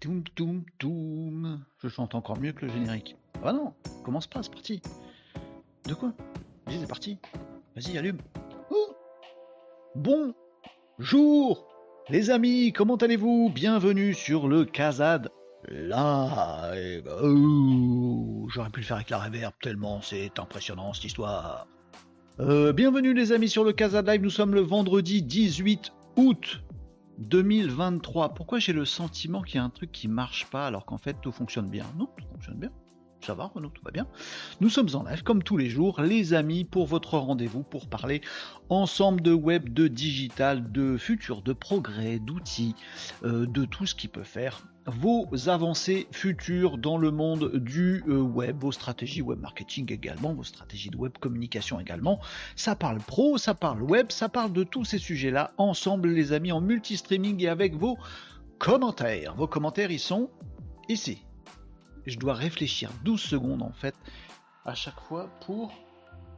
Toum toum toum. Je chante encore mieux que le générique. Ah non, commence pas, c'est parti? De quoi? Vas-y, c'est parti. Vas-y, allume. Oh Bonjour les amis, comment allez-vous? Bienvenue sur le Kazad Live. Oh, J'aurais pu le faire avec la reverb tellement c'est impressionnant cette histoire. Euh, bienvenue les amis sur le Kazad Live, nous sommes le vendredi 18 août 2023. Pourquoi j'ai le sentiment qu'il y a un truc qui marche pas alors qu'en fait tout fonctionne bien? Non, tout fonctionne bien. Ça va, tout va bien. Nous sommes en live, comme tous les jours, les amis, pour votre rendez-vous, pour parler ensemble de web, de digital, de futur, de progrès, d'outils, euh, de tout ce qui peut faire vos avancées futures dans le monde du euh, web, vos stratégies web marketing également, vos stratégies de web communication également. Ça parle pro, ça parle web, ça parle de tous ces sujets-là ensemble, les amis, en multi-streaming et avec vos commentaires. Vos commentaires, ils sont ici je dois réfléchir 12 secondes en fait à chaque fois pour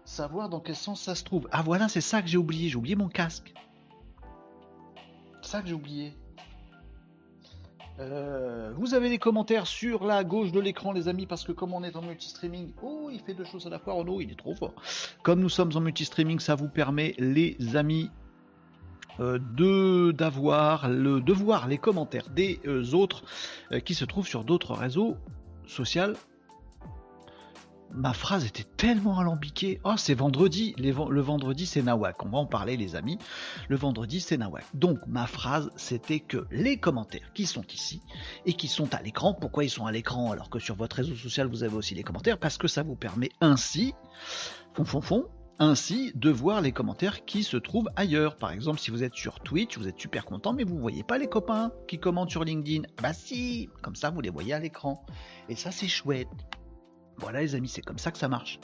savoir dans quel sens ça se trouve. Ah voilà, c'est ça que j'ai oublié, j'ai oublié mon casque. Ça que j'ai oublié. Euh, vous avez des commentaires sur la gauche de l'écran, les amis, parce que comme on est en multi-streaming, oh, il fait deux choses à la fois, Renaud, il est trop fort. Comme nous sommes en multi-streaming, ça vous permet, les amis, euh, de d'avoir le de voir les commentaires des euh, autres qui se trouvent sur d'autres réseaux social, ma phrase était tellement alambiquée. Oh, c'est vendredi. le vendredi, c'est Nawak. On va en parler, les amis. Le vendredi, c'est Nawak. Donc, ma phrase, c'était que les commentaires qui sont ici et qui sont à l'écran, pourquoi ils sont à l'écran alors que sur votre réseau social, vous avez aussi les commentaires Parce que ça vous permet ainsi, fond, fond, fond, ainsi de voir les commentaires qui se trouvent ailleurs. Par exemple, si vous êtes sur Twitch, vous êtes super content, mais vous voyez pas les copains qui commentent sur LinkedIn. Bah si, comme ça vous les voyez à l'écran. Et ça c'est chouette. Voilà les amis, c'est comme ça que ça marche.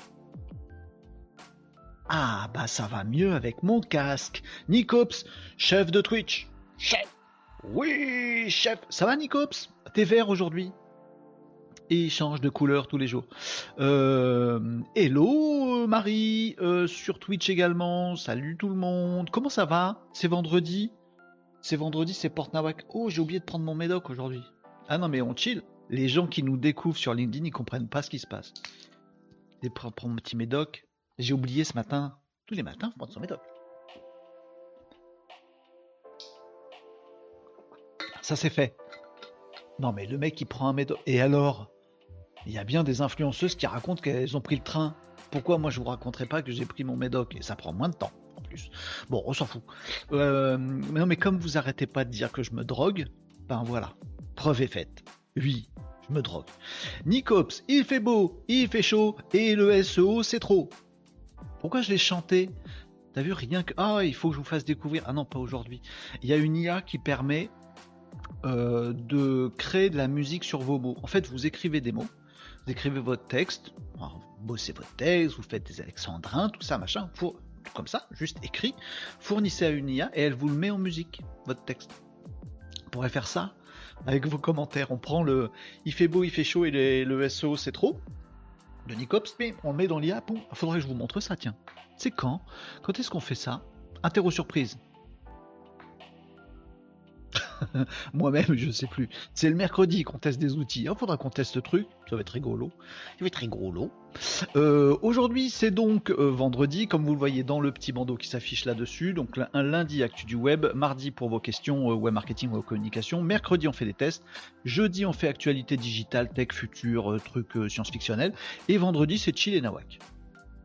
Ah bah ça va mieux avec mon casque. Nicops, chef de Twitch. Chef. Oui, chef. Ça va Nicops? T'es vert aujourd'hui? Et change de couleur tous les jours. Euh, hello Marie, euh, sur Twitch également, salut tout le monde, comment ça va? C'est vendredi C'est vendredi, c'est Porte Nawak. Oh, j'ai oublié de prendre mon médoc aujourd'hui. Ah non, mais on chill. Les gens qui nous découvrent sur LinkedIn, ils comprennent pas ce qui se passe. Je prendre mon petit médoc. J'ai oublié ce matin. Tous les matins, prendre son médoc. Ça c'est fait. Non mais le mec il prend un médoc. Et alors? Il y a bien des influenceuses qui racontent qu'elles ont pris le train. Pourquoi moi je vous raconterai pas que j'ai pris mon médoc? Et ça prend moins de temps en plus. Bon, on s'en fout. Euh, mais non, mais comme vous arrêtez pas de dire que je me drogue, ben voilà, preuve est faite. Oui, je me drogue. Nicops, il fait beau, il fait chaud, et le SEO c'est trop. Pourquoi je l'ai chanté? T'as vu rien que ah il faut que je vous fasse découvrir ah non pas aujourd'hui. Il y a une IA qui permet euh, de créer de la musique sur vos mots. En fait, vous écrivez des mots vous écrivez votre texte, vous bossez votre texte, vous faites des alexandrins, tout ça, machin, pour, comme ça, juste écrit, fournissez à une IA et elle vous le met en musique, votre texte. Vous pourrez faire ça avec vos commentaires. On prend le il fait beau, il fait chaud et le SEO c'est trop de Nicops, mais on le met dans l'IA. Il faudrait que je vous montre ça, tiens. C'est quand? Quand est-ce qu'on fait ça? Interro surprise. Moi-même, je sais plus. C'est le mercredi qu'on teste des outils. Il oh, faudra qu'on teste ce truc. Ça va être rigolo. Ça va être rigolo. Euh, Aujourd'hui, c'est donc euh, vendredi, comme vous le voyez dans le petit bandeau qui s'affiche là-dessus. Donc un lundi, actu du web. Mardi pour vos questions euh, web marketing, ou communication. Mercredi, on fait des tests. Jeudi, on fait actualité digitale, tech, futur, trucs science-fictionnels. Et vendredi, c'est chill et nawak.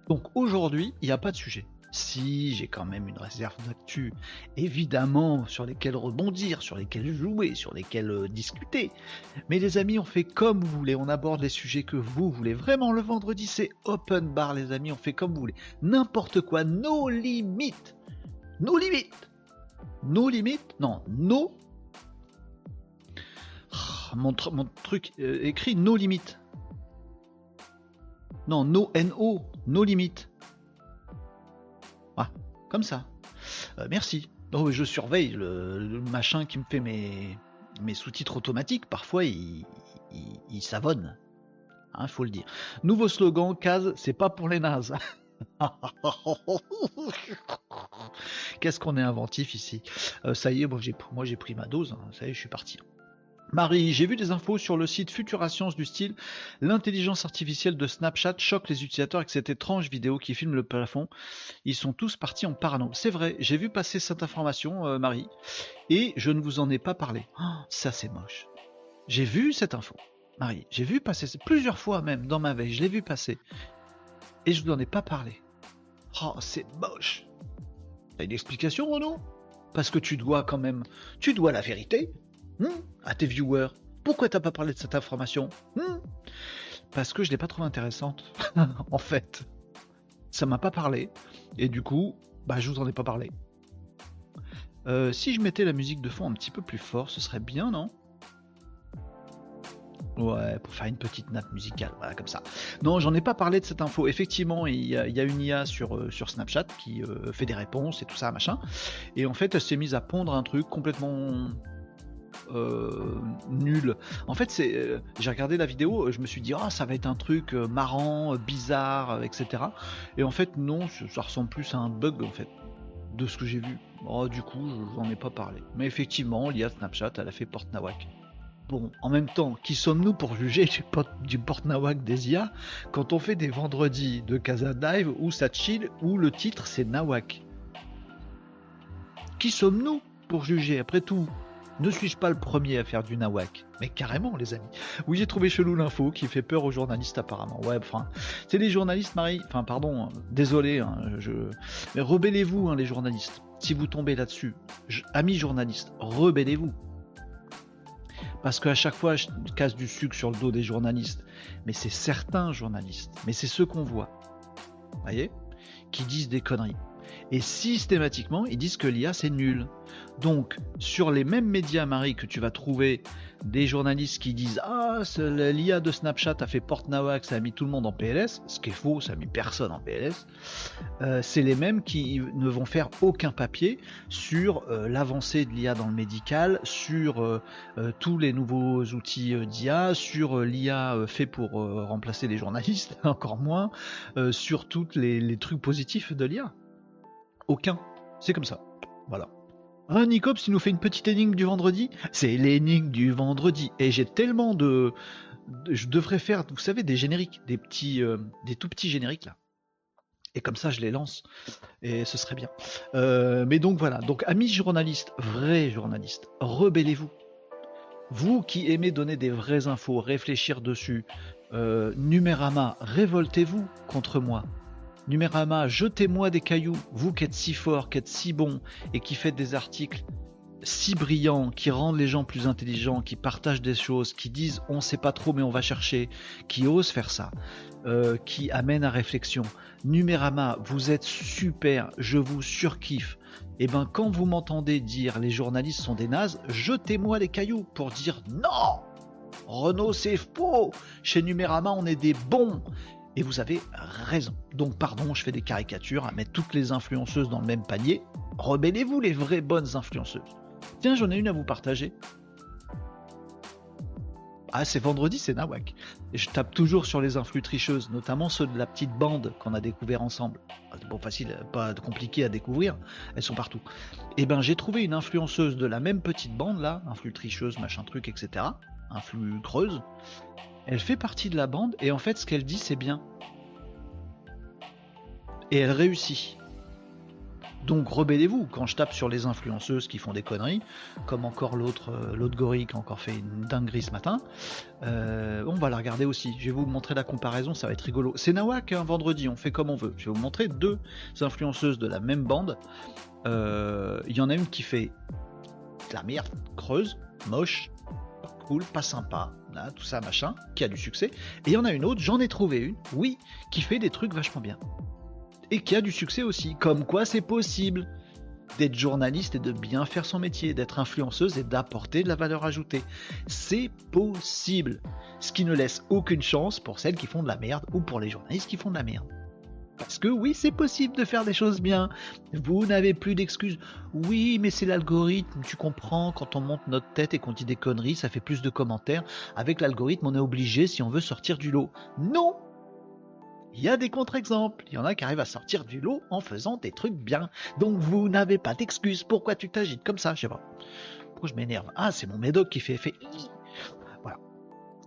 Donc aujourd'hui, il n'y a pas de sujet. Si, j'ai quand même une réserve d'actu, évidemment, sur lesquelles rebondir, sur lesquelles jouer, sur lesquelles euh, discuter. Mais les amis, on fait comme vous voulez, on aborde les sujets que vous voulez. Vraiment, le vendredi, c'est open bar, les amis, on fait comme vous voulez. N'importe quoi, nos limites. Nos limites. Nos limites Non, nos... Ah, mon, truc euh, écrit nos limites. Non, no, N-O, nos limites. Comme ça. Euh, merci. Oh, je surveille le, machin qui me fait mes, sous-titres automatiques. Parfois, il, il, savonne. Hein, faut le dire. Nouveau slogan, case, c'est pas pour les nazes. Qu'est-ce qu'on est inventif ici? Euh, ça y est, moi j'ai, pris ma dose. Hein. Ça y est, je suis parti. Marie, j'ai vu des infos sur le site Futura Science du style l'intelligence artificielle de Snapchat choque les utilisateurs avec cette étrange vidéo qui filme le plafond. Ils sont tous partis en parano. C'est vrai, j'ai vu passer cette information, euh, Marie, et je ne vous en ai pas parlé. Oh, ça c'est moche. J'ai vu cette info, Marie. J'ai vu passer plusieurs fois même dans ma veille. Je l'ai vu passer et je vous en ai pas parlé. Oh, c'est moche. T'as une explication, Renaud? Parce que tu dois quand même, tu dois la vérité Hmm? à tes viewers. Pourquoi t'as pas parlé de cette information hmm? Parce que je l'ai pas trouvé intéressante, en fait. Ça m'a pas parlé, et du coup, bah je vous en ai pas parlé. Euh, si je mettais la musique de fond un petit peu plus fort, ce serait bien, non? Ouais, pour faire une petite nappe musicale, voilà, comme ça. Non, j'en ai pas parlé de cette info. Effectivement, il y a, une IA sur, euh, sur Snapchat qui euh, fait des réponses et tout ça, machin. Et en fait, elle s'est mise à pondre un truc complètement nul. En fait, c'est, euh, j'ai regardé la vidéo, je me suis dit, ah, ça va être un truc euh, marrant, bizarre, etc. Et en fait, non, ça ressemble plus à un bug, en fait, de ce que j'ai vu. Oh, du coup, je n'en ai pas parlé. Mais effectivement, l'IA Snapchat, elle a fait porte nawak. Bon, en même temps, qui sommes-nous pour juger du, du porte-nawak des IA quand on fait des vendredis de Casa Dive où ça chill, où le titre c'est Nawak? Qui sommes-nous pour juger? Après tout, ne suis-je pas le premier à faire du nawak? Mais carrément, les amis. Oui, j'ai trouvé chelou l'info qui fait peur aux journalistes apparemment. Ouais, enfin, c'est les journalistes, Marie. Enfin, pardon, hein, désolé. Hein, je... Mais rebellez-vous, hein, les journalistes. Si vous tombez là-dessus, amis journalistes, rebellez-vous. Parce qu'à chaque fois, je casse du sucre sur le dos des journalistes. Mais c'est certains journalistes. Mais c'est ceux qu'on voit. Vous voyez? Qui disent des conneries. Et systématiquement, ils disent que l'IA c'est nul. Donc, sur les mêmes médias, Marie, que tu vas trouver des journalistes qui disent Ah, l'IA de Snapchat a fait porte nawak, ça a mis tout le monde en PLS, ce qui est faux, ça a mis personne en PLS. Euh, c'est les mêmes qui ne vont faire aucun papier sur euh, l'avancée de l'IA dans le médical, sur euh, tous les nouveaux outils d'IA, sur l'IA fait pour remplacer les journalistes, encore moins, sur tous les trucs positifs de l'IA. Aucun. C'est comme ça. Voilà. Un Nicops, il nous fait une petite énigme du vendredi? C'est l'énigme du vendredi. Et j'ai tellement de... Je devrais faire, vous savez, des génériques, des petits, euh, des tout petits génériques là. Et comme ça, je les lance. Et ce serait bien. Euh, mais donc voilà. Donc, amis journalistes, vrais journalistes, rebellez-vous. Vous qui aimez donner des vraies infos, réfléchir dessus, euh, Numérama, révoltez-vous contre moi. Numérama, jetez-moi des cailloux, vous qui êtes si fort, qui êtes si bon et qui faites des articles si brillants, qui rendent les gens plus intelligents, qui partagent des choses, qui disent on sait pas trop mais on va chercher, qui osent faire ça, euh, qui amènent à réflexion. Numérama, vous êtes super, je vous surkiffe. Et eh ben quand vous m'entendez dire les journalistes sont des nazes, jetez-moi des cailloux pour dire non Renault c'est faux Chez Numérama on est des bons et vous avez raison. Donc pardon, je fais des caricatures à mettre toutes les influenceuses dans le même panier. Rebellez-vous les vraies bonnes influenceuses. Tiens, j'en ai une à vous partager. Ah, c'est vendredi, c'est Nawak. Je tape toujours sur les influx tricheuses, notamment ceux de la petite bande qu'on a découvert ensemble. Ah, c'est bon, facile, pas compliqué à découvrir, elles sont partout. Et eh ben, j'ai trouvé une influenceuse de la même petite bande là, influx tricheuse, machin truc, etc. Influx creuse. Elle fait partie de la bande et en fait ce qu'elle dit c'est bien. Et elle réussit. Donc rebellez-vous quand je tape sur les influenceuses qui font des conneries, comme encore l'autre euh, gorille qui a encore fait une dinguerie ce matin. Euh, on va la regarder aussi. Je vais vous montrer la comparaison, ça va être rigolo. C'est Nawak un vendredi, on fait comme on veut. Je vais vous montrer deux influenceuses de la même bande. Euh, il y en a une qui fait la merde creuse, moche, cool, pas sympa, tout ça, machin, qui a du succès. Et il y en a une autre, j'en ai trouvé une, oui, qui fait des trucs vachement bien. Et qui a du succès aussi. Comme quoi c'est possible d'être journaliste et de bien faire son métier, d'être influenceuse et d'apporter de la valeur ajoutée. C'est possible. Ce qui ne laisse aucune chance pour celles qui font de la merde ou pour les journalistes qui font de la merde. Parce que oui, c'est possible de faire des choses bien. Vous n'avez plus d'excuses. Oui, mais c'est l'algorithme, tu comprends, quand on monte notre tête et qu'on dit des conneries, ça fait plus de commentaires. Avec l'algorithme, on est obligé si on veut sortir du lot. Non il y a des contre-exemples. Il y en a qui arrivent à sortir du lot en faisant des trucs bien. Donc vous n'avez pas d'excuses. Pourquoi tu t'agites comme ça? Je sais pas. Pourquoi je m'énerve? Ah, c'est mon médoc qui fait effet.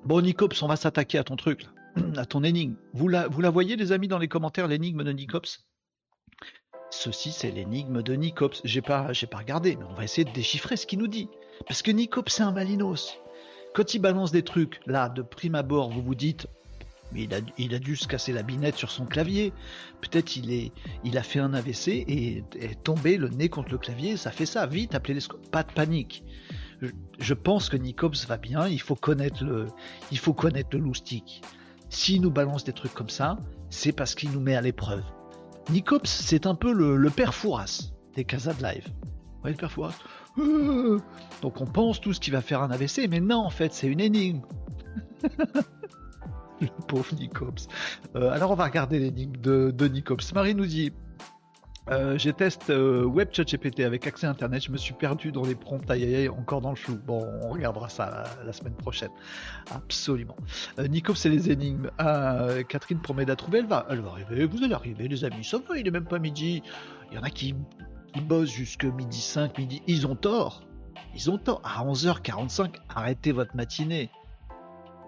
Bon, Nicops, on va s'attaquer à ton truc, à ton énigme. Vous la, voyez, les amis, dans les commentaires, l'énigme de Nicops? Ceci, c'est l'énigme de Nicops. J'ai pas, pas regardé, mais on va essayer de déchiffrer ce qu'il nous dit. Parce que Nicops, c'est un malinos. Quand il balance des trucs, là, de prime abord, vous vous dites, mais il a, dû se casser la binette sur son clavier. Peut-être il, il a fait un AVC et est tombé le nez contre le clavier. Ça fait ça. Vite, appelez les Pas de panique. Je, pense que Nicops va bien. Il faut connaître le, il faut connaître le loustic. S'il nous balance des trucs comme ça, c'est parce qu'il nous met à l'épreuve. Nicops, c'est un peu le, père Fouras des Casas de Live. Ouais, le père Fouras? Donc on pense tous qu'il va faire un AVC, mais non, en fait, c'est une énigme. le pauvre Nicops. Euh, alors on va regarder l'énigme de, de Nicops. Marie nous dit euh, j'ai testé euh, GPT avec accès internet, je me suis perdu dans les prompts, aïe, encore dans le flou. Bon, on regardera ça la, semaine prochaine. Absolument. Euh, Nico, c'est les énigmes. Ah, Catherine promet d'être trouver, elle va, elle va arriver, vous allez arriver les amis, ça va, il est même pas midi. Il y en a qui, bossent jusque midi 5, midi, ils ont tort. Ils ont tort. À 11h45, arrêtez votre matinée.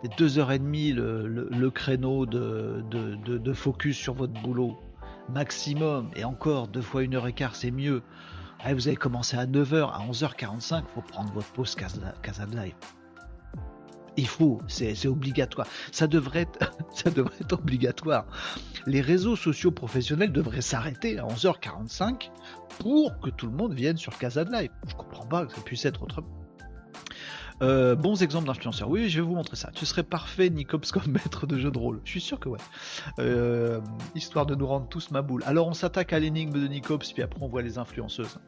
C'est 2h30 le, le, créneau de focus sur votre boulot maximum, et encore deux fois une heure et quart, c'est mieux. vous avez commencé à 9h, à 11h45, faut prendre votre pause Casa de Live. Il faut, c'est obligatoire. Ça devrait, être, ça devrait être obligatoire. Les réseaux sociaux professionnels devraient s'arrêter à 11h45 pour que tout le monde vienne sur Casa Live. Je comprends pas que ça puisse être autrement. Euh, bons exemples d'influenceurs. Oui, je vais vous montrer ça. Tu serais parfait, Nicops, comme maître de jeu de rôle. Je suis sûr que ouais. Euh, histoire de nous rendre tous ma boule. Alors, on s'attaque à l'énigme de Nicops, puis après, on voit les influenceuses.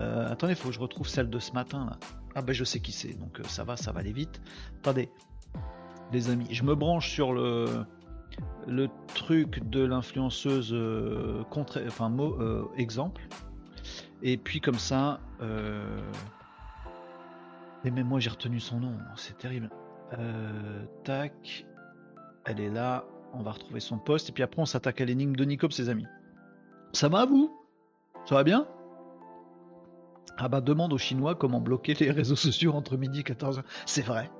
Euh, attendez, il faut que je retrouve celle de ce matin. Là. Ah, ben, je sais qui c'est, donc ça va, ça va aller vite. Attendez, les amis, je me branche sur le le truc de l'influenceuse contre, enfin mot exemple. Et puis comme ça, et même moi j'ai retenu son nom, c'est terrible. Euh, tac, elle est là, on va retrouver son poste, et puis après on s'attaque à l'énigme de Nicop, ses amis. Ça va vous? Ça va bien? Ah bah demande aux Chinois comment bloquer les réseaux sociaux entre midi et 14h. C'est vrai.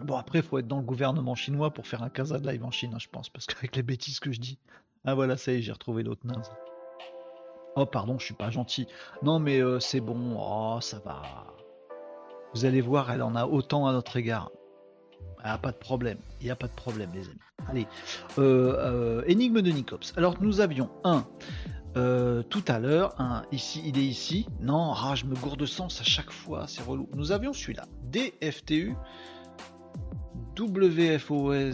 Bon après faut être dans le gouvernement chinois pour faire un casa de live en Chine, hein, je pense, parce qu'avec les bêtises que je dis. Ah voilà, ça y est, j'ai retrouvé l'autre naze. Oh pardon, je suis pas gentil. Non mais euh, c'est bon, oh ça va. Vous allez voir, elle en a autant à notre égard. Ah, pas de problème, il n'y a pas de problème, les amis. Allez, euh, euh, énigme de Nicops. Alors, nous avions un euh, tout à l'heure, un ici, il est ici. Non, ah, je me gourde de sens à chaque fois, c'est relou. Nous avions celui-là, DFTU, WFOSFJ,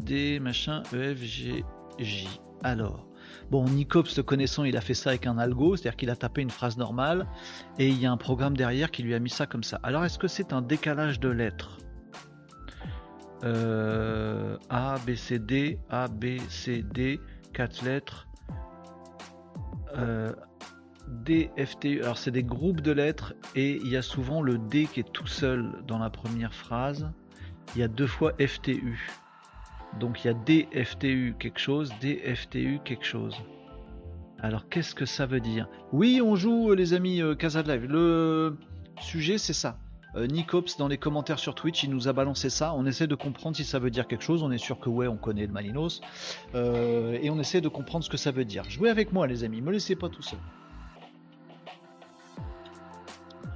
D machin EFGJ. Alors, Bon, Nicops, le connaissant, il a fait ça avec un algo, c'est-à-dire qu'il a tapé une phrase normale et il y a un programme derrière qui lui a mis ça comme ça. Alors, est-ce que c'est un décalage de lettres? Euh, A, B, C, D, A, B, C, D, 4 lettres. Euh, D, F, T, Alors, c'est des groupes de lettres et il y a souvent le D qui est tout seul dans la première phrase. Il y a deux fois FTU. Donc il y a DFTU quelque chose, DFTU quelque chose. Alors qu'est-ce que ça veut dire? Oui, on joue euh, les amis euh, Live. Le sujet c'est ça. Euh, Nicops dans les commentaires sur Twitch, il nous a balancé ça. On essaie de comprendre si ça veut dire quelque chose. On est sûr que ouais, on connaît le Malinos. et on essaie de comprendre ce que ça veut dire. Jouez avec moi les amis, me laissez pas tout seul.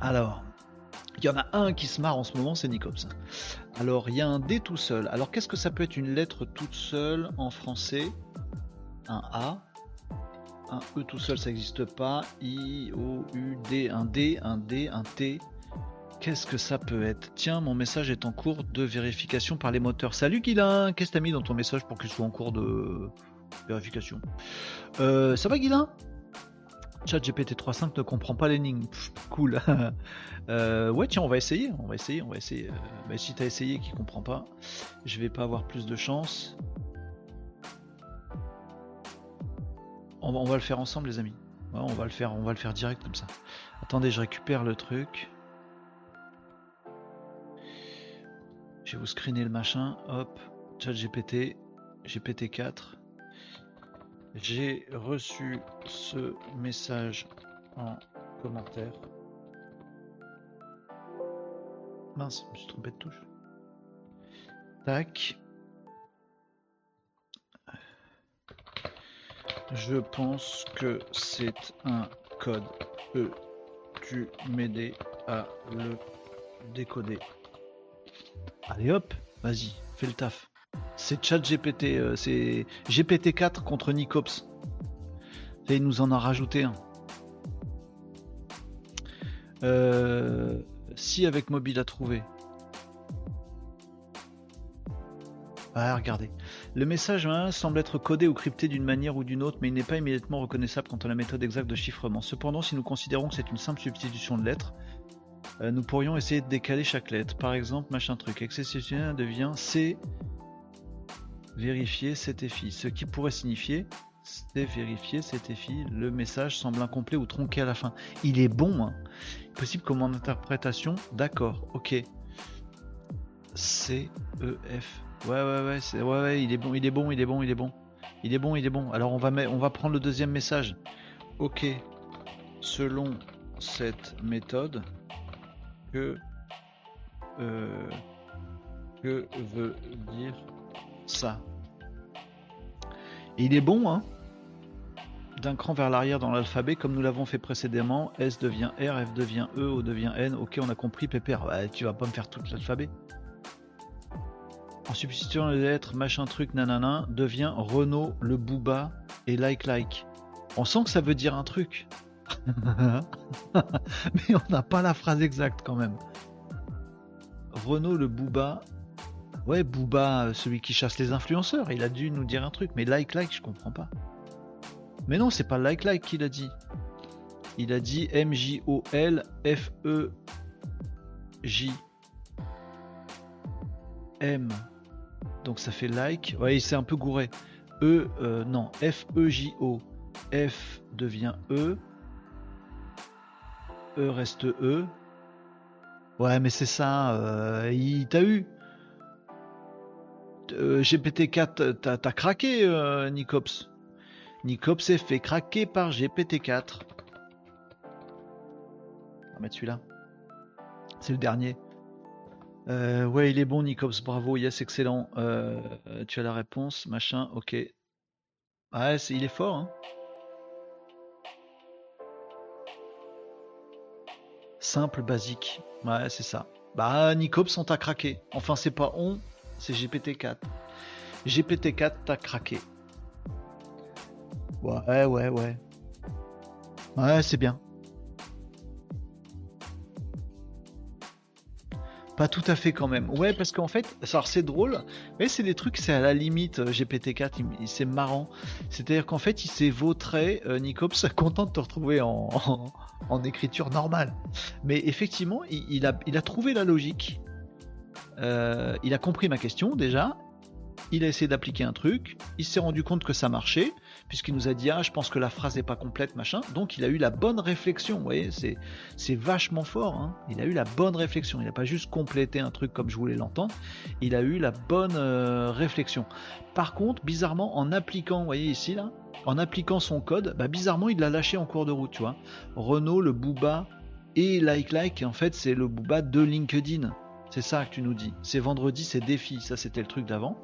Alors, il y en a un qui se marre en ce moment, c'est Nicops. Alors, il y a un D tout seul. Alors, qu'est-ce que ça peut être une lettre toute seule en français? Un A. Un E tout seul, ça n'existe pas. I, O, U, D. Un D, un D, un T. Qu'est-ce que ça peut être? Tiens, mon message est en cours de vérification par les moteurs. Salut Guilin Qu'est-ce que t'as mis dans ton message pour qu'il soit en cours de vérification? Euh, Ça va Guilin? Chat GPT 3.5 ne comprend pas l'énigme. Cool. Euh, ouais, tiens, on va essayer. On va essayer. On va essayer. Mais si t'as essayé et qu'il comprend pas, je vais pas avoir plus de chance. On va, le faire ensemble, les amis. on va le faire. On va le faire direct comme ça. Attendez, je récupère le truc. Je vais vous screener le machin. Hop. Chat GPT. GPT 4. J'ai reçu ce message en commentaire. Mince, je me suis trompé de touche. Tac. Je pense que c'est un code. Peux-tu m'aider à le décoder? Allez hop, vas-y, fais le taf. C'est chat GPT, euh, c'est GPT-4 contre Nicops. Et il nous en a rajouté un. Euh, si avec mobile à trouver. Ah, regardez. Le message semble être codé ou crypté d'une manière ou d'une autre, mais il n'est pas immédiatement reconnaissable quant à la méthode exacte de chiffrement. Cependant, si nous considérons que c'est une simple substitution de lettres, euh, nous pourrions essayer de décaler chaque lettre. Par exemple, machin truc. Exceptionnel devient C vérifier CTFI. Ce qui pourrait signifier c'est vérifier CTFI. Le message semble incomplet ou tronqué à la fin. Il est bon. Hein. Possible comme en interprétation. D'accord. Ok. C E F. Ouais ouais ouais, ouais ouais il est bon, il est bon, il est bon, il est bon. Il est bon, il est bon. Alors on va on va prendre le deuxième message. OK. Selon cette méthode que euh, que veut dire ça il est bon, hein D'un cran vers l'arrière dans l'alphabet, comme nous l'avons fait précédemment, S devient R, F devient E, O devient N. Ok, on a compris, Pépère. Bah, tu vas pas me faire tout l'alphabet. En substituant les lettres machin truc nanana, devient Renault, le Booba et like like. On sent que ça veut dire un truc. Mais on n'a pas la phrase exacte quand même. Renault, le Booba Ouais, Booba, celui qui chasse les influenceurs, il a dû nous dire un truc, mais like like, je comprends pas. Mais non, c'est pas like like qu'il a dit. Il a dit M J O L F E M. Donc ça fait like. Ouais, il s'est un peu gouré. E euh, non, F E J O. F devient E. E reste E. Ouais, mais c'est ça. Euh, il t'a eu. Euh, GPT-4, t'as craqué, euh, Nicops. Nicops s'est fait craquer par GPT-4. On va mettre celui-là. C'est le dernier. Euh, ouais, il est bon, Nicops. Bravo, yes, excellent. tu as la réponse, machin, ok. Ouais, il est fort, hein. Simple, basique. Ouais, c'est ça. Bah, Nicops, on t'a craqué. Enfin, c'est pas on, c'est GPT-4. GPT-4 t'as craqué. Ouais, ouais, ouais. Ouais, c'est bien. Pas tout à fait quand même. Ouais, parce qu'en fait, c'est drôle, mais c'est des trucs, c'est à la limite, euh, GPT-4, c'est marrant. C'est-à-dire qu'en fait, il s'est vautré, euh, Nicops, content de te retrouver en, écriture normale. Mais effectivement, il a trouvé la logique, euh, il a compris ma question déjà. Il a essayé d'appliquer un truc. Il s'est rendu compte que ça marchait, puisqu'il nous a dit Ah, je pense que la phrase n'est pas complète, machin. Donc il a eu la bonne réflexion. Vous voyez, c'est, vachement fort. Hein. il a eu la bonne réflexion. Il n'a pas juste complété un truc comme je voulais l'entendre. Il a eu la bonne euh, réflexion. Par contre, bizarrement, en appliquant, vous voyez ici, là, en appliquant son code, bah, bizarrement, il l'a lâché en cours de route, tu vois. Renault, le Booba et Like Like, en fait, c'est le Booba de LinkedIn. C'est ça que tu nous dis. C'est vendredi, c'est défi. Ça, c'était le truc d'avant.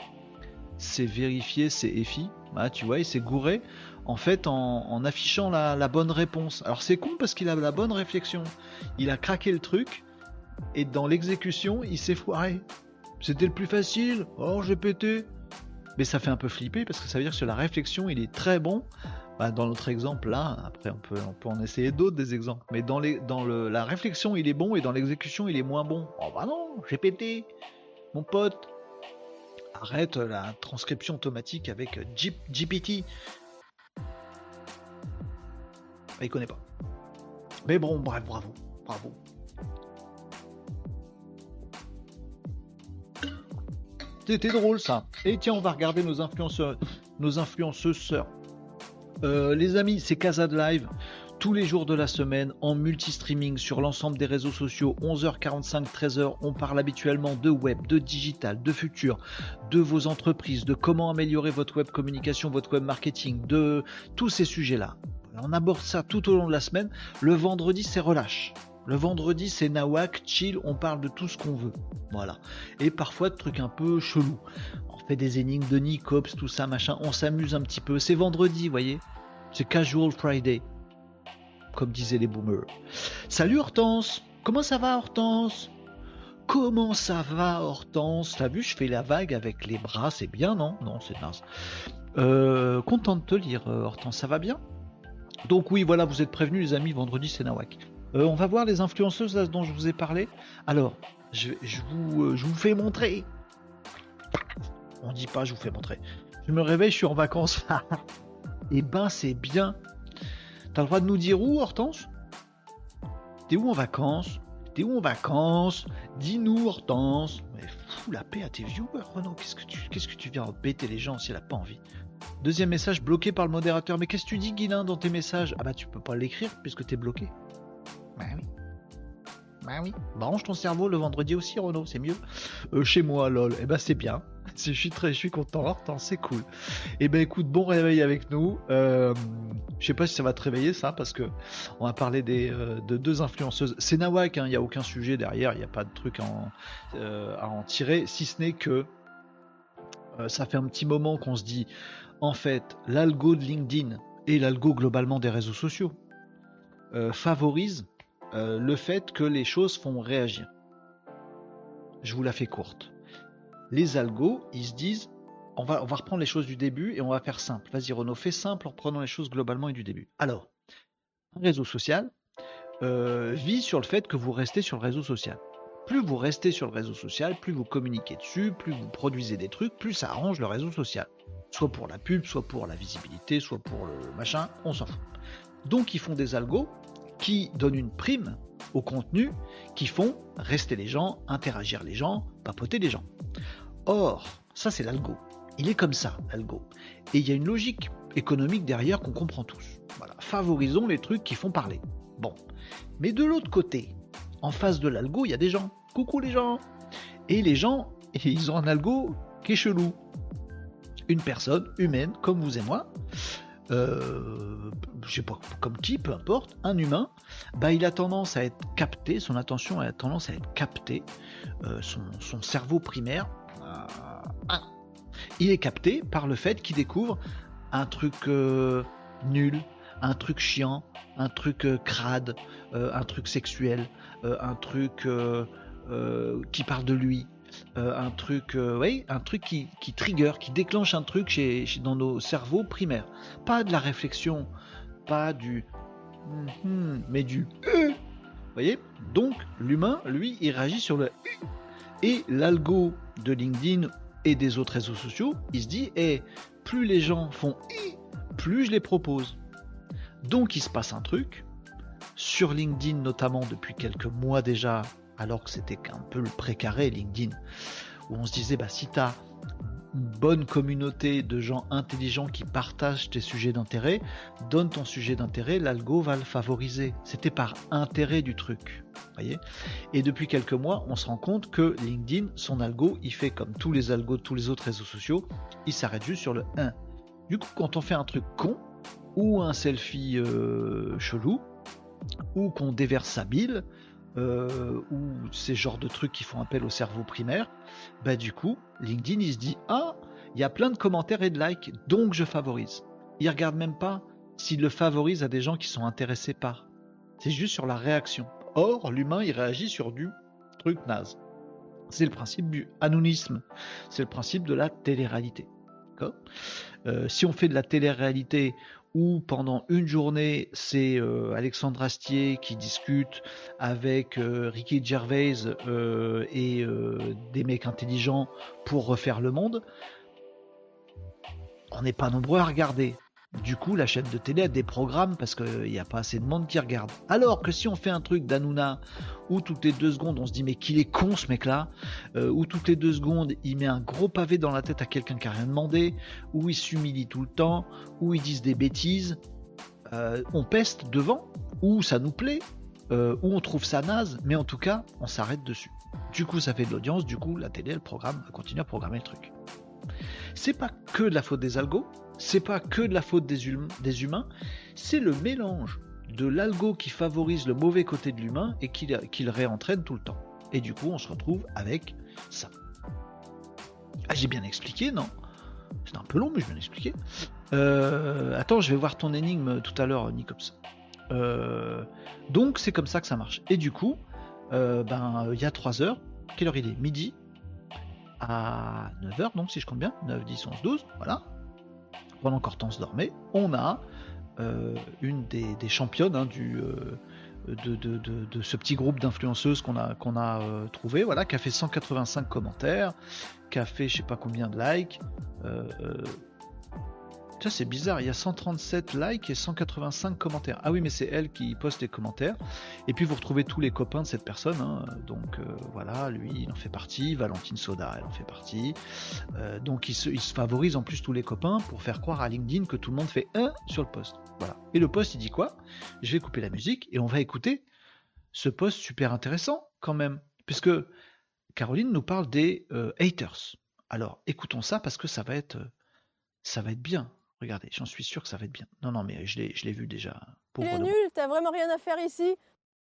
C'est vérifier, c'est EFI. Bah, tu vois, il s'est gouré en fait en, affichant la, bonne réponse. Alors c'est con parce qu'il a la bonne réflexion. Il a craqué le truc et dans l'exécution, il s'est foiré. C'était le plus facile. Oh, j'ai pété. Mais ça fait un peu flipper parce que ça veut dire que sur la réflexion, il est très bon. Bah, dans notre exemple là, après on peut, on peut en essayer d'autres des exemples, mais dans, les, dans le, la réflexion il est bon et dans l'exécution il est moins bon. Oh bah non, j'ai pété, mon pote. Arrête la transcription automatique avec GPT. Bah, il connaît pas. Mais bon, bref, bravo, bravo. C'était drôle ça. Et tiens, on va regarder nos influenceurs, nos influenceuses euh, les amis, c'est Casa Live tous les jours de la semaine en multi-streaming sur l'ensemble des réseaux sociaux. 11h45, 13h, on parle habituellement de web, de digital, de futur, de vos entreprises, de comment améliorer votre web communication, votre web marketing, de tous ces sujets-là. On aborde ça tout au long de la semaine. Le vendredi, c'est relâche. Le vendredi, c'est nawak, chill, on parle de tout ce qu'on veut. Voilà. Et parfois de trucs un peu chelous. Des énigmes de Nicops, tout ça, machin. On s'amuse un petit peu. C'est vendredi, voyez. C'est Casual Friday. Comme disaient les boomers. Salut Hortense Comment ça va Hortense? Comment ça va Hortense? T'as vu, je fais la vague avec les bras, c'est bien, non? Non, c'est mince. Euh, content de te lire, euh, Hortense, ça va bien? Donc oui, voilà, vous êtes prévenus les amis, vendredi c'est Nawak. Euh, on va voir les influenceuses dont je vous ai parlé. Alors, je, vous, je vous fais montrer. On dit pas je vous fais montrer. Je me réveille, je suis en vacances. Eh ben c'est bien. T'as le droit de nous dire où, Hortense? T'es où en vacances? T'es où en vacances? Dis-nous, Hortense. Mais fous la paix à tes viewers, Renaud. Qu'est-ce que tu, qu'est-ce que tu viens embêter les gens si elle a pas envie? Deuxième message bloqué par le modérateur. Mais qu'est-ce que tu dis, Guilin, dans tes messages? Ah bah tu peux pas l'écrire puisque t'es bloqué. Bah oui. Bah oui. Branche ton cerveau le vendredi aussi, Renaud, c'est mieux. Euh, chez moi, lol. Eh ben c'est bien. Je suis très, je suis content, c'est cool. Eh ben écoute, bon réveil avec nous. Euh, je sais pas si ça va te réveiller ça, parce que on va parler euh, de deux influenceuses. C'est Nawak, il hein, n'y a aucun sujet derrière, il n'y a pas de truc à en, tirer, si ce n'est que ça fait un petit moment qu'on se dit, en fait, l'algo de LinkedIn et l'algo globalement des réseaux sociaux favorise le fait que les choses font réagir. Je vous la fais courte les algos, ils se disent, on va, on va reprendre les choses du début et on va faire simple. Vas-y Renaud, fais simple en reprenant les choses globalement et du début. Alors, un réseau social euh, vit sur le fait que vous restez sur le réseau social. Plus vous restez sur le réseau social, plus vous communiquez dessus, plus vous produisez des trucs, plus ça arrange le réseau social. Soit pour la pub, soit pour la visibilité, soit pour le machin, on s'en fout. Donc ils font des algos qui donnent une prime au contenu qui font rester les gens, interagir les gens, papoter les gens. Or, ça c'est l'algo. Il est comme ça, l'algo. Et il y a une logique économique derrière qu'on comprend tous. Voilà. Favorisons les trucs qui font parler. Bon. Mais de l'autre côté, en face de l'algo, il y a des gens. Coucou les gens Et les gens, ils ont un algo qui est chelou. Une personne humaine, comme vous et moi, euh, je sais pas comme qui, peu importe, un humain, bah il a tendance à être capté, son attention a tendance à être captée, euh, son, cerveau primaire, euh, il est capté par le fait qu'il découvre un truc nul, un truc chiant, un truc crade, un truc sexuel, un truc qui parle de lui, un truc, oui, un truc qui, qui, trigger, qui déclenche un truc chez, dans nos cerveaux primaires. Pas de la réflexion, pas du hmm, mais du Vous voyez? Donc l'humain, lui, il réagit sur le et l'algo de LinkedIn et des autres réseaux sociaux, il se dit eh, plus les gens font plus je les propose. Donc il se passe un truc sur LinkedIn notamment depuis quelques mois déjà alors que c'était un peu le précaré LinkedIn, où on se disait, bah, si tu as une bonne communauté de gens intelligents qui partagent tes sujets d'intérêt, donne ton sujet d'intérêt, l'algo va le favoriser. C'était par intérêt du truc. Voyez Et depuis quelques mois, on se rend compte que LinkedIn, son algo, il fait comme tous les algos de tous les autres réseaux sociaux, il s'arrête juste sur le 1. Du coup, quand on fait un truc con, ou un selfie euh, chelou, ou qu'on déverse sa bile, euh, ou ces genres de trucs qui font appel au cerveau primaire, bah du coup, LinkedIn il se dit ah, il y a plein de commentaires et de likes, donc je favorise. Il regarde même pas s'il le favorise à des gens qui sont intéressés par. C'est juste sur la réaction. Or, l'humain il réagit sur du truc naze. C'est le principe du anonymisme. C'est le principe de la télé-réalité. Euh, si on fait de la télé-réalité où pendant une journée, c'est euh, Alexandre Astier qui discute avec euh, Ricky Gervais euh, et des mecs intelligents pour refaire le monde, on n'est pas nombreux à regarder. Du coup, la chaîne de télé a des programmes parce qu'il n'y a pas assez de monde qui regarde. Alors que si on fait un truc d'Anouna où toutes les deux secondes on se dit mais qu'il est con ce mec-là, euh, où toutes les deux secondes il met un gros pavé dans la tête à quelqu'un qui a rien demandé, où il s'humilie tout le temps, où ils disent des bêtises, euh, on peste devant, où ça nous plaît, euh, où on trouve ça naze, mais en tout cas on s'arrête dessus. Du coup ça fait de l'audience, du coup la télé elle programme, elle continue à programmer le truc. C'est pas que de la faute des algos, c'est pas que de la faute des, hum-, des humains, c'est le mélange de l'algo qui favorise le mauvais côté de l'humain et qui, le réentraîne tout le temps. Et du coup, on se retrouve avec ça. Ah, j'ai bien expliqué, non? C'est un peu long, mais je viens d'expliquer. Euh, attends, je vais voir ton énigme tout à l'heure, Nicops. Euh, donc, c'est comme ça que ça marche. Et du coup, euh, ben, il y a 3 heures. Quelle heure il est? Midi à 9h, donc si je compte bien, 9, 10, 11, 12, voilà. Pendant qu'Hortense dormait, on a une des, championnes hein, du, de, ce petit groupe d'influenceuses qu'on a, qu'on a euh, trouvé, voilà, qui a fait 185 commentaires, qui a fait je sais pas combien de likes. Euh, euh, ça c'est bizarre, il y a 137 likes et 185 commentaires. Ah oui, mais c'est elle qui poste les commentaires. Et puis vous retrouvez tous les copains de cette personne. Hein. Donc voilà, lui il en fait partie, Valentine Soda elle en fait partie. donc il se, favorise en plus tous les copains pour faire croire à LinkedIn que tout le monde fait un sur le poste. Voilà. Et le poste il dit quoi? Je vais couper la musique et on va écouter ce post super intéressant quand même. Puisque Caroline nous parle des euh, haters. Alors écoutons ça parce que ça va être, ça va être bien. Regardez, j'en suis sûr que ça va être bien. Non, non, mais je l'ai vu déjà. il est nul, t'as vraiment rien à faire ici.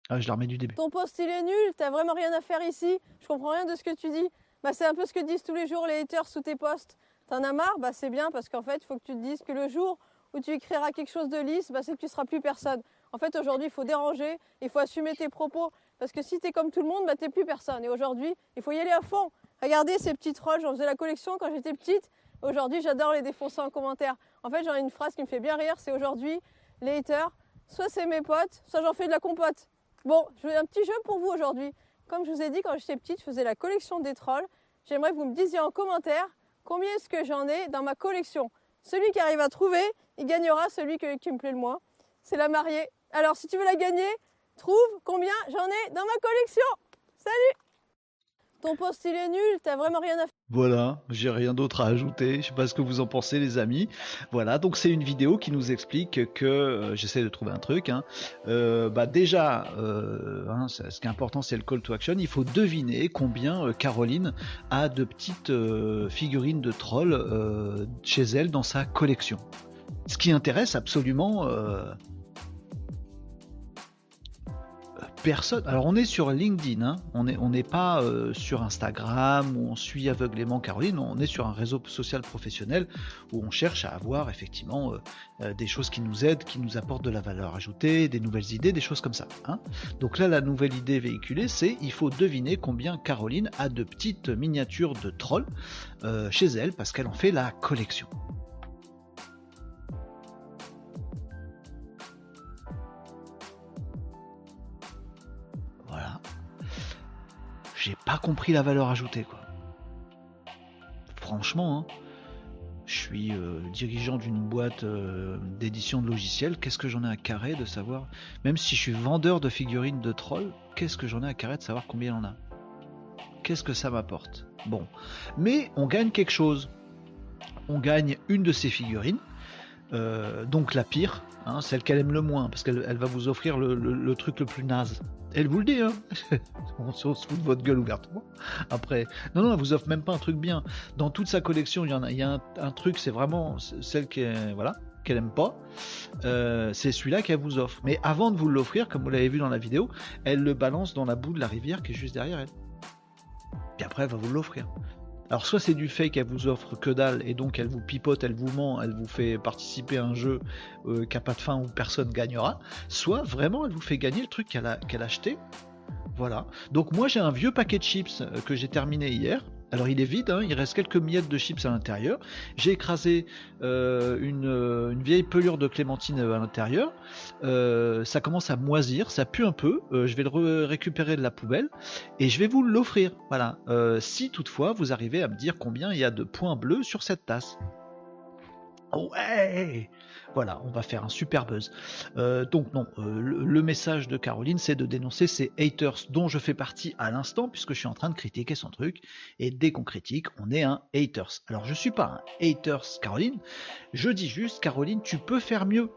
Ah, je la remets du début. Ton poste il est nul, t'as vraiment rien à faire ici. Je comprends rien de ce que tu dis. Bah, c'est un peu ce que disent tous les jours les haters sous tes posts. T'en as marre? Bah, c'est bien parce qu'en fait, il faut que tu te dises que le jour où tu écriras quelque chose de lisse, bah, c'est que tu seras plus personne. En fait, aujourd'hui, il faut déranger, il faut assumer tes propos. Parce que si tu es comme tout le monde, bah, tu n'es plus personne. Et aujourd'hui, il faut y aller à fond. Regardez ces petits trolls, j'en faisais la collection quand j'étais petite. Aujourd'hui, j'adore les défoncer en commentaire. En fait, j'en ai une phrase qui me fait bien rire, c'est aujourd'hui, les soit c'est mes potes, soit j'en fais de la compote. Bon, je vais un petit jeu pour vous aujourd'hui. Comme je vous ai dit, quand j'étais petite, je faisais la collection des trolls. J'aimerais que vous me disiez en commentaire combien est-ce que j'en ai dans ma collection. Celui qui arrive à trouver, il gagnera celui qui me plaît le moins. C'est la mariée. Alors si tu veux la gagner, trouve combien j'en ai dans ma collection. Salut ton poste il est nul, t'as vraiment rien à faire. Voilà, j'ai rien d'autre à ajouter. Je sais pas ce que vous en pensez, les amis. Voilà, donc c'est une vidéo qui nous explique que euh, j'essaie de trouver un truc. Hein. Euh, bah déjà, euh, hein, ce qui est important, c'est le call to action. Il faut deviner combien Caroline a de petites figurines de trolls chez elle dans sa collection. Ce qui intéresse absolument Alors on est sur LinkedIn, hein. on n'est pas euh, sur Instagram où on suit aveuglément Caroline, on est sur un réseau social professionnel où on cherche à avoir effectivement euh, euh, des choses qui nous aident, qui nous apportent de la valeur ajoutée, des nouvelles idées, des choses comme ça. Hein. Donc là la nouvelle idée véhiculée c'est il faut deviner combien Caroline a de petites miniatures de trolls chez elle parce qu'elle en fait la collection. J'ai pas compris la valeur ajoutée quoi. Franchement, hein, je suis euh, dirigeant d'une boîte euh, d'édition de logiciels, qu'est-ce que j'en ai à carré de savoir, même si je suis vendeur de figurines de trolls, qu'est-ce que j'en ai à carré de savoir combien il en a? Qu'est-ce que ça m'apporte? Bon, mais on gagne quelque chose. On gagne une de ces figurines, euh, donc la pire, hein, celle qu'elle aime le moins, parce qu'elle va vous offrir le, truc le plus naze. Elle vous le dit, hein on se fout de votre gueule ouvertement. Après, non, non, elle vous offre même pas un truc bien. Dans toute sa collection, il y en a, un, truc, c'est vraiment celle qui voilà, qu'elle aime pas. Euh, c'est celui-là qu'elle vous offre. Mais avant de vous l'offrir, comme vous l'avez vu dans la vidéo, elle le balance dans la boue de la rivière qui est juste derrière elle. Puis après, elle va vous l'offrir. Alors soit c'est du fait qu'elle vous offre que dalle et donc elle vous pipote, elle vous ment, elle vous fait participer à un jeu euh, qui n'a pas de fin où personne gagnera, soit vraiment elle vous fait gagner le truc qu'elle a, a acheté. Voilà. Donc moi j'ai un vieux paquet de chips euh, que j'ai terminé hier alors il est vide, hein, il reste quelques miettes de chips à l'intérieur. J'ai écrasé euh, euh, une, vieille pelure de clémentine à l'intérieur. Euh, ça commence à moisir, ça pue un peu. je vais le récupérer de la poubelle et je vais vous l'offrir. Voilà. si toutefois vous arrivez à me dire combien il y a de points bleus sur cette tasse. Ouais voilà, on va faire un super buzz. Euh, donc non, euh, le, message de Caroline, c'est de dénoncer ces haters dont je fais partie à l'instant, puisque je suis en train de critiquer son truc. Et dès qu'on critique, on est un haters. Alors je suis pas un haters Caroline, je dis juste Caroline, tu peux faire mieux.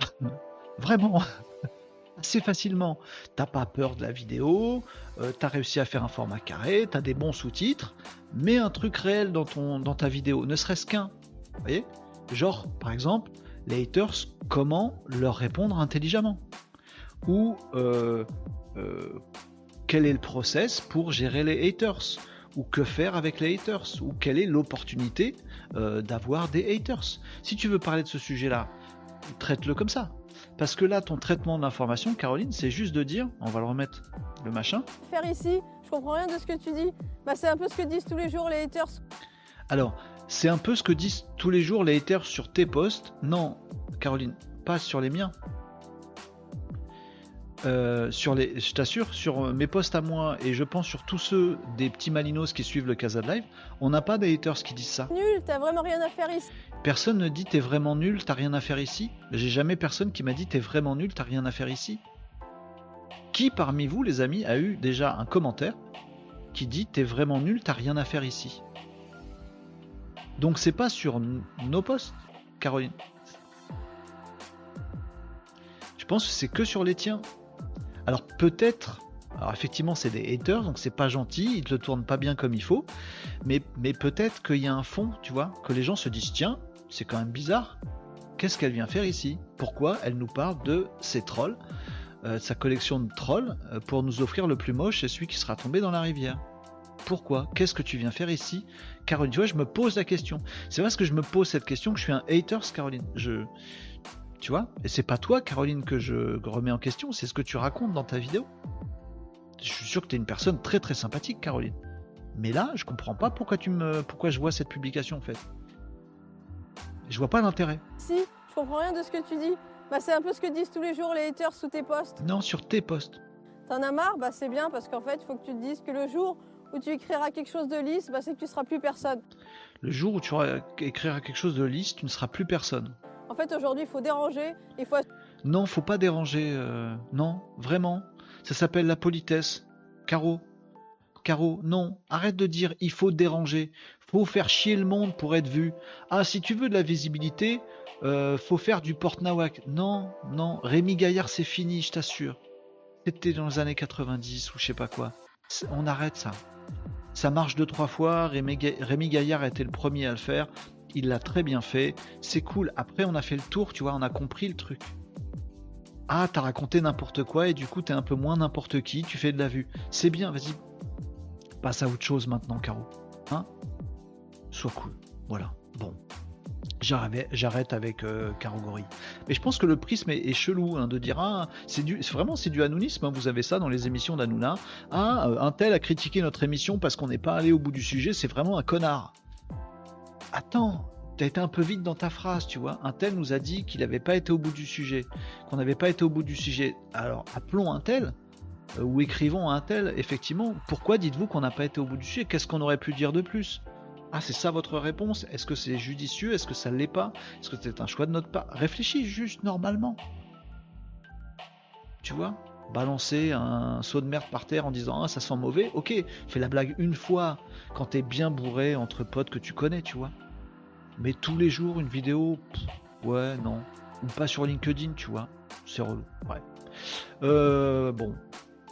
Vraiment. assez facilement. T'as pas peur de la vidéo, euh, t'as réussi à faire un format carré, t'as des bons sous-titres, mets un truc réel dans, ton, dans ta vidéo, ne serait-ce qu'un. Vous voyez? Genre, par exemple, les haters, comment leur répondre intelligemment Ou euh, euh, quel est le process pour gérer les haters Ou que faire avec les haters Ou quelle est l'opportunité euh, d'avoir des haters Si tu veux parler de ce sujet-là, traite-le comme ça. Parce que là, ton traitement de l'information, Caroline, c'est juste de dire, on va le remettre, le machin. Faire ici, je comprends rien de ce que tu dis. Bah, c'est un peu ce que disent tous les jours les haters. Alors, c'est un peu ce que disent tous les jours les haters sur tes posts. Non, Caroline, pas sur les miens. Euh, sur les, je t'assure, sur mes posts à moi et je pense sur tous ceux des petits malinos qui suivent le Casa de Live, on n'a pas des haters qui disent ça. Nul, t'as vraiment rien à faire ici. Personne ne dit t'es vraiment nul, t'as rien à faire ici. J'ai jamais personne qui m'a dit t'es vraiment nul, t'as rien à faire ici. Qui parmi vous, les amis, a eu déjà un commentaire qui dit t'es vraiment nul, t'as rien à faire ici? Donc c'est pas sur nos posts, Caroline. Je pense que c'est que sur les tiens. Alors peut-être, alors effectivement c'est des haters, donc c'est pas gentil, ils te le tournent pas bien comme il faut, mais, peut-être qu'il y a un fond, tu vois, que les gens se disent tiens, c'est quand même bizarre, qu'est-ce qu'elle vient faire ici? Pourquoi elle nous parle de ses trolls, euh, de sa collection de trolls, euh, pour nous offrir le plus moche et celui qui sera tombé dans la rivière pourquoi Qu'est-ce que tu viens faire ici? Caroline, tu vois, je me pose la question. C'est parce que je me pose cette question que je suis un haters, Caroline. Je, tu vois? Et c'est pas toi, Caroline, que je remets en question, c'est ce que tu racontes dans ta vidéo. Je suis sûr que tu es une personne très très sympathique, Caroline. Mais là, je comprends pas pourquoi tu me pourquoi je vois cette publication en fait. Je vois pas l'intérêt. Si, je comprends rien de ce que tu dis. Bah c'est un peu ce que disent tous les jours les haters sous tes posts. Non, sur tes posts. T'en as marre? Bah c'est bien parce qu'en fait, il faut que tu te dises que le jour où tu écriras quelque chose de lisse, bah c'est que tu seras plus personne. Le jour où tu écriras quelque chose de lisse, tu ne seras plus personne. En fait, aujourd'hui, il faut déranger, il faut... Non, faut pas déranger. euh, non, vraiment. Ça s'appelle la politesse. Caro. Caro, non. Arrête de dire il faut déranger. Faut faire chier le monde pour être vu. Ah, si tu veux de la visibilité, euh, faut faire du porte-nawak. Non, non. Rémi Gaillard, c'est fini, je t'assure. C'était dans les années 90 ou je sais pas quoi. On arrête ça. Ça marche deux, trois fois. Rémi, Ga- Rémi Gaillard était le premier à le faire. Il l'a très bien fait. C'est cool. Après, on a fait le tour, tu vois, on a compris le truc. Ah, t'as raconté n'importe quoi et du coup, t'es un peu moins n'importe qui. Tu fais de la vue. C'est bien, vas-y. Passe à autre chose maintenant, Caro. Hein? Sois cool. Voilà. Bon. J'arrête avec euh. Mais je pense que le prisme est, chelou hein, de dire ah c'est vraiment c'est du anounisme. hein, vous avez ça dans les émissions d'Anouna. Ah euh, un tel a critiqué notre émission parce qu'on n'est pas allé au bout du sujet. C'est vraiment un connard. Attends, t'as été un peu vite dans ta phrase, tu vois. Un tel nous a dit qu'il n'avait pas été au bout du sujet, qu'on n'avait pas été au bout du sujet. Alors appelons un tel euh, ou écrivons un tel. Effectivement, pourquoi dites-vous qu'on n'a pas été au bout du sujet? Qu'est-ce qu'on aurait pu dire de plus? Ah, c'est ça votre réponse? Est-ce que c'est judicieux? Est-ce que ça l'est pas? Est-ce que c'est un choix de notre part? Réfléchis juste normalement. Tu vois? Balancer un seau de merde par terre en disant ah ça sent mauvais, ok, fais la blague une fois quand t'es bien bourré entre potes que tu connais, tu vois. Mais tous les jours une vidéo, ouais non, ou pas sur LinkedIn, tu vois, c'est relou. Ouais. Euh, bon,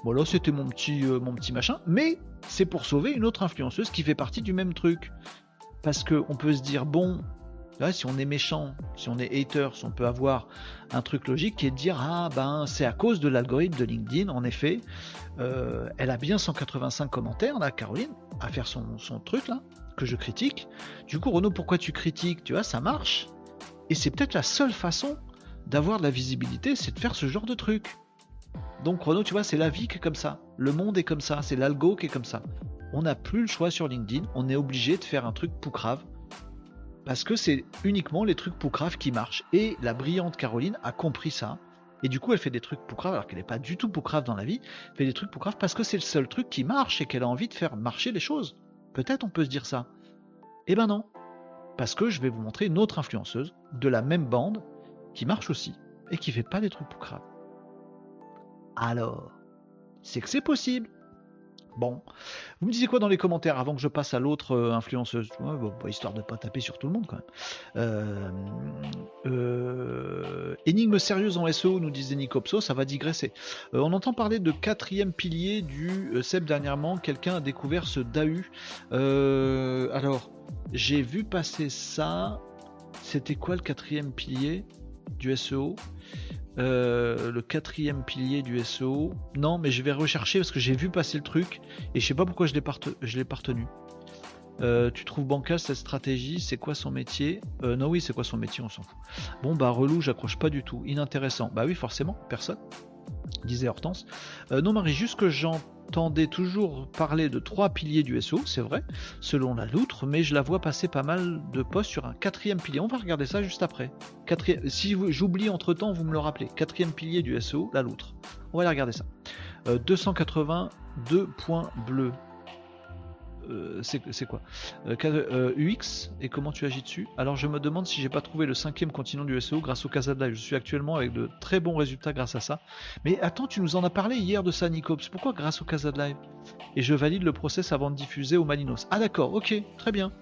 voilà, c'était mon petit euh, mon petit machin, mais c'est pour sauver une autre influenceuse qui fait partie du même truc, parce que on peut se dire bon, si on est méchant, si on est haters, on peut avoir un truc logique qui est de dire ah ben c'est à cause de l'algorithme de LinkedIn, en effet, euh, elle a bien 185 commentaires là, Caroline, à faire son, son truc là que je critique. Du coup, Renaud, pourquoi tu critiques? Tu vois, ça marche. Et c'est peut-être la seule façon d'avoir de la visibilité, c'est de faire ce genre de truc. Donc Renaud, tu vois, c'est la vie qui est comme ça. Le monde est comme ça, c'est l'algo qui est comme ça. On n'a plus le choix sur LinkedIn, on est obligé de faire un truc poucrave. Parce que c'est uniquement les trucs poucraves qui marchent. Et la brillante Caroline a compris ça. Et du coup, elle fait des trucs poucraves alors qu'elle n'est pas du tout poucrave dans la vie. Elle fait des trucs poucraves parce que c'est le seul truc qui marche et qu'elle a envie de faire marcher les choses. Peut-être on peut se dire ça. Eh ben non. Parce que je vais vous montrer une autre influenceuse de la même bande qui marche aussi et qui fait pas des trucs poucraves. Alors, c'est que c'est possible. Bon, vous me disiez quoi dans les commentaires avant que je passe à l'autre euh, influenceuse? Bon, bah, Histoire de pas taper sur tout le monde quand même. Euh, euh, sérieuse en SEO, nous disait Nicopso, ça va digresser. On entend parler de quatrième pilier du CEP dernièrement, quelqu'un a découvert ce DAU. Alors, j'ai vu passer ça. C'était quoi le quatrième pilier du SEO. Euh, le quatrième pilier du SEO. Non, mais je vais rechercher parce que j'ai vu passer le truc et je sais pas pourquoi je l'ai pas retenu. Euh, tu trouves bancal cette stratégie C'est quoi son métier? Euh, Non, oui, c'est quoi son métier On s'en fout. Bon, bah relou, j'accroche pas du tout. Inintéressant. Bah oui, forcément, personne. Disait Hortense. non, Marie, juste que j'en entendais toujours parler de trois piliers du SEO, c'est vrai, selon la loutre, mais je la vois passer pas mal de postes sur un quatrième pilier. On va regarder ça juste après. Si j'oublie entre temps, vous me le rappelez. Quatrième pilier du SEO, la loutre. On va aller regarder ça. 282 euh, points bleus. Euh, c'est quoi? UX euh, et comment tu agis dessus? Alors je me demande si j'ai pas trouvé le cinquième continent du SEO grâce au Casa Live. Je suis actuellement avec de très bons résultats grâce à ça. Mais attends, tu nous en as parlé hier de ça, Nicops. Pourquoi grâce au Casa Live? Et je valide le process avant de diffuser au Malinos. Ah d'accord, ok, très bien.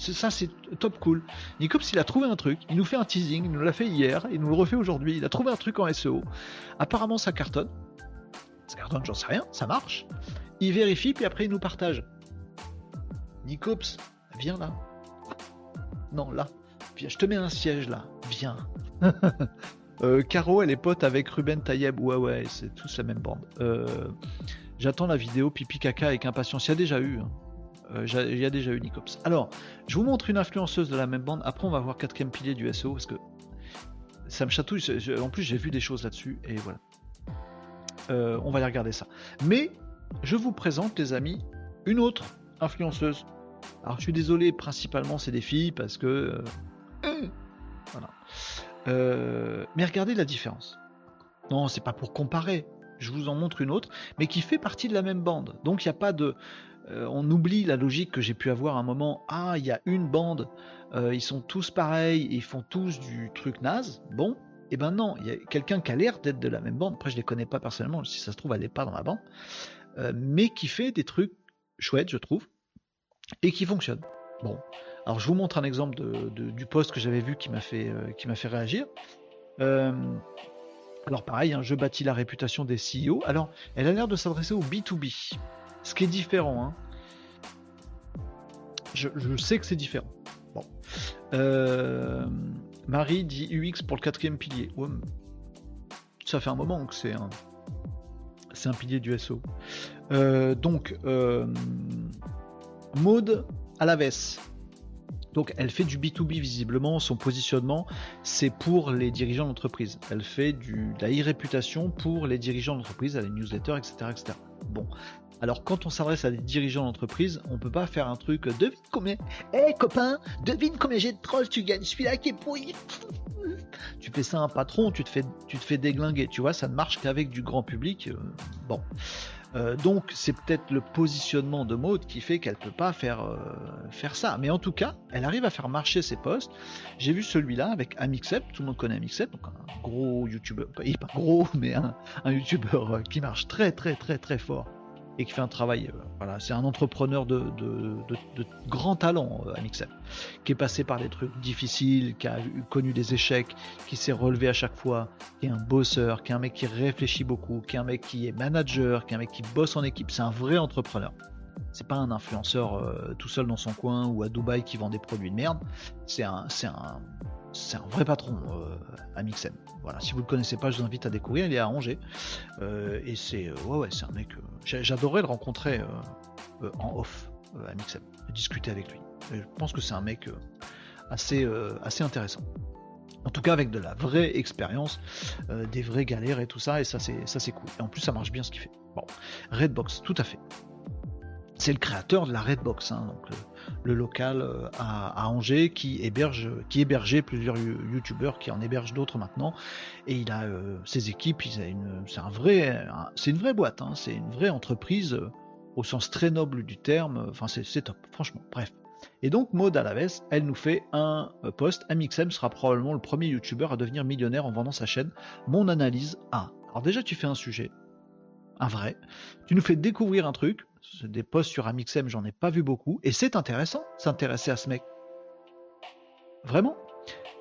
Ça, c'est top cool. Nicops, il a trouvé un truc. Il nous fait un teasing. Il nous l'a fait hier. Il nous le refait aujourd'hui. Il a trouvé un truc en SEO. Apparemment, ça cartonne. Ça cartonne, j'en sais rien. Ça marche. Il vérifie, puis après, il nous partage. Nicops, viens là. Non, là. Je te mets un siège là. Viens. euh, Caro, elle est pote avec Ruben Tayeb. Ouais, ouais, c'est tous la même bande. Euh, j'attends la vidéo pipi caca avec impatience. Il y a déjà eu. Hein. Euh, y a déjà eu Nicops. Alors, je vous montre une influenceuse de la même bande. Après, on va voir quatrième pilier du SEO parce que ça me chatouille. En plus, j'ai vu des choses là-dessus et voilà. On va aller regarder ça. Mais je vous présente, les amis, une autre influenceuse alors je suis désolé, principalement c'est des filles parce que... Euh, voilà. Euh, mais regardez la différence. Non, c'est pas pour comparer. Je vous en montre une autre, mais qui fait partie de la même bande. Donc il n'y a pas de... Euh, on oublie la logique que j'ai pu avoir à un moment. Ah, il y a une bande, ils sont tous pareils, ils font tous du truc naze. Bon, et eh ben non, il y a quelqu'un qui a l'air d'être de la même bande. Après, je les connais pas personnellement, si ça se trouve, elle n'est pas dans la bande, mais qui fait des trucs chouettes, je trouve et qui fonctionne. Bon, alors je vous montre un exemple du post que j'avais vu qui m'a fait, euh, réagir. Euh, alors pareil, hein, je bâtis la réputation des CEO. Alors, elle a l'air de s'adresser au B2B, ce qui est différent. Hein. Je, sais que c'est différent. Bon. Euh, Marie dit UX pour le quatrième pilier. ça fait un moment que c'est un, c'est un pilier du SO. donc, Maude à la veste. Donc elle fait du B2B visiblement, son positionnement c'est pour les dirigeants d'entreprise. Elle fait du, de la e-réputation pour les dirigeants d'entreprise, les newsletters, etc., etc. Bon, alors quand on s'adresse à des dirigeants d'entreprise, on peut pas faire un truc devine combien, hé hey, copain, devine combien j'ai de trolls tu gagnes, celui-là qui est pourri. Tu fais ça à un patron, tu te fais, tu fais déglinguer, tu vois, ça ne marche qu'avec du grand public. Euh, bon. Euh, donc c'est peut-être le positionnement de Maud qui fait qu'elle peut pas faire, euh, ça. Mais en tout cas, elle arrive à faire marcher ses posts. J'ai vu celui-là avec Amixep, tout le monde connaît Amixep, donc un gros youtubeur, pas gros, mais un, youtubeur euh, qui marche très très très très fort et qui fait un travail. Euh, voilà, c'est un entrepreneur de, grand talent, euh, Amixem, qui est passé par des trucs difficiles, qui a connu des échecs, qui s'est relevé à chaque fois, qui est un bosseur, qui est un mec qui réfléchit beaucoup, qui est un mec qui est manager, qui est un mec qui bosse en équipe. C'est un vrai entrepreneur. C'est pas un influenceur euh, tout seul dans son coin ou à Dubaï qui vend des produits de merde. C'est un vrai patron, euh, Amixem. Voilà, si vous le connaissez pas, je vous invite à découvrir. Il est à Angers euh, et c'est euh, ouais ouais, un mec. J'adorais le rencontrer en off, Amixem, discuter avec lui. je pense que c'est un mec assez assez intéressant. En tout cas, avec de la vraie expérience, des vraies galères et tout ça, et ça c'est ça c'est cool. Et en plus, ça marche bien ce qu'il fait. Bon, Redbox, tout à fait. C'est le créateur de la Redbox, hein, donc le local euh, à, Angers qui héberge, hébergeait plusieurs youtubeurs, qui en héberge d'autres maintenant. Et il a euh, ses équipes, c'est une vraie boîte, hein. c'est une vraie entreprise euh, au sens très noble du terme. Enfin, c'est top, franchement. Bref. Et donc Maud Alaves, elle nous fait un post. Amixem sera probablement le premier youtubeur à devenir millionnaire en vendant sa chaîne. Mon analyse A. Alors déjà, tu fais un sujet, un vrai. Tu nous fais découvrir un truc des posts sur Amixem, j'en ai pas vu beaucoup, et c'est intéressant s'intéresser à ce mec. Vraiment.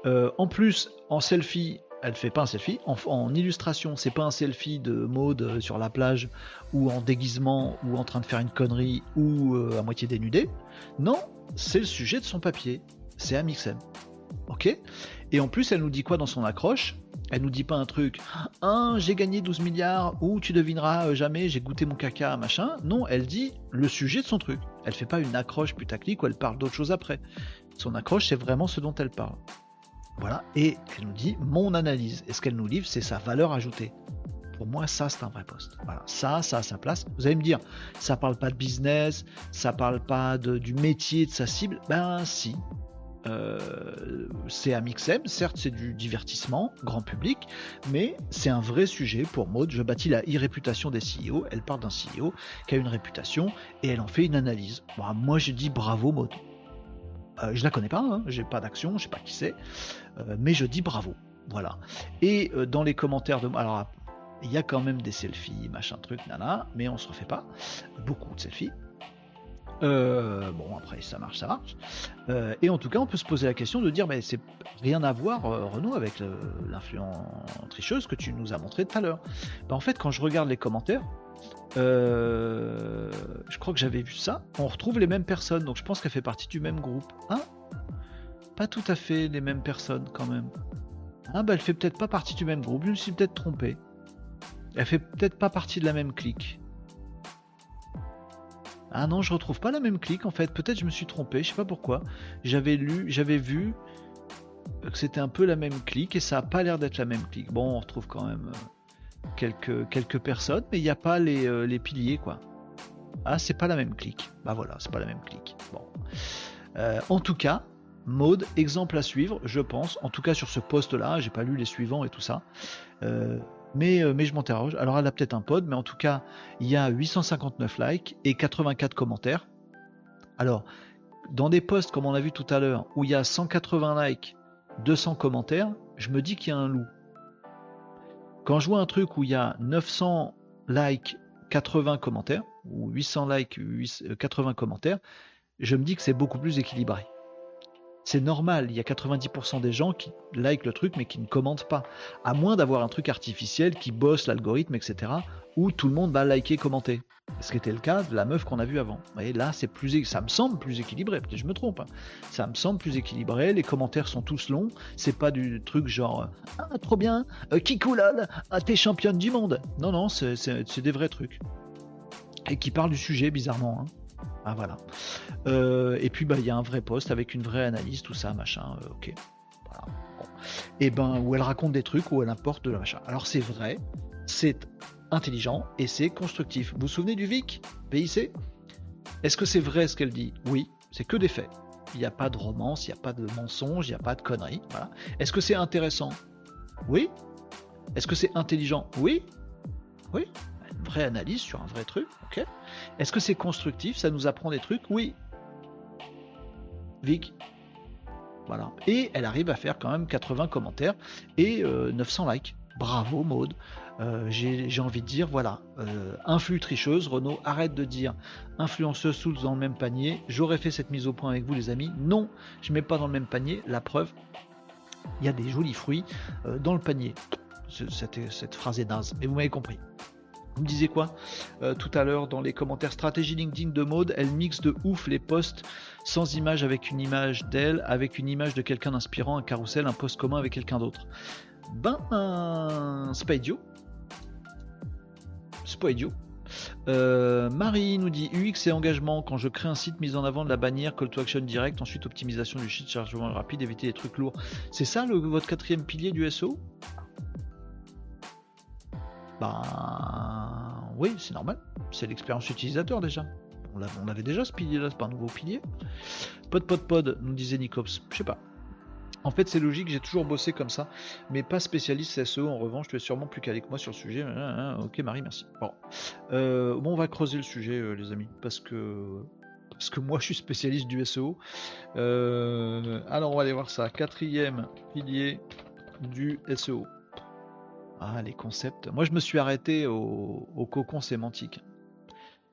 Euh, en plus, en selfie, elle fait pas un selfie. En, illustration, c'est pas un selfie de mode euh, sur la plage ou en déguisement ou en train de faire une connerie ou euh, à moitié dénudé. Non, c'est le sujet de son papier. C'est Amixem. Ok? Et en plus, elle nous dit quoi dans son accroche? Elle nous dit pas un truc, un, j'ai gagné 12 milliards, ou tu devineras euh, jamais, j'ai goûté mon caca, machin. Non, elle dit le sujet de son truc. Elle fait pas une accroche putaclic où elle parle d'autre chose après. Son accroche, c'est vraiment ce dont elle parle. Voilà. Et elle nous dit mon analyse. Et ce qu'elle nous livre, c'est sa valeur ajoutée. Pour moi, ça, c'est un vrai poste. Voilà, ça, ça a sa place. Vous allez me dire, ça parle pas de business, ça parle pas du métier de sa cible. Ben si. Euh, c'est un mixem, certes c'est du divertissement, grand public, mais c'est un vrai sujet pour Maud. Je bâtis la e-réputation des CEO. Elle part d'un CEO qui a une réputation et elle en fait une analyse. moi je dis bravo Maud. Euh, je la connais pas, hein, j'ai pas d'action, je sais pas qui c'est, euh, mais je dis bravo. Voilà. Et dans les commentaires de. Alors il y a quand même des selfies, machin truc, nana, mais on se refait pas. Beaucoup de selfies. Euh, bon, après, ça marche, ça marche. Euh, et en tout cas, on peut se poser la question de dire, mais c'est rien à voir, euh, Renaud, avec l'influence tricheuse que tu nous as montré tout à l'heure. Ben, en fait, quand je regarde les commentaires, je crois que j'avais vu ça. On retrouve les mêmes personnes, donc je pense qu'elle fait partie du même groupe. Hein? Pas tout à fait les mêmes personnes, quand même. Ah, bah, elle fait peut-être pas partie du même groupe, je me suis peut-être trompé. Elle fait peut-être pas partie de la même clique. Ah non, je retrouve pas la même clique en fait. Peut-être je me suis trompé, je sais pas pourquoi. J'avais lu, j'avais vu que c'était un peu la même clique et ça a pas l'air d'être la même clique. Bon, on retrouve quand même euh, quelques, personnes, mais il n'y a pas les, euh, les, piliers quoi. Ah, c'est pas la même clique. Bah voilà, c'est pas la même clique. Bon. Euh, en tout cas, mode exemple à suivre, je pense. En tout cas sur ce poste-là, j'ai pas lu les suivants et tout ça. Euh, mais, je m'interroge. Alors elle a peut-être un pod, mais en tout cas, il y a 859 likes et 84 commentaires. Alors, dans des posts comme on a vu tout à l'heure, où il y a 180 likes, 200 commentaires, je me dis qu'il y a un loup. Quand je vois un truc où il y a 900 likes, 80 commentaires, ou 800 likes, 80 commentaires, je me dis que c'est beaucoup plus équilibré. C'est normal, il y a 90% des gens qui like le truc mais qui ne commentent pas. À moins d'avoir un truc artificiel qui bosse l'algorithme, etc. où tout le monde va liker, commenter. Ce qui était le cas de la meuf qu'on a vue avant. Et là, c'est plus, ça me semble plus équilibré. Peut-être je me trompe. Hein. Ça me semble plus équilibré. Les commentaires sont tous longs. C'est pas du truc genre ah trop bien, euh, Kikoulol, ah, t'es championne du monde. Non non, c'est des vrais trucs et qui parlent du sujet bizarrement. Hein. Ah voilà. Euh, et puis bah il y a un vrai poste avec une vraie analyse, tout ça, machin. Euh, ok. Et ben où elle raconte des trucs, où elle importe de la machin. Alors c'est vrai, c'est intelligent et c'est constructif. Vous vous souvenez du VIC VIC Est-ce que c'est vrai ce qu'elle dit? Oui, c'est que des faits. Il n'y a pas de romance, il n'y a pas de mensonge, il n'y a pas de conneries. Voilà. Est-ce que c'est intéressant? Oui. Est-ce que c'est intelligent? Oui. Oui. Une vraie analyse sur un vrai truc, ok est-ce que c'est constructif? Ça nous apprend des trucs? Oui. Vic? Voilà. Et elle arrive à faire quand même 80 commentaires et 900 euh, likes. Bravo Maude. Euh, j'ai envie de dire, voilà, euh, influx tricheuse, Renault, arrête de dire influenceuse sous dans le même panier. J'aurais fait cette mise au point avec vous les amis. Non, je mets pas dans le même panier. La preuve, il y a des jolis fruits dans le panier. Cette, cette phrase est naze, mais vous m'avez compris. Vous me disiez quoi euh, tout à l'heure dans les commentaires stratégie LinkedIn de mode Elle mixe de ouf les posts sans image avec une image d'elle, avec une image de quelqu'un d'inspirant, un carrousel, un post commun avec quelqu'un d'autre. Ben, c'est pas idiot. C'est idiot. Euh, Marie nous dit UX et engagement. Quand je crée un site, mise en avant de la bannière, call to action direct, ensuite optimisation du site, chargement rapide, éviter les trucs lourds. C'est ça votre quatrième pilier du SEO ben oui, c'est normal. C'est l'expérience utilisateur déjà. On avait déjà ce pilier-là, c'est pas un nouveau pilier. Pod pod pod, nous disait Nicops. Je sais pas. En fait, c'est logique, j'ai toujours bossé comme ça, mais pas spécialiste SEO. En revanche, tu es sûrement plus calé que moi sur le sujet. Hein, hein, ok, Marie, merci. Bon, euh, bon on va creuser le sujet, euh, les amis, parce que parce que moi, je suis spécialiste du SEO. Euh, alors, on va aller voir ça. Quatrième pilier du SEO. Ah, les concepts. Moi, je me suis arrêté au, cocon sémantique.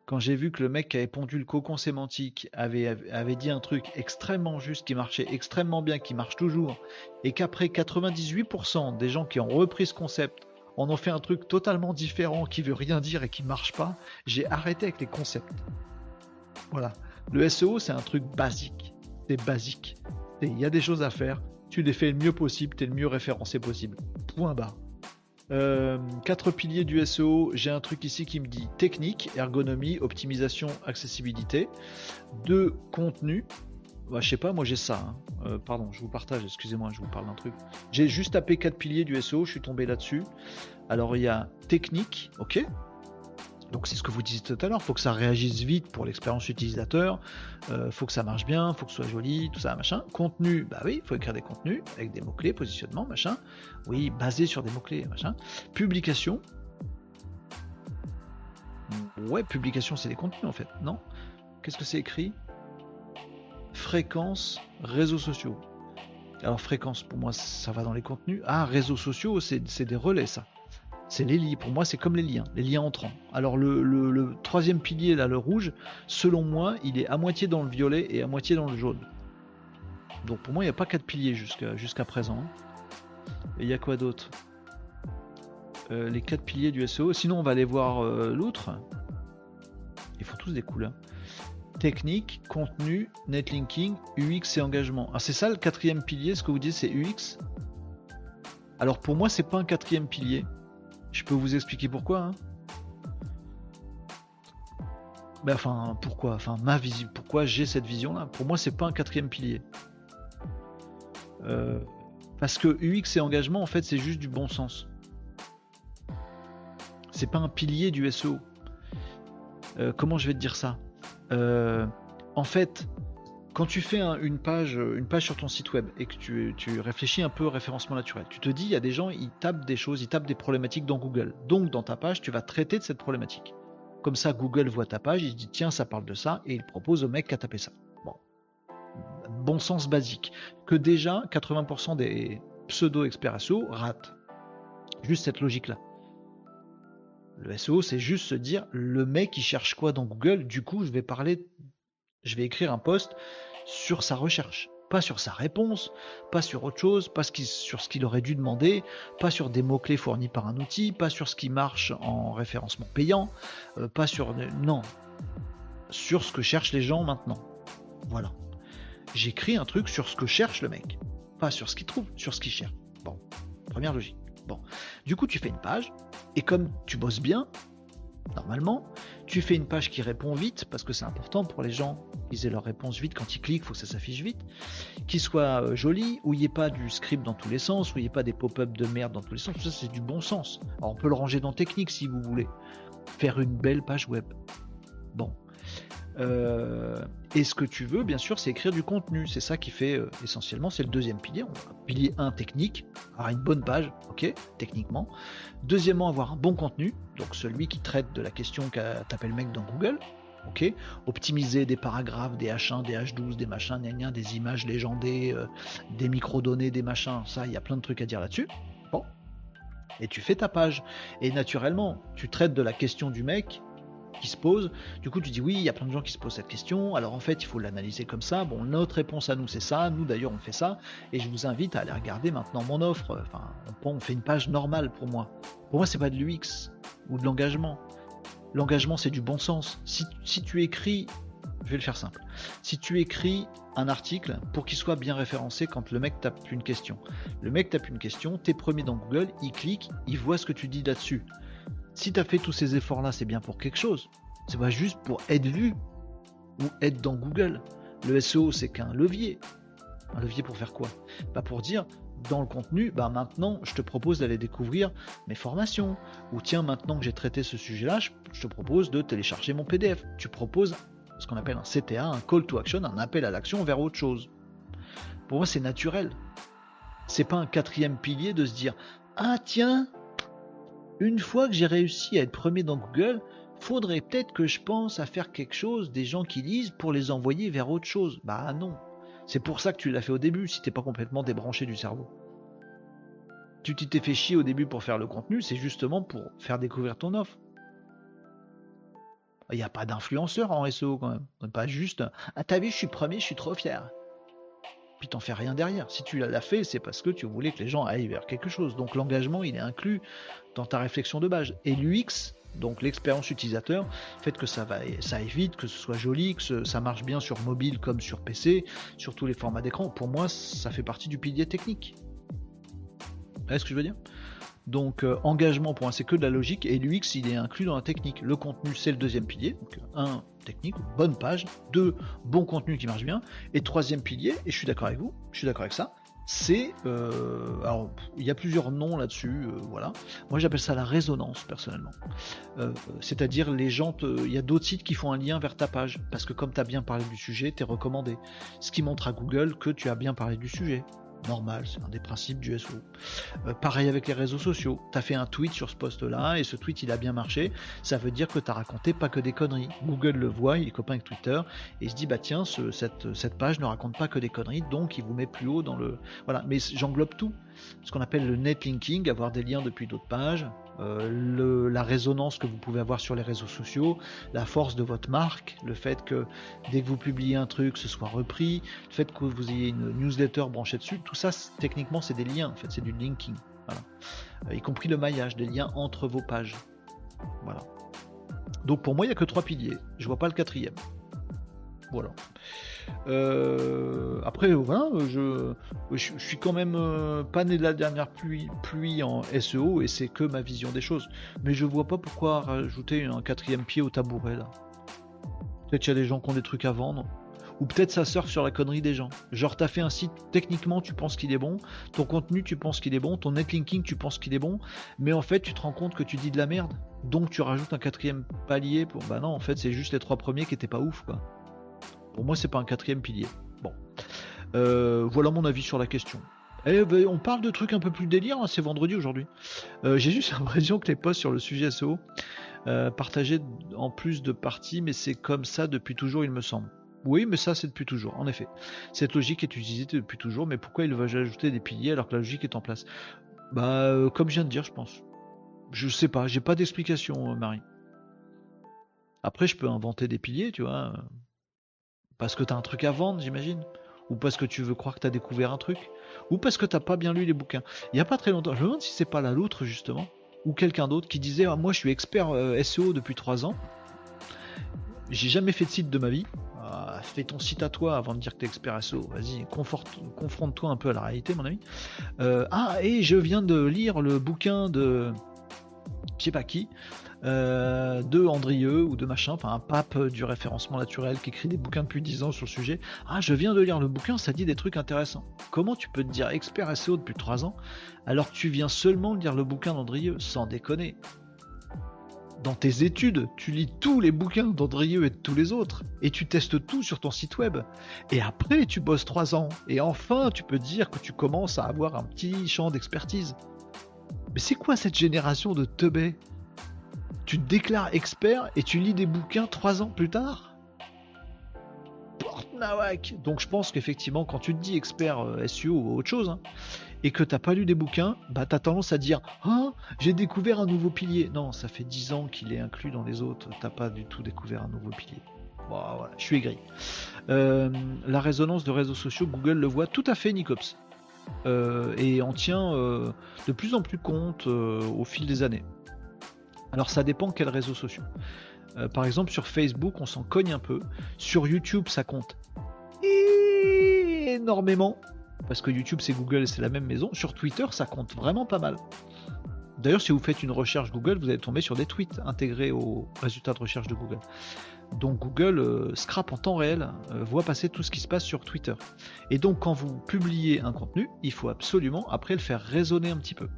Quand j'ai vu que le mec qui avait pondu le cocon sémantique avait, avait dit un truc extrêmement juste, qui marchait extrêmement bien, qui marche toujours, et qu'après 98% des gens qui ont repris ce concept en ont fait un truc totalement différent, qui veut rien dire et qui marche pas, j'ai arrêté avec les concepts. Voilà. Le SEO, c'est un truc basique. C'est basique. Il y a des choses à faire, Tu les fais le mieux possible, tu es le mieux référencé possible. Point barre. Euh, quatre piliers du SEO, j'ai un truc ici qui me dit technique, ergonomie, optimisation, accessibilité. Deux, contenu. Bah, je sais pas, moi j'ai ça. Hein. Euh, pardon, je vous partage, excusez-moi, je vous parle d'un truc. J'ai juste tapé quatre piliers du SEO, je suis tombé là-dessus. Alors il y a technique, ok, donc c'est ce que vous disiez tout à l'heure, il faut que ça réagisse vite pour l'expérience utilisateur, euh, faut que ça marche bien, faut que ce soit joli, tout ça, machin. Contenu, bah oui, il faut écrire des contenus avec des mots-clés, positionnement, machin. Oui, basé sur des mots-clés, machin. Publication. Ouais, publication, c'est des contenus en fait, non? Qu'est-ce que c'est écrit? Fréquence, réseaux sociaux. Alors fréquence, pour moi, ça va dans les contenus. Ah, réseaux sociaux, c'est des relais, ça. C'est les liens. Pour moi, c'est comme les liens, les liens entrants. Alors le, troisième pilier, là, le rouge, selon moi, il est à moitié dans le violet et à moitié dans le jaune. Donc pour moi, il n'y a pas quatre piliers jusqu'à présent. Et il y a quoi d'autre? Euh, Les quatre piliers du SEO. Sinon, on va aller voir euh, l'autre. Ils font tous des couleurs. Technique, contenu, netlinking, UX et engagement. Ah, c'est ça le quatrième pilier, ce que vous dites, c'est UX? Alors pour moi, c'est pas un quatrième pilier. Je peux vous expliquer pourquoi. Hein. Ben, enfin, pourquoi Enfin, ma vision. Pourquoi j'ai cette vision-là? Pour moi, c'est pas un quatrième pilier. Euh, parce que UX et engagement, en fait, c'est juste du bon sens. C'est pas un pilier du SEO. Euh, comment je vais te dire ça? Euh, En fait, quand tu fais une, page, une page sur ton site web et que tu, réfléchis un peu au référencement naturel, tu te dis, il y a des gens, ils tapent des choses, ils tapent des problématiques dans Google. Donc, dans ta page, tu vas traiter de cette problématique. Comme ça, Google voit ta page, il dit, tiens, ça parle de ça, et il propose au mec qui a tapé ça. Bon. Bon sens basique. Que déjà, 80% des pseudo-experts SEO ratent. Juste cette logique-là. Le SEO, c'est juste se dire, le mec, il cherche quoi dans Google? Du coup, je vais parler, je vais écrire un post sur sa recherche, pas sur sa réponse, pas sur autre chose, pas sur ce qu'il aurait dû demander, pas sur des mots-clés fournis par un outil, pas sur ce qui marche en référencement payant, euh, pas sur... Non, sur ce que cherchent les gens maintenant. Voilà. J'écris un truc sur ce que cherche le mec, pas sur ce qu'il trouve, sur ce qu'il cherche. Bon, première logique. Bon, du coup tu fais une page, et comme tu bosses bien, normalement, tu fais une page qui répond vite, parce que c'est important pour les gens qu'ils aient leur réponse vite quand ils cliquent, il faut que ça s'affiche vite, qui soit euh, joli, où il n'y ait pas du script dans tous les sens, où il n'y ait pas des pop-up de merde dans tous les sens, tout ça c'est du bon sens. Alors on peut le ranger dans technique si vous voulez. Faire une belle page web. Bon, euh, et ce que tu veux, bien sûr, c'est écrire du contenu. C'est ça qui fait euh, essentiellement, c'est le deuxième pilier. Pilier 1, technique, avoir une bonne page, ok, techniquement. Deuxièmement, avoir un bon contenu, donc celui qui traite de la question qu'a tapé le mec dans Google. ok Optimiser des paragraphes, des H1, des H12, des machins, des images légendées, euh, des micro-données, des machins, ça, il y a plein de trucs à dire là-dessus. Bon. Et tu fais ta page. Et naturellement, tu traites de la question du mec qui se pose. Du coup, tu dis oui, il y a plein de gens qui se posent cette question. Alors en fait, il faut l'analyser comme ça. Bon, notre réponse à nous, c'est ça. Nous, d'ailleurs, on fait ça. Et je vous invite à aller regarder maintenant mon offre. Enfin, on, fait une page normale pour moi. Pour moi, c'est pas de l'UX ou de l'engagement. L'engagement, c'est du bon sens. Si, si tu écris, je vais le faire simple. Si tu écris un article pour qu'il soit bien référencé quand le mec tape une question. Le mec tape une question, t'es premier dans Google, il clique, il voit ce que tu dis là-dessus si tu as fait tous ces efforts-là, c'est bien pour quelque chose. C'est pas juste pour être vu ou être dans Google. Le SEO, c'est qu'un levier. Un levier pour faire quoi? Pas pour dire, dans le contenu, bah maintenant, je te propose d'aller découvrir mes formations. Ou tiens, maintenant que j'ai traité ce sujet-là, je, te propose de télécharger mon PDF. Tu proposes ce qu'on appelle un CTA, un call to action, un appel à l'action vers autre chose. Pour moi, c'est naturel. C'est pas un quatrième pilier de se dire, ah tiens, une fois que j'ai réussi à être premier dans Google, faudrait peut-être que je pense à faire quelque chose des gens qui lisent pour les envoyer vers autre chose. Bah non. C'est pour ça que tu l'as fait au début, si t'es pas complètement débranché du cerveau. Tu t'es fait chier au début pour faire le contenu, c'est justement pour faire découvrir ton offre. Il n'y a pas d'influenceur en SEO quand même. Pas juste Ah t'as vu, je suis premier, je suis trop fier. Puis t'en fais rien derrière. Si tu l'as fait, c'est parce que tu voulais que les gens aillent vers quelque chose. Donc l'engagement, il est inclus dans ta réflexion de base. Et l'UX, donc l'expérience utilisateur, fait que ça va, ça évite que ce soit joli, que ça marche bien sur mobile comme sur PC, sur tous les formats d'écran. Pour moi, ça fait partie du pilier technique. Vous voyez ce que je veux dire? Donc euh, engagement pour moi c'est que de la logique et l'UX il est inclus dans la technique. Le contenu c'est le deuxième pilier. Donc un technique, bonne page, deux bon contenu qui marche bien et troisième pilier et je suis d'accord avec vous, je suis d'accord avec ça. C'est euh, alors il y a plusieurs noms là-dessus, euh, voilà. Moi j'appelle ça la résonance personnellement. C'est-à-dire les gens, il y a d'autres sites qui font un lien vers ta page parce que comme tu as bien parlé du sujet, tu es recommandé. Ce qui montre à Google que tu as bien parlé du sujet normal, c'est un des principes du SEO. Euh, pareil avec les réseaux sociaux, tu as fait un tweet sur ce poste-là et ce tweet il a bien marché, ça veut dire que tu raconté pas que des conneries. Google le voit, il est copain avec Twitter et il se dit bah tiens, cette, cette page ne raconte pas que des conneries, donc il vous met plus haut dans le. Voilà, mais j'englobe tout. Ce qu'on appelle le netlinking, avoir des liens depuis d'autres pages, euh, la résonance que vous pouvez avoir sur les réseaux sociaux, la force de votre marque, le fait que dès que vous publiez un truc, ce soit repris, le fait que vous ayez une newsletter branchée dessus, tout ça, techniquement, c'est des liens, en fait, c'est du linking. Euh, y compris le maillage, des liens entre vos pages. Voilà. Donc pour moi, il n'y a que trois piliers. Je vois pas le quatrième. Voilà. Euh, après, voilà, je, suis quand même euh, pas né de la dernière pluie, pluie en SEO et c'est que ma vision des choses. Mais je vois pas pourquoi rajouter un quatrième pied au tabouret là. Peut-être qu'il y a des gens qui ont des trucs à vendre. Ou peut-être ça surfe sur la connerie des gens. Genre, t'as fait un site, techniquement, tu penses qu'il est bon. Ton contenu, tu penses qu'il est bon. Ton netlinking, tu penses qu'il est bon. Mais en fait, tu te rends compte que tu dis de la merde. Donc, tu rajoutes un quatrième palier pour. Bah non, en fait, c'est juste les trois premiers qui étaient pas ouf, quoi. Pour moi, c'est pas un quatrième pilier. Bon. Euh, voilà mon avis sur la question. Eh ben, on parle de trucs un peu plus délire, hein, c'est vendredi aujourd'hui. Euh, j'ai juste l'impression que les posts sur le sujet SEO euh, partagés en plus de parties, mais c'est comme ça depuis toujours, il me semble. Oui, mais ça c'est depuis toujours, en effet. Cette logique est utilisée depuis toujours, mais pourquoi il va ajouter des piliers alors que la logique est en place? Bah, comme je viens de dire, je pense. Je sais pas, j'ai pas d'explication, Marie. Après, je peux inventer des piliers, tu vois. Parce que tu as un truc à vendre, j'imagine. Ou parce que tu veux croire que tu as découvert un truc. Ou parce que t'as pas bien lu les bouquins. Il n'y a pas très longtemps, je me demande si c'est pas la loutre justement. Ou quelqu'un d'autre qui disait ah, Moi je suis expert euh, SEO depuis 3 ans. J'ai jamais fait de site de ma vie. Ah, fais ton site à toi avant de dire que tu es expert SEO. Vas-y, confronte-toi un peu à la réalité, mon ami. Euh, ah, et je viens de lire le bouquin de je sais pas qui, euh, de Andrieux ou de machin, enfin un pape du référencement naturel qui écrit des bouquins depuis 10 ans sur le sujet. Ah, je viens de lire le bouquin, ça dit des trucs intéressants. Comment tu peux te dire expert SEO depuis 3 ans alors que tu viens seulement lire le bouquin d'Andrieux Sans déconner? Dans tes études, tu lis tous les bouquins d'Andrieux et de tous les autres, et tu testes tout sur ton site web. Et après, tu bosses 3 ans, et enfin, tu peux dire que tu commences à avoir un petit champ d'expertise. Mais c'est quoi cette génération de teubés? Tu te déclares expert et tu lis des bouquins trois ans plus tard? Donc je pense qu'effectivement, quand tu te dis expert euh, SEO ou autre chose, hein, et que t'as pas lu des bouquins, bah t'as tendance à dire Ah, j'ai découvert un nouveau pilier. Non, ça fait 10 ans qu'il est inclus dans les autres, t'as pas du tout découvert un nouveau pilier. Bon, voilà, je suis aigri. Euh, la résonance de réseaux sociaux, Google le voit tout à fait, Nicops. Euh, et en tient de plus en plus compte au fil des années. Alors ça dépend quels réseaux sociaux. par exemple sur Facebook on s'en cogne un peu. Sur YouTube ça compte énormément. Parce que YouTube c'est Google c'est la même maison. Sur Twitter ça compte vraiment pas mal. D'ailleurs, si vous faites une recherche Google, vous allez tomber sur des tweets intégrés aux résultats de recherche de Google. Donc Google euh, scrape en temps réel, euh, voit passer tout ce qui se passe sur Twitter. Et donc quand vous publiez un contenu, il faut absolument après le faire résonner un petit peu.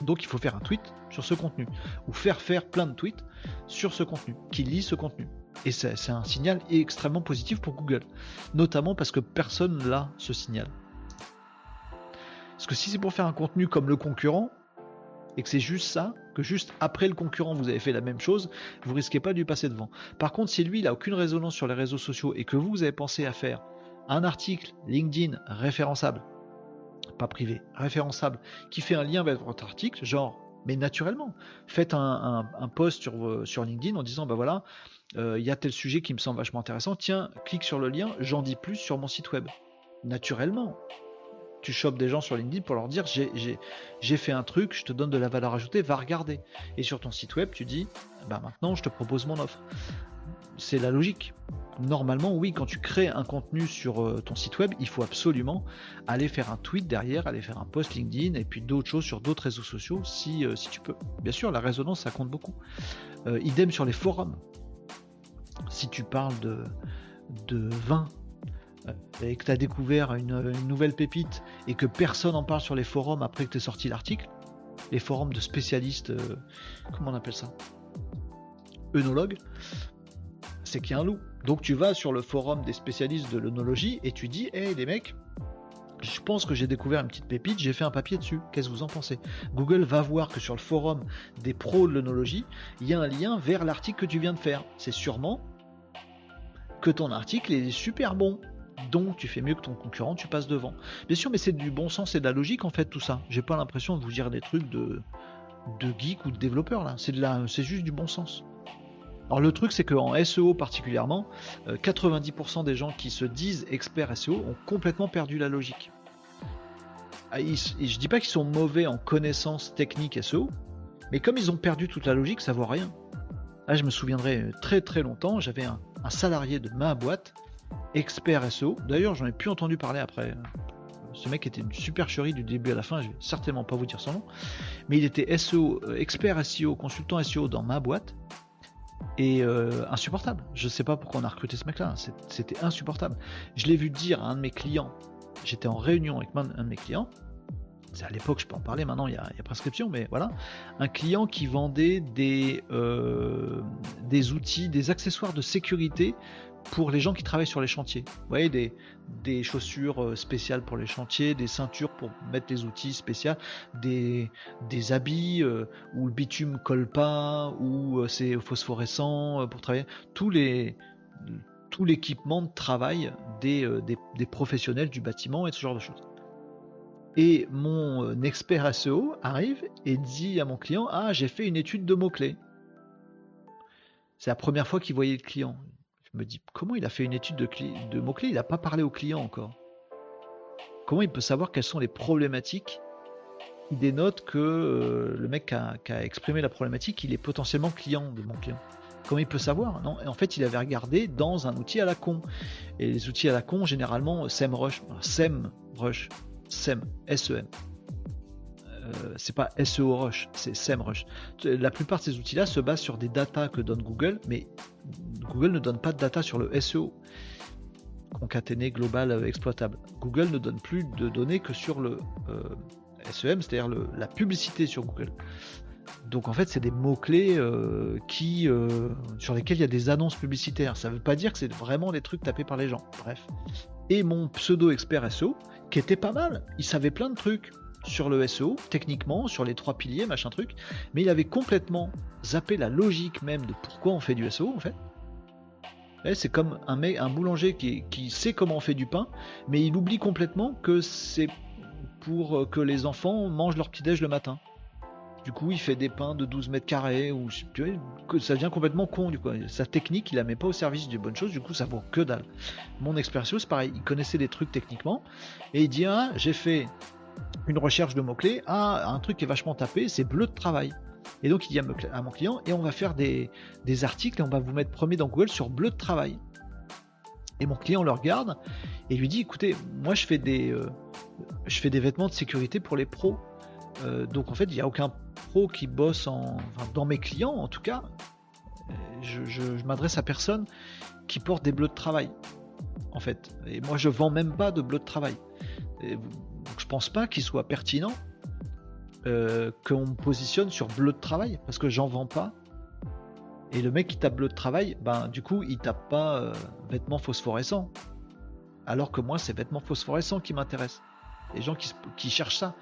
Donc il faut faire un tweet sur ce contenu, ou faire faire plein de tweets sur ce contenu, qui lit ce contenu. Et c'est un signal extrêmement positif pour Google, notamment parce que personne n'a ce signal. Parce que si c'est pour faire un contenu comme le concurrent, et que c'est juste ça, que juste après le concurrent vous avez fait la même chose, vous risquez pas de lui passer devant. Par contre, si lui il a aucune résonance sur les réseaux sociaux et que vous, vous avez pensé à faire un article LinkedIn référençable, pas privé, référençable, qui fait un lien avec votre article, genre, mais naturellement, faites un, post sur, LinkedIn en disant, bah voilà, euh, il y a tel sujet qui me semble vachement intéressant, tiens, clique sur le lien, j'en dis plus sur mon site web. naturellement. Tu chopes des gens sur LinkedIn pour leur dire j'ai fait un truc, je te donne de la valeur ajoutée, va regarder. Et sur ton site web, tu dis bah maintenant je te propose mon offre. C'est la logique. Normalement, oui, quand tu crées un contenu sur euh, ton site web, il faut absolument aller faire un tweet derrière, aller faire un post LinkedIn et puis d'autres choses sur d'autres réseaux sociaux si, euh, tu peux. Bien sûr, la résonance, ça compte beaucoup. Euh, idem sur les forums. Si tu parles de, vin, et que tu as découvert une, nouvelle pépite et que personne en parle sur les forums après que tu aies sorti l'article, les forums de spécialistes, comment on appelle ça? Œnologues, c'est qu'il y a un loup. Donc tu vas sur le forum des spécialistes de l'œnologie et tu dis, hé les mecs, je pense que j'ai découvert une petite pépite, j'ai fait un papier dessus. Qu'est-ce que vous en pensez? Google va voir que sur le forum des pros de l'œnologie, il y a un lien vers l'article que tu viens de faire. C'est sûrement que ton article est super bon. Donc tu fais mieux que ton concurrent, tu passes devant. Bien sûr, mais c'est du bon sens et de la logique en fait tout ça. J'ai pas l'impression de vous dire des trucs de, geek ou de développeur là. C'est juste du bon sens. Alors le truc c'est qu'en SEO particulièrement, 90% euh, des gens qui se disent experts SEO ont complètement perdu la logique. Ah, je dis pas qu'ils sont mauvais en connaissances techniques SEO, mais comme ils ont perdu toute la logique, ça vaut rien. Là, je me souviendrai très très longtemps, j'avais un, salarié de ma boîte, expert SEO. D'ailleurs, j'en ai plus entendu parler après. Ce mec était une supercherie du début à la fin, je vais certainement pas vous dire son nom. Mais il était SEO, euh, expert SEO, consultant SEO dans ma boîte et euh, insupportable. Je sais pas pourquoi on a recruté ce mec-là, c'était insupportable. Je l'ai vu dire à un de mes clients, j'étais en réunion avec un de mes clients, c'est à l'époque, je peux en parler, maintenant il y, a, prescription, mais voilà, un client qui vendait des, euh, des outils, des accessoires de sécurité pour les gens qui travaillent sur les chantiers. Vous voyez, des, des chaussures euh, spéciales pour les chantiers, des ceintures pour mettre les outils spéciaux, des, des habits euh, où le bitume colle pas, où euh, c'est phosphorescent pour travailler. Tous les, tout l'équipement de travail des, des, des, professionnels du bâtiment et ce genre de choses. Et mon expert SEO arrive et dit à mon client Ah, j'ai fait une étude de mots-clés. C'est la première fois qu'il voyait le client me dis comment il a fait une étude de, mots-clés? Il n'a pas parlé au client encore. Comment il peut savoir quelles sont les problématiques Il dénote que euh, le mec qui a, exprimé la problématique, il est potentiellement client de mon client? Comment il peut savoir? En fait, il avait regardé dans un outil à la con. Et les outils à la con, généralement, SEMrush, SEMrush, SEM, SEM. Euh, c'est pas SEO Rush, c'est SEMrush. La plupart de ces outils-là se basent sur des datas que donne Google, mais Google ne donne pas de data sur le SEO concaténé global euh, exploitable. Google ne donne plus de données que sur le euh, SEM, c'est-à-dire la publicité sur Google. Donc en fait, c'est des mots-clés sur lesquels il y a des annonces publicitaires. Ça ne veut pas dire que c'est vraiment des trucs tapés par les gens. Bref. Et mon pseudo expert SEO, qui était pas mal, il savait plein de trucs sur le SEO, techniquement, sur les trois piliers, machin truc, mais il avait complètement zappé la logique même de pourquoi on fait du SEO en fait. C'est comme un, un boulanger qui, qui, sait comment on fait du pain, mais il oublie complètement que c'est pour que les enfants mangent leur petit-déj le matin. Du coup, il fait des pains de 12 mètres carrés, ou que ça devient complètement con. Du coup. Sa technique, il la met pas au service des bonnes choses, du coup, ça vaut que dalle. Mon expérience, c'est pareil, il connaissait des trucs techniquement, et il dit Ah, j'ai fait une recherche de mots-clés, ah, un truc qui est vachement tapé, c'est bleu de travail. Et donc il dit à mon client, et on va faire des, articles et on va vous mettre premier dans Google sur bleu de travail. Et mon client le regarde et lui dit, écoutez, moi je fais des, euh, je fais des vêtements de sécurité pour les pros. Euh, donc en fait, il n'y a aucun pro qui bosse en, dans mes clients, en tout cas, euh, je, m'adresse à personne qui porte des bleus de travail. En fait, et moi je vends même pas de bleus de travail. Donc je pense pas qu'il soit pertinent euh, qu'on me positionne sur bleu de travail parce que j'en vends pas. Et le mec qui tape bleu de travail, ben du coup il tape pas euh, vêtements phosphorescents. Alors que moi c'est vêtements phosphorescents qui m'intéressent. Les gens qui, cherchent ça,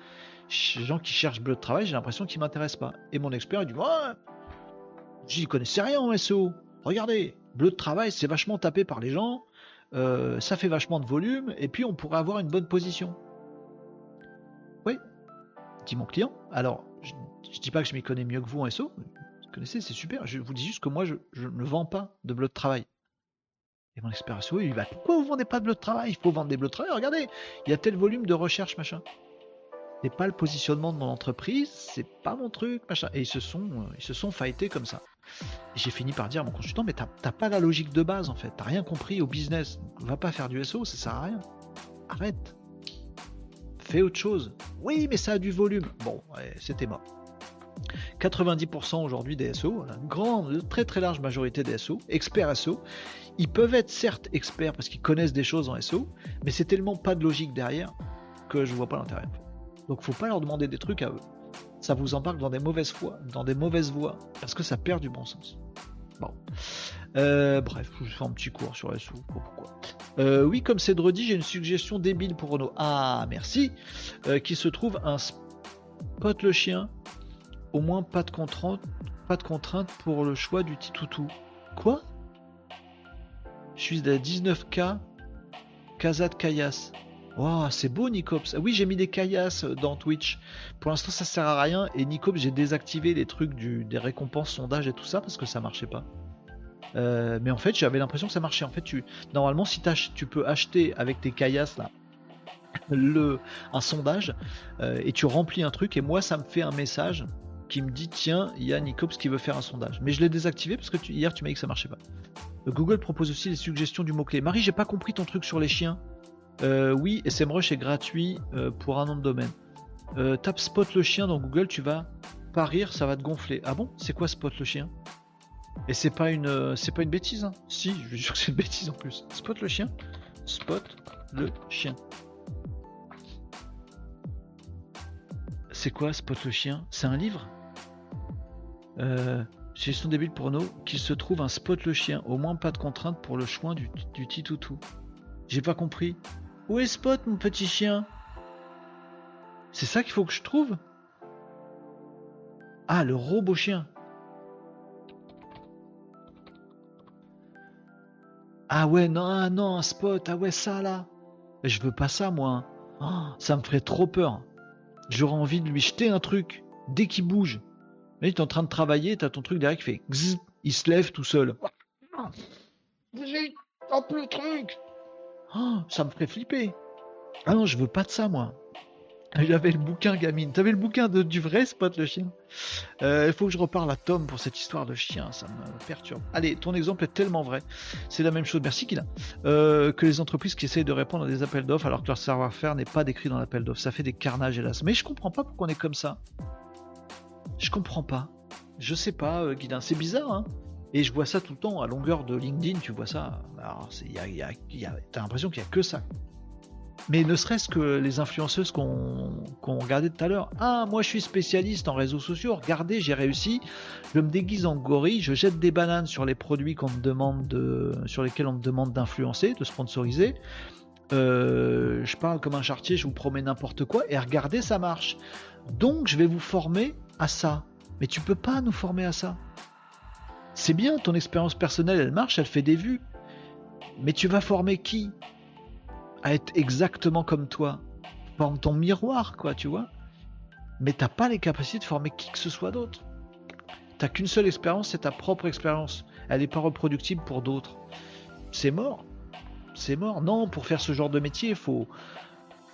les gens qui cherchent bleu de travail, j'ai l'impression qu'ils m'intéressent pas. Et mon expert il dit ouais, j'y connaissais rien en SEO. Regardez, bleu de travail c'est vachement tapé par les gens. Euh, ça fait vachement de volume et puis on pourrait avoir une bonne position. Mon client. Alors, je, dis pas que je m'y connais mieux que vous en SO. Vous connaissez, c'est super. Je vous dis juste que moi, je, ne vends pas de bleu de travail. Et mon expert SEO, il va Pourquoi vous vendez pas de bleu de travail? Il faut vendre des bleus de travail. Regardez, il y a tel volume de recherche, machin. C'est pas le positionnement de mon entreprise, c'est pas mon truc, machin. Et ils se sont, euh, ils se sont fightés comme ça. J'ai fini par dire à mon consultant, mais t'as pas la logique de base en fait, t'as rien compris au business. Va pas faire du SEO, ça sert à rien. Arrête. Fais autre chose. Oui, mais ça a du volume. Bon, c'était mort. 90% aujourd'hui des SEO, une grande, très très large majorité des SEO, experts SEO, ils peuvent être certes experts parce qu'ils connaissent des choses en SEO, mais c'est tellement pas de logique derrière que je vois pas l'intérêt. Donc faut pas leur demander des trucs à eux. Ça vous embarque dans des mauvaises voies, dans des mauvaises voies, parce que ça perd du bon sens. Bon. Euh, bref, je fais un petit cours sur SEO, pourquoi. Euh, oui, comme c'est de j'ai une suggestion débile pour Renault. Ah, merci. Euh, qui se trouve un spot le chien au moins pas de contrainte, pas de contrainte pour le choix du titoutou. Quoi? Je suis à 19K, Kazat Kayas. Wow, c'est beau Nicops. oui, j'ai mis des Kayas dans Twitch. Pour l'instant, ça sert à rien. Et Nicops, j'ai désactivé les trucs des récompenses, sondages et tout ça parce que ça marchait pas. Euh, mais en fait, j'avais l'impression que ça marchait. En fait, tu, normalement, si tu peux acheter avec tes Kayas là, le, un sondage euh, et tu remplis un truc et moi, ça me fait un message qui me dit tiens, il y a Nicops qui veut faire un sondage. Mais je l'ai désactivé parce que hier tu m'as dit que ça marchait pas. Euh, Google propose aussi les suggestions du mot-clé. Marie, j'ai pas compris ton truc sur les chiens. Oui, SMrush est gratuit pour un nom de domaine. tape Spot le chien dans Google, tu vas parir, ça va te gonfler. Ah bon? C'est quoi Spot le chien? Et c'est pas une c'est pas une bêtise hein Si, je veux dire que c'est une bêtise en plus. Spot le chien Spot le chien. C'est quoi Spot le chien? C'est un livre? Euh, son débile pour nous, qu'il se trouve un spot le chien, au moins pas de contrainte pour le choix du, du titoutou. J'ai pas compris. Où est Spot, mon petit chien? C'est ça qu'il faut que je trouve? Ah, le robot chien. Ah ouais, non, ah non, un spot, ah ouais, ça là. Je veux pas ça, moi. Oh, ça me ferait trop peur. J'aurais envie de lui jeter un truc dès qu'il bouge. Mais tu es en train de travailler, tu as ton truc derrière qui fait il se lève tout seul. le truc. Oh, ça me ferait flipper. Ah non, je veux pas de ça, moi. J'avais le bouquin, gamine. T'avais le bouquin de, du vrai spot, le chien? Euh, Il faut que je reparle à Tom pour cette histoire de chien, ça me perturbe. Allez, ton exemple est tellement vrai. C'est la même chose, merci qu'il. Euh, que les entreprises qui essayent de répondre à des appels d'offres alors que leur savoir-faire n'est pas décrit dans l'appel d'offres. Ça fait des carnages, hélas. Mais je comprends pas pourquoi on est comme ça. Je comprends pas. Je sais pas, euh, c'est bizarre, hein Et je vois ça tout le temps, à longueur de LinkedIn, tu vois ça. Alors, t'as l'impression qu'il y a que ça. Mais ne serait-ce que les influenceuses qu'on regardait tout à l'heure. Ah, moi je suis spécialiste en réseaux sociaux. Regardez, j'ai réussi. Je me déguise en gorille. Je jette des bananes sur les produits qu'on me demande de, sur lesquels on me demande d'influencer, de sponsoriser. Euh, je parle comme un chartier. Je vous promets n'importe quoi. Et regardez, ça marche. Donc je vais vous former à ça. Mais tu peux pas nous former à ça. C'est bien, ton expérience personnelle, elle marche, elle fait des vues. Mais tu vas former qui? À être exactement comme toi. Forme ton miroir, quoi, tu vois. Mais t'as pas les capacités de former qui que ce soit d'autre. T'as qu'une seule expérience, c'est ta propre expérience. Elle n'est pas reproductible pour d'autres. C'est mort. C'est mort. Non, pour faire ce genre de métier, faut,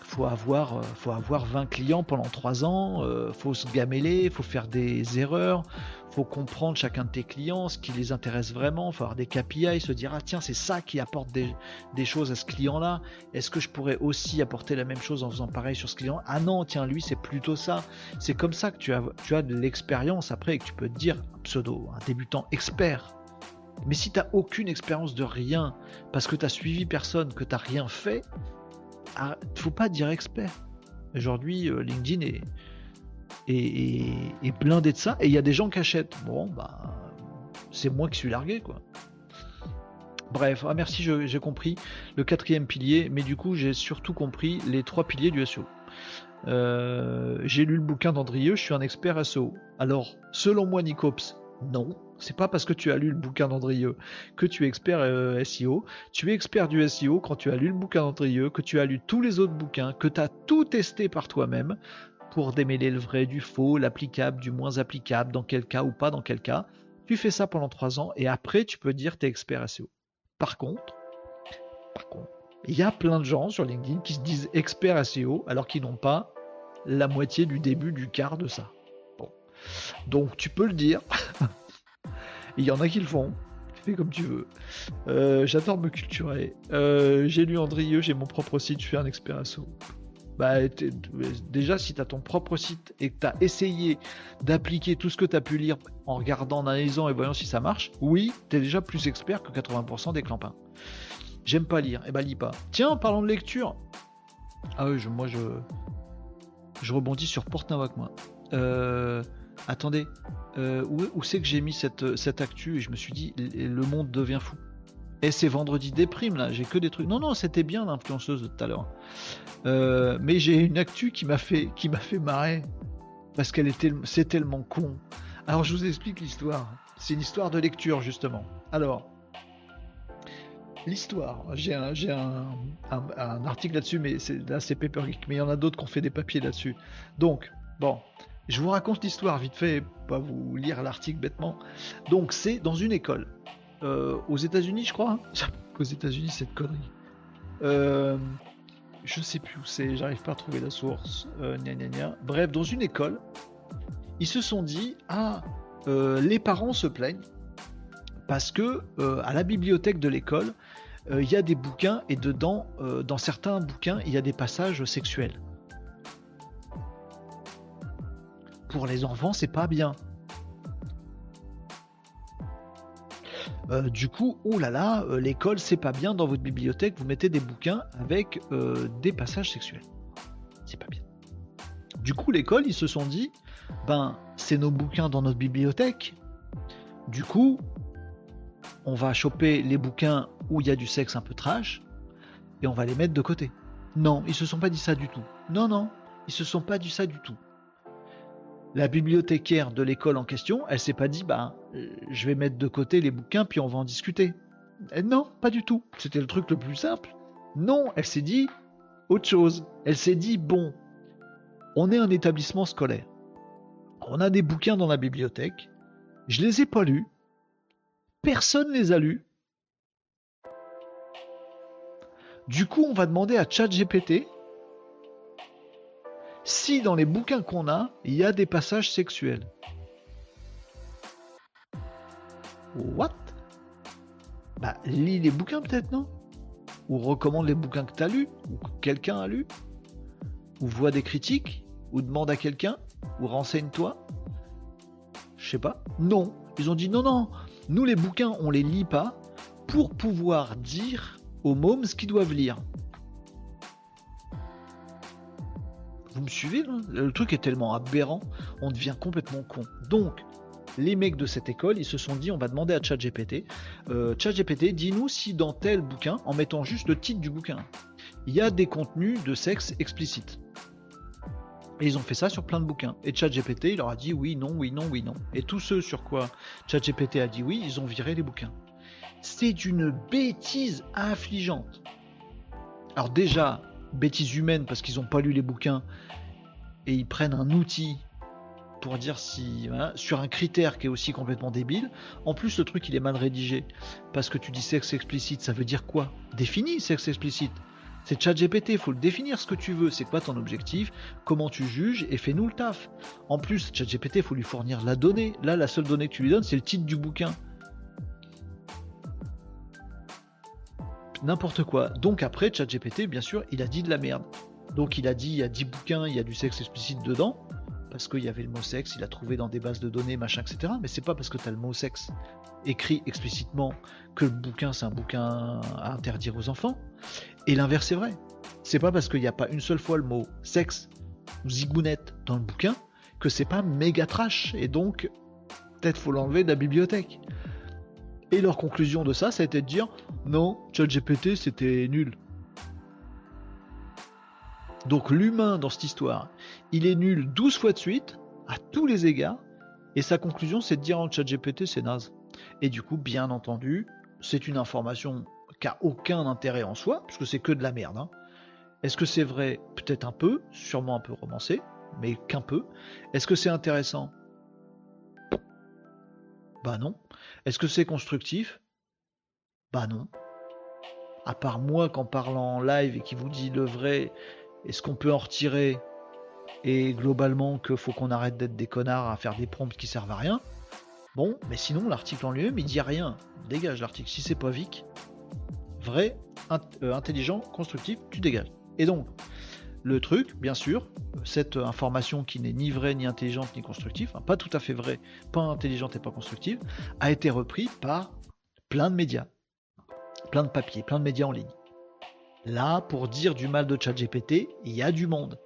faut avoir, euh, faut avoir 20 clients pendant 3 ans, euh, faut se gameler, faut faire des erreurs, faut comprendre chacun de tes clients, ce qui les intéresse vraiment, faut avoir des KPI, se dire ah tiens c'est ça qui apporte des, choses à ce client-là, est-ce que je pourrais aussi apporter la même chose en faisant pareil sur ce client? Ah non tiens lui c'est plutôt ça, c'est comme ça que tu as, tu as de l'expérience. Après et que tu peux te dire pseudo, un débutant expert. Mais si tu n'as aucune expérience de rien, parce que tu as suivi personne, que tu n'as rien fait, ah, faut pas dire expert. Aujourd'hui, euh, LinkedIn est, est, blindé de ça et il y a des gens qui achètent. Bon, bah, c'est moi qui suis largué, quoi. Bref, ah merci, j'ai compris le quatrième pilier, mais du coup, j'ai surtout compris les trois piliers du SEO. Euh, j'ai lu le bouquin d'Andrieux, je suis un expert SEO. Alors, selon moi, Nicops, non. C'est pas parce que tu as lu le bouquin d'Andrieux que tu es expert euh, SEO. Tu es expert du SEO quand tu as lu le bouquin d'Andrieux, que tu as lu tous les autres bouquins, que tu as tout testé par toi-même pour démêler le vrai du faux, l'applicable du moins applicable, dans quel cas ou pas dans quel cas. Tu fais ça pendant trois ans et après tu peux dire tu es expert SEO. Par contre, Il y a plein de gens sur LinkedIn qui se disent experts SEO alors qu'ils n'ont pas la moitié du début du quart de ça. Bon. Donc tu peux le dire. Il y en a qui le font. Fais comme tu veux. Euh, j'adore me culturer. Euh, j'ai lu Andrieux, j'ai mon propre site, je suis un expert SEO. Bah, déjà, si tu ton propre site et que tu essayé d'appliquer tout ce que tu as pu lire en regardant, en analysant et voyant si ça marche, oui, tu es déjà plus expert que 80% des clampins. J'aime pas lire, et eh bah lis pas. Tiens, parlons de lecture. Ah oui, moi je. Je rebondis sur Porte-Nawak, moi. Euh, attendez, euh, où, c'est que j'ai mis cette, cette actu? Et je me suis dit, le monde devient fou. Et c'est vendredi déprime là, j'ai que des trucs. Non, non, c'était bien l'influenceuse de tout à l'heure. Euh, mais j'ai une actu qui m'a fait, qui m'a fait marrer parce qu'elle était, c'est tellement con. Alors je vous explique l'histoire. C'est une histoire de lecture justement. Alors, l'histoire. J'ai un, j'ai un, article là-dessus, mais c'est, là c'est Paper Geek, mais il y en a d'autres qui ont fait des papiers là-dessus. Donc, bon, je vous raconte l'histoire vite fait, pas vous lire l'article bêtement. Donc, c'est dans une école. Euh, aux États-Unis, je crois. Hein aux États-Unis, cette connerie. Euh, je sais plus où c'est, j'arrive pas à trouver la source. Euh, Bref, dans une école, ils se sont dit Ah, les parents se plaignent parce que à la bibliothèque de l'école, il y a des bouquins et dedans, dans certains bouquins, il y a des passages sexuels. Pour les enfants, c'est pas bien. Euh, du coup, oh là là, euh, l'école c'est pas bien dans votre bibliothèque, vous mettez des bouquins avec euh, des passages sexuels. C'est pas bien. Du coup, l'école, ils se sont dit, ben, c'est nos bouquins dans notre bibliothèque. Du coup, on va choper les bouquins où il y a du sexe un peu trash et on va les mettre de côté. Non, ils se sont pas dit ça du tout. Non, non, ils se sont pas dit ça du tout la bibliothécaire de l'école en question, elle s'est pas dit, bah, je vais mettre de côté les bouquins puis on va en discuter. non, pas du tout. C'était le truc le plus simple. Non, elle s'est dit autre chose. Elle s'est dit, bon, on est un établissement scolaire. On a des bouquins dans la bibliothèque. Je les ai pas lus. Personne les a lus. Du coup, on va demander à ChatGPT si dans les bouquins qu'on a, il y a des passages sexuels. What? Bah, lis les bouquins peut-être, non? Ou recommande les bouquins que tu as lus, ou que quelqu'un a lu, ou voit des critiques, ou demande à quelqu'un, ou renseigne-toi. Je sais pas. Non. Ils ont dit non, non. Nous, les bouquins, on les lit pas pour pouvoir dire aux mômes ce qu'ils doivent lire. Vous me suivez Le truc est tellement aberrant, on devient complètement con. Donc, les mecs de cette école, ils se sont dit, on va demander à ChatGPT, euh, ChatGPT, dis-nous si dans tel bouquin, en mettant juste le titre du bouquin, il y a des contenus de sexe explicites. Et ils ont fait ça sur plein de bouquins. Et ChatGPT, il leur a dit oui, non, oui, non, oui, non. Et tous ceux sur quoi ChatGPT a dit oui, ils ont viré les bouquins. C'est une bêtise affligeante. Alors déjà, bêtise humaine parce qu'ils n'ont pas lu les bouquins et ils prennent un outil pour dire si sur un critère qui est aussi complètement débile. En plus, le truc il est mal rédigé parce que tu dis sexe explicite, ça veut dire quoi? Définis sexe explicite. C'est ChatGPT, faut le définir ce que tu veux, c'est quoi ton objectif, comment tu juges? Et fais-nous le taf. En plus, ChatGPT, faut lui fournir la donnée. Là, la seule donnée que tu lui donnes, c'est le titre du bouquin. N'importe quoi. Donc après, ChatGPT, bien sûr, il a dit de la merde. Donc il a dit, il y a 10 bouquins, il y a du sexe explicite dedans, parce qu'il y avait le mot sexe, il a trouvé dans des bases de données, machin, etc. Mais c'est pas parce que tu as le mot sexe écrit explicitement que le bouquin c'est un bouquin à interdire aux enfants. Et l'inverse est vrai. C'est pas parce qu'il n'y a pas une seule fois le mot sexe ou zigounette dans le bouquin que c'est pas méga trash. Et donc, peut-être faut l'enlever de la bibliothèque. Et leur conclusion de ça, ça a été de dire non, ChatGPT c'était nul. Donc l'humain dans cette histoire, il est nul 12 fois de suite, à tous les égards, et sa conclusion c'est de dire en ChatGPT c'est naze. Et du coup, bien entendu, c'est une information qui a aucun intérêt en soi, puisque c'est que de la merde. Hein. Est-ce que c'est vrai? Peut-être un peu, sûrement un peu romancé, mais qu'un peu. Est-ce que c'est intéressant? Bah non. Est-ce que c'est constructif? Bah non. à part moi qu'en parlant en live et qui vous dit le vrai, est ce qu'on peut en retirer, et globalement qu'il faut qu'on arrête d'être des connards à faire des prompts qui servent à rien? Bon, mais sinon l'article en lui-même il dit rien. Dégage l'article. Si c'est pas Vic, vrai, euh, intelligent, constructif, tu dégages. Et donc, le truc, bien sûr, cette information qui n'est ni vraie, ni intelligente, ni constructive, pas tout à fait vraie, pas intelligente et pas constructive, a été repris par plein de médias, plein de papiers, plein de médias en ligne. Là, pour dire du mal de ChatGPT, il y a du monde.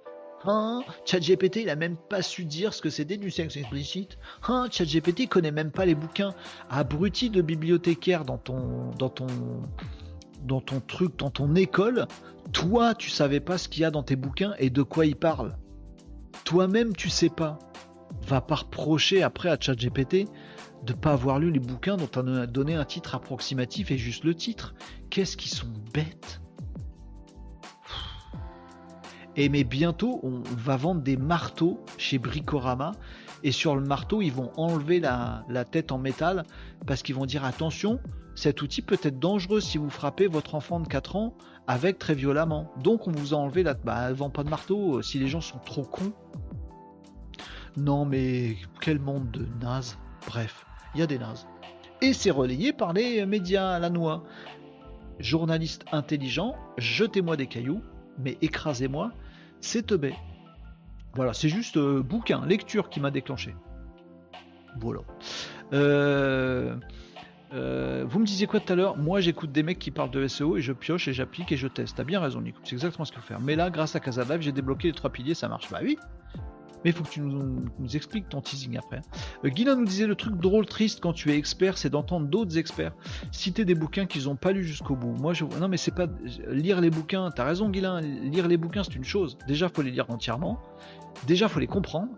Hein ChatGPT, il a même pas su dire ce que c'était du sexe explicite. Hein ChatGPT connaît même pas les bouquins. Abruti de bibliothécaire dans ton, dans ton, dans ton truc, dans ton école, toi, tu savais pas ce qu'il y a dans tes bouquins et de quoi ils parlent. Toi-même, tu sais pas. Va pas reprocher après à ChatGPT de pas avoir lu les bouquins dont on a donné un titre approximatif et juste le titre. Qu'est-ce qu'ils sont bêtes. Et mais bientôt, on va vendre des marteaux chez Bricorama. Et sur le marteau, ils vont enlever la, la tête en métal parce qu'ils vont dire attention, cet outil peut être dangereux si vous frappez votre enfant de 4 ans avec très violemment. Donc on vous a enlevé la... Bah, vend pas de marteau euh, si les gens sont trop cons. Non mais quel monde de nazes. Bref, il y a des nazes. Et c'est relayé par les médias à la noix. Journaliste intelligent, jetez-moi des cailloux, mais écrasez-moi, c'est teubé. Voilà, c'est juste euh, bouquin, lecture qui m'a déclenché. Voilà. Euh, euh, vous me disiez quoi tout à l'heure? Moi, j'écoute des mecs qui parlent de SEO et je pioche et j'applique et je teste. T'as bien raison, Nico. C'est exactement ce qu'il faut faire. Mais là, grâce à Casa j'ai débloqué les trois piliers, ça marche. Bah oui. Mais il faut que tu nous, expliques ton teasing après. Euh, nous disait le truc drôle, triste quand tu es expert, c'est d'entendre d'autres experts citer des bouquins qu'ils n'ont pas lus jusqu'au bout. Moi, je non, mais c'est pas lire les bouquins. T'as raison, Guilin. Lire les bouquins, c'est une chose. Déjà, faut les lire entièrement. Déjà, faut les comprendre.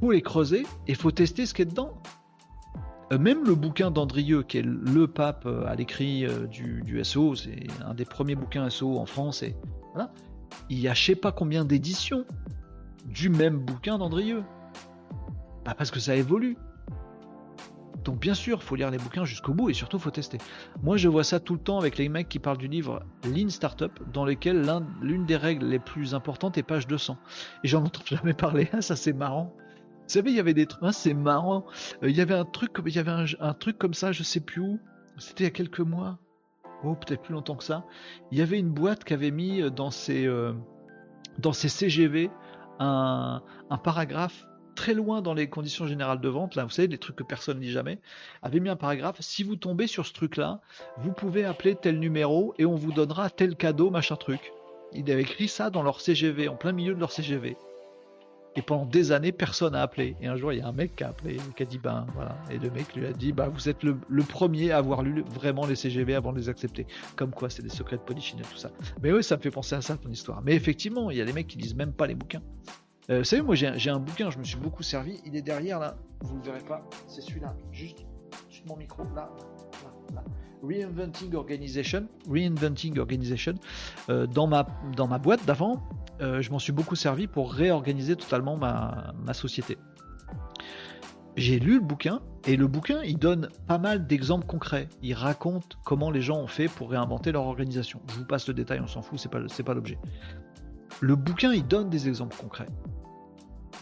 Faut les creuser et faut tester ce qu'il y a dedans. Euh, même le bouquin d'Andrieux, qui est le pape euh, à l'écrit euh, du, SO, c'est un des premiers bouquins SO en France, il y a je sais pas combien d'éditions du même bouquin d'Andrieux. Pas parce que ça évolue. Donc bien sûr, faut lire les bouquins jusqu'au bout et surtout faut tester. Moi, je vois ça tout le temps avec les mecs qui parlent du livre Lean Startup, dans lequel l'une des règles les plus importantes est page 200. Et j'en entends jamais parler. ça c'est marrant. Vous savez, il y avait des trucs, hein, c'est marrant. Euh, il y avait un truc, il y avait un, truc comme ça, je sais plus où. C'était il y a quelques mois. Oh, peut-être plus longtemps que ça. Il y avait une boîte qui avait mis euh, dans ses, euh, dans ses CGV un, paragraphe très loin dans les conditions générales de vente, là, vous savez, des trucs que personne ne lit jamais, avait mis un paragraphe, si vous tombez sur ce truc-là, vous pouvez appeler tel numéro et on vous donnera tel cadeau, machin truc. Il avait écrit ça dans leur CGV, en plein milieu de leur CGV. Et pendant des années, personne n'a appelé. Et un jour, il y a un mec qui a appelé, qui a dit, ben voilà. Et le mec lui a dit, bah vous êtes le, premier à avoir lu vraiment les CGV avant de les accepter. Comme quoi, c'est des secrets de polichinelle tout ça. Mais oui, ça me fait penser à ça, ton histoire. Mais effectivement, il y a des mecs qui lisent même pas les bouquins. Euh, vous savez, moi j'ai un bouquin, je me suis beaucoup servi. Il est derrière là, vous ne le verrez pas. C'est celui-là, juste sur mon micro, là, là, Reinventing Organization, Reinventing Organization, euh, dans, ma, dans ma boîte d'avant, euh, je m'en suis beaucoup servi pour réorganiser totalement ma, société. J'ai lu le bouquin et le bouquin il donne pas mal d'exemples concrets. Il raconte comment les gens ont fait pour réinventer leur organisation. Je vous passe le détail, on s'en fout, c'est pas, pas l'objet. Le bouquin il donne des exemples concrets.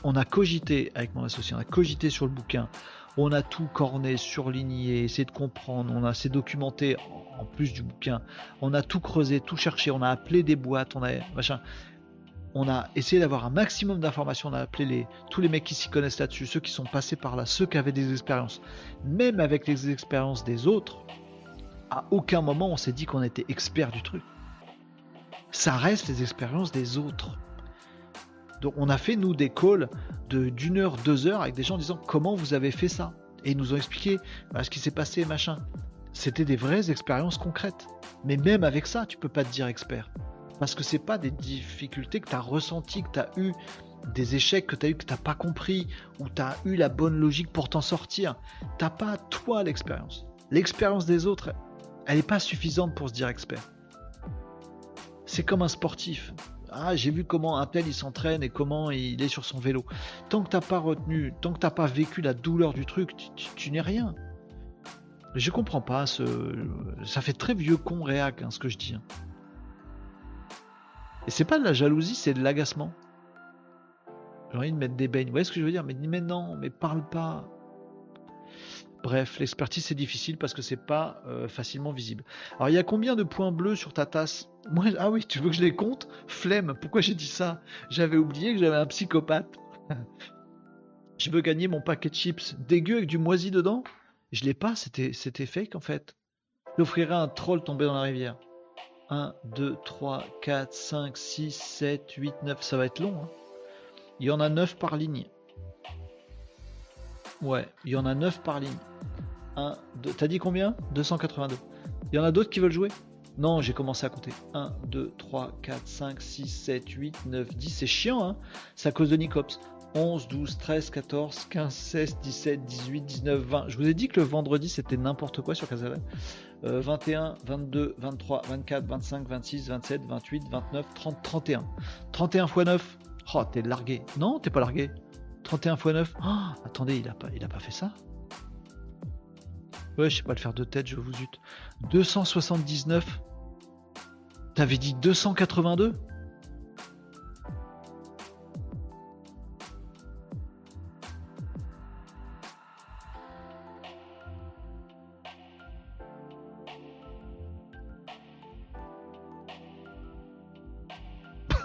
On a cogité avec mon associé, on a cogité sur le bouquin, on a tout corné, surligné, essayé de comprendre, on a assez documenté en plus du bouquin, on a tout creusé, tout cherché, on a appelé des boîtes, on a machin on a essayé d'avoir un maximum d'informations, on a appelé les, tous les mecs qui s'y connaissent là-dessus, ceux qui sont passés par là, ceux qui avaient des expériences. Même avec les expériences des autres, à aucun moment on s'est dit qu'on était expert du truc. Ça reste les expériences des autres. Donc on a fait nous des calls de d'une heure, deux heures avec des gens disant comment vous avez fait ça. Et ils nous ont expliqué bah, ce qui s'est passé, machin. C'était des vraies expériences concrètes. Mais même avec ça, tu peux pas te dire expert. Parce que c'est pas des difficultés que tu as ressenties, que tu as eu des échecs que tu as eu que tu pas compris ou tu as eu la bonne logique pour t'en sortir. T'as pas toi l'expérience. L'expérience des autres, elle n'est pas suffisante pour se dire expert. C'est comme un sportif. Ah, j'ai vu comment un tel il s'entraîne et comment il est sur son vélo. Tant que t'as pas retenu, tant que t'as pas vécu la douleur du truc, tu n'es rien. Je comprends pas ce. Ça fait très vieux con réac hein, ce que je dis. hein. Et c'est pas de la jalousie, c'est de l'agacement. J'ai envie de mettre des beignes. Vous voyez ce que je veux dire? Mais mais non, mais parle pas. Bref, l'expertise c'est difficile parce que c'est pas euh, facilement visible. Alors il y a combien de points bleus sur ta tasse? Ah oui, tu veux que je les compte? Flemme. Pourquoi j'ai dit ça? J'avais oublié que j'avais un psychopathe. je veux gagner mon paquet de chips dégueu avec du moisi dedans? Je l'ai pas. C'était fake en fait. J'offrirai à un troll tombé dans la rivière. 1, 2, 3, 4, 5, 6, 7, 8, 9. Ça va être long. hein. Il y en a 9 par ligne. Ouais, il y en a 9 par ligne. 1, 2. T'as dit combien? 282. Il y en a d'autres qui veulent jouer? Non, j'ai commencé à compter. 1, 2, 3, 4, 5, 6, 7, 8, 9, 10. C'est chiant, hein? C'est à cause de Nicops. 11, 12, 13, 14, 15, 16, 17, 18, 19, 20. Je vous ai dit que le vendredi c'était n'importe quoi sur Casalet. Euh, 21, 22, 23, 24, 25, 26, 27, 28, 29, 30, 31. 31 x 9. Oh, t'es largué. Non, t'es pas largué. 31 x 9. Oh, attendez, il a pas, il a pas fait ça? Ouais, je sais pas le faire de tête, je vous zut. 279. T'avais dit 282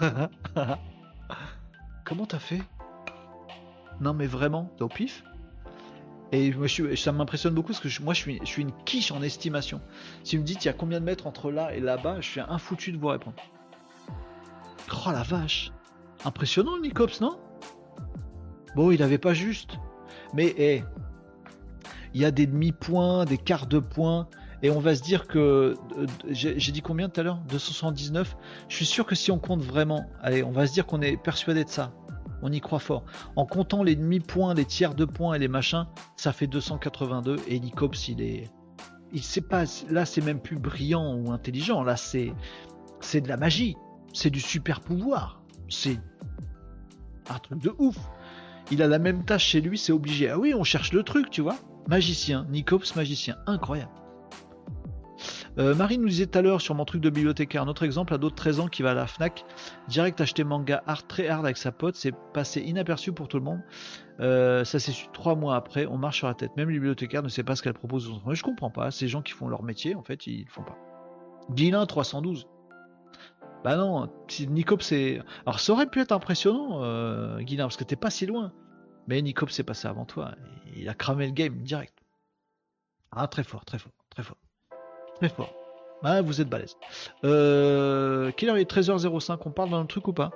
Comment t'as fait? Non mais vraiment, au pif Et suis, ça m'impressionne beaucoup parce que moi je suis, une quiche en estimation. Si vous me dites il y a combien de mètres entre là et là-bas, je suis infoutu de vous répondre. Oh la vache Impressionnant Nicops, non? Bon, il avait pas juste. Mais eh, il y a des demi-points, des quarts de points. Et on va se dire que euh, j'ai dit combien tout à l'heure? 279. Je suis sûr que si on compte vraiment, allez, on va se dire qu'on est persuadé de ça. On y croit fort. En comptant les demi-points, les tiers de points et les machins, ça fait 282. Et Nicops, il est, il sait pas. Là, c'est même plus brillant ou intelligent. Là, c'est, c'est de la magie. C'est du super pouvoir. C'est un truc de ouf. Il a la même tâche chez lui, c'est obligé. Ah oui, on cherche le truc, tu vois. Magicien, Nicops magicien, incroyable. Euh, Marie nous disait tout à l'heure sur mon truc de bibliothécaire, un autre exemple, à d'autres 13 ans qui va à la Fnac, direct acheter manga hard, très hard avec sa pote, c'est passé inaperçu pour tout le monde. Euh, ça s'est su trois mois après, on marche sur la tête. Même les bibliothécaires ne sait pas ce qu'elle propose aux enfants. Je comprends pas, ces gens qui font leur métier, en fait, ils le font pas. Guilin 312. Bah non, si Nicops c'est. Alors ça aurait pu être impressionnant, euh, Guilin, parce que t'es pas si loin. Mais Nicops s'est passé avant toi. Il a cramé le game direct. Ah, très fort, très fort, très fort. Très fort. Ah, vous êtes balèze. Quelle heure est 13h05 On parle d'un truc ou pas?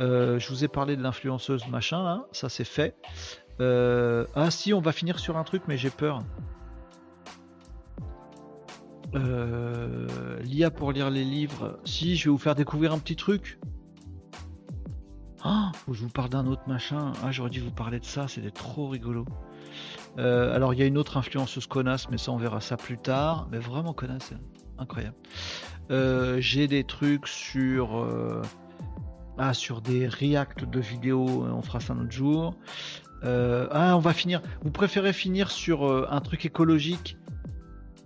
Euh, Je vous ai parlé de l'influenceuse machin là, ça c'est fait. Euh, ah si, on va finir sur un truc, mais j'ai peur. Euh, L'IA pour lire les livres. Si, je vais vous faire découvrir un petit truc. Ah, je vous parle d'un autre machin. Ah, j'aurais dû vous parler de ça, c'était trop rigolo. Euh, alors, il y a une autre influenceuse connasse, mais ça, on verra ça plus tard. Mais vraiment connasse, hein. incroyable. Euh, J'ai des trucs sur. euh, Ah, sur des reacts de vidéos, on fera ça un autre jour. Ah, on va finir. Vous préférez finir sur un truc écologique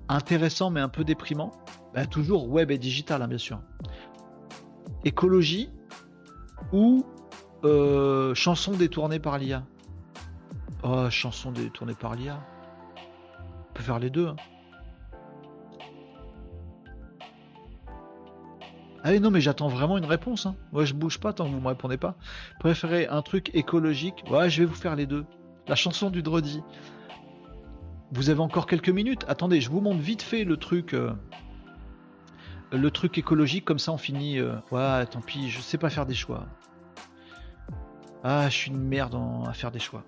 intéressant mais un peu déprimant? Bah, Toujours web et digital, hein, bien sûr. Écologie ou chanson détournée par l'IA Oh, chanson détournée par l'IA. On peut faire les deux. hein. Ah non, mais j'attends vraiment une réponse. Hein. Moi, je bouge pas tant que vous me répondez pas. Préférez un truc écologique Ouais, je vais vous faire les deux. La chanson du Dredi. Vous avez encore quelques minutes? Attendez, je vous montre vite fait le truc. euh, le truc écologique, comme ça on finit. euh, Ouais, tant pis, je sais pas faire des choix. Ah, je suis une merde à faire des choix.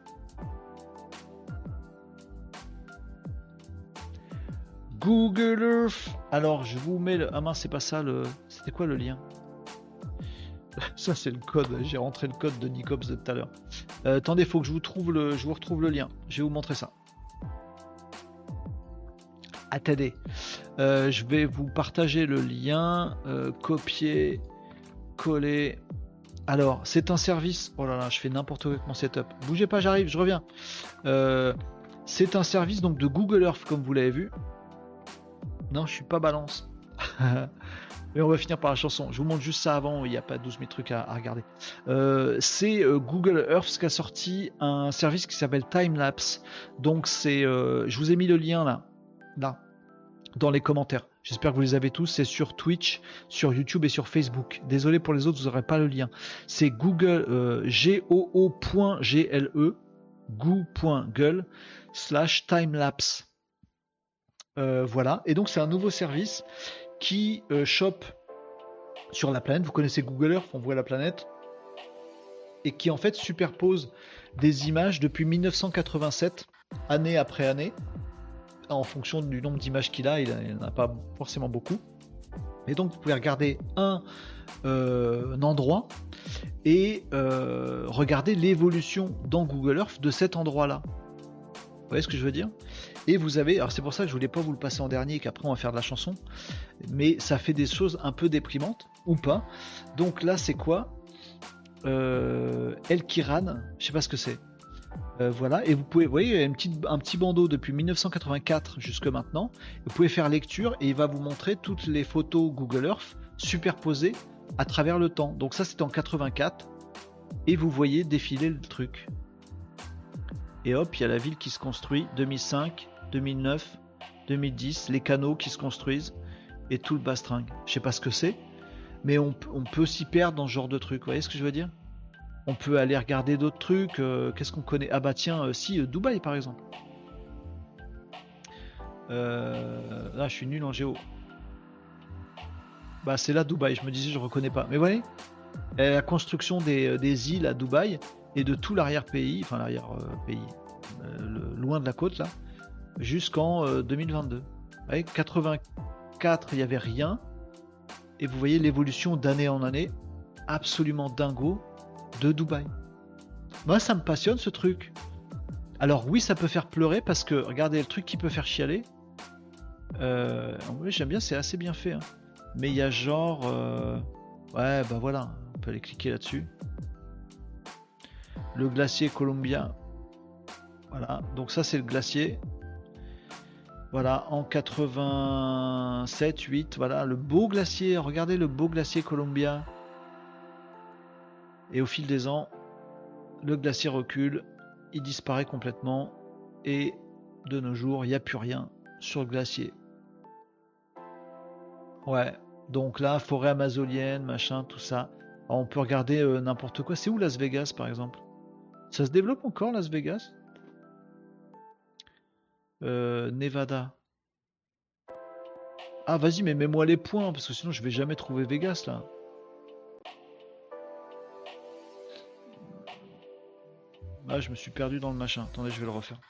Google Earth. Alors, je vous mets le. Ah mince, c'est pas ça le. C'était quoi le lien? Ça, c'est le code. J'ai rentré le code de Nicops de tout à l'heure. Euh, attendez, faut que je vous trouve le. Je vous retrouve le lien. Je vais vous montrer ça. Attendez. Euh, je vais vous partager le lien. euh, copier. Coller. Alors, c'est un service. Oh là là, je fais n'importe quoi avec mon setup. Bougez pas, j'arrive, je reviens. Euh, c'est un service donc de Google Earth, comme vous l'avez vu. Non, je suis pas balance. Mais on va finir par la chanson. Je vous montre juste ça avant, il n'y a pas 12 000 trucs à, regarder. Euh, c'est euh, Google Earth qui a sorti un service qui s'appelle Timelapse. Donc c'est, euh, je vous ai mis le lien là, là, dans les commentaires. J'espère que vous les avez tous. C'est sur Twitch, sur YouTube et sur Facebook. Désolé pour les autres, vous n'aurez pas le lien. C'est google goo.gle goo.gle slash timelapse. Voilà. Et donc c'est un nouveau service qui euh, chope sur la planète. Vous connaissez Google Earth, on voit la planète. Et qui en fait superpose des images depuis 1987, année après année, en fonction du nombre d'images qu'il a. Il n'en a pas forcément beaucoup. Et donc vous pouvez regarder un, euh, endroit et euh, regarder l'évolution dans Google Earth de cet endroit-là. Vous voyez ce que je veux dire? Et vous avez, alors c'est pour ça que je voulais pas vous le passer en dernier, qu'après on va faire de la chanson mais ça fait des choses un peu déprimantes, ou pas. Donc là, c'est quoi? Euh, El Kiran, je sais pas ce que c'est. Euh, voilà, et vous pouvez, vous voyez, un petit, un petit bandeau depuis 1984 jusque maintenant. Vous pouvez faire lecture et il va vous montrer toutes les photos Google Earth superposées à travers le temps. Donc ça, c'est en 84 et vous voyez défiler le truc. Et hop, il y a la ville qui se construit 2005, 2009, 2010, les canaux qui se construisent et tout le bastringue. Je sais pas ce que c'est, mais on, peut s'y perdre dans ce genre de truc. Vous voyez ce que je veux dire? On peut aller regarder d'autres trucs. Euh, qu'est-ce qu'on connaît? Ah bah tiens, euh, si, euh, Dubaï par exemple. là, je suis nul en géo. Bah c'est là Dubaï, je me disais je reconnais pas. Mais vous voyez La construction des, îles à Dubaï et de tout l'arrière-pays, enfin l'arrière-pays, loin de la côte là, jusqu'en 2022. Vous voyez, 80, il n'y avait rien. Et vous voyez l'évolution d'année en année, absolument dingo, de Dubaï. Moi, ça me passionne ce truc. Alors oui, ça peut faire pleurer parce que regardez le truc qui peut faire chialer. Euh, j'aime bien, c'est assez bien fait. Hein. Mais il y a genre, euh, ouais, bah voilà, on peut aller cliquer là-dessus. Le glacier Columbia. Voilà, donc ça c'est le glacier. Voilà, en 87, 8, voilà, le beau glacier, regardez le beau glacier Columbia. Et au fil des ans, le glacier recule, il disparaît complètement, et de nos jours, il n'y a plus rien sur le glacier. Ouais, donc là, forêt amazonienne, machin, tout ça. on peut regarder euh, n'importe quoi. C'est où Las Vegas, par exemple? Ça se développe encore, Las Vegas? Euh, Nevada. Ah, vas-y, mais mets-moi les points, parce que sinon je vais jamais trouver Vegas là. Ah, je me suis perdu dans le machin. Attendez, je vais le refaire.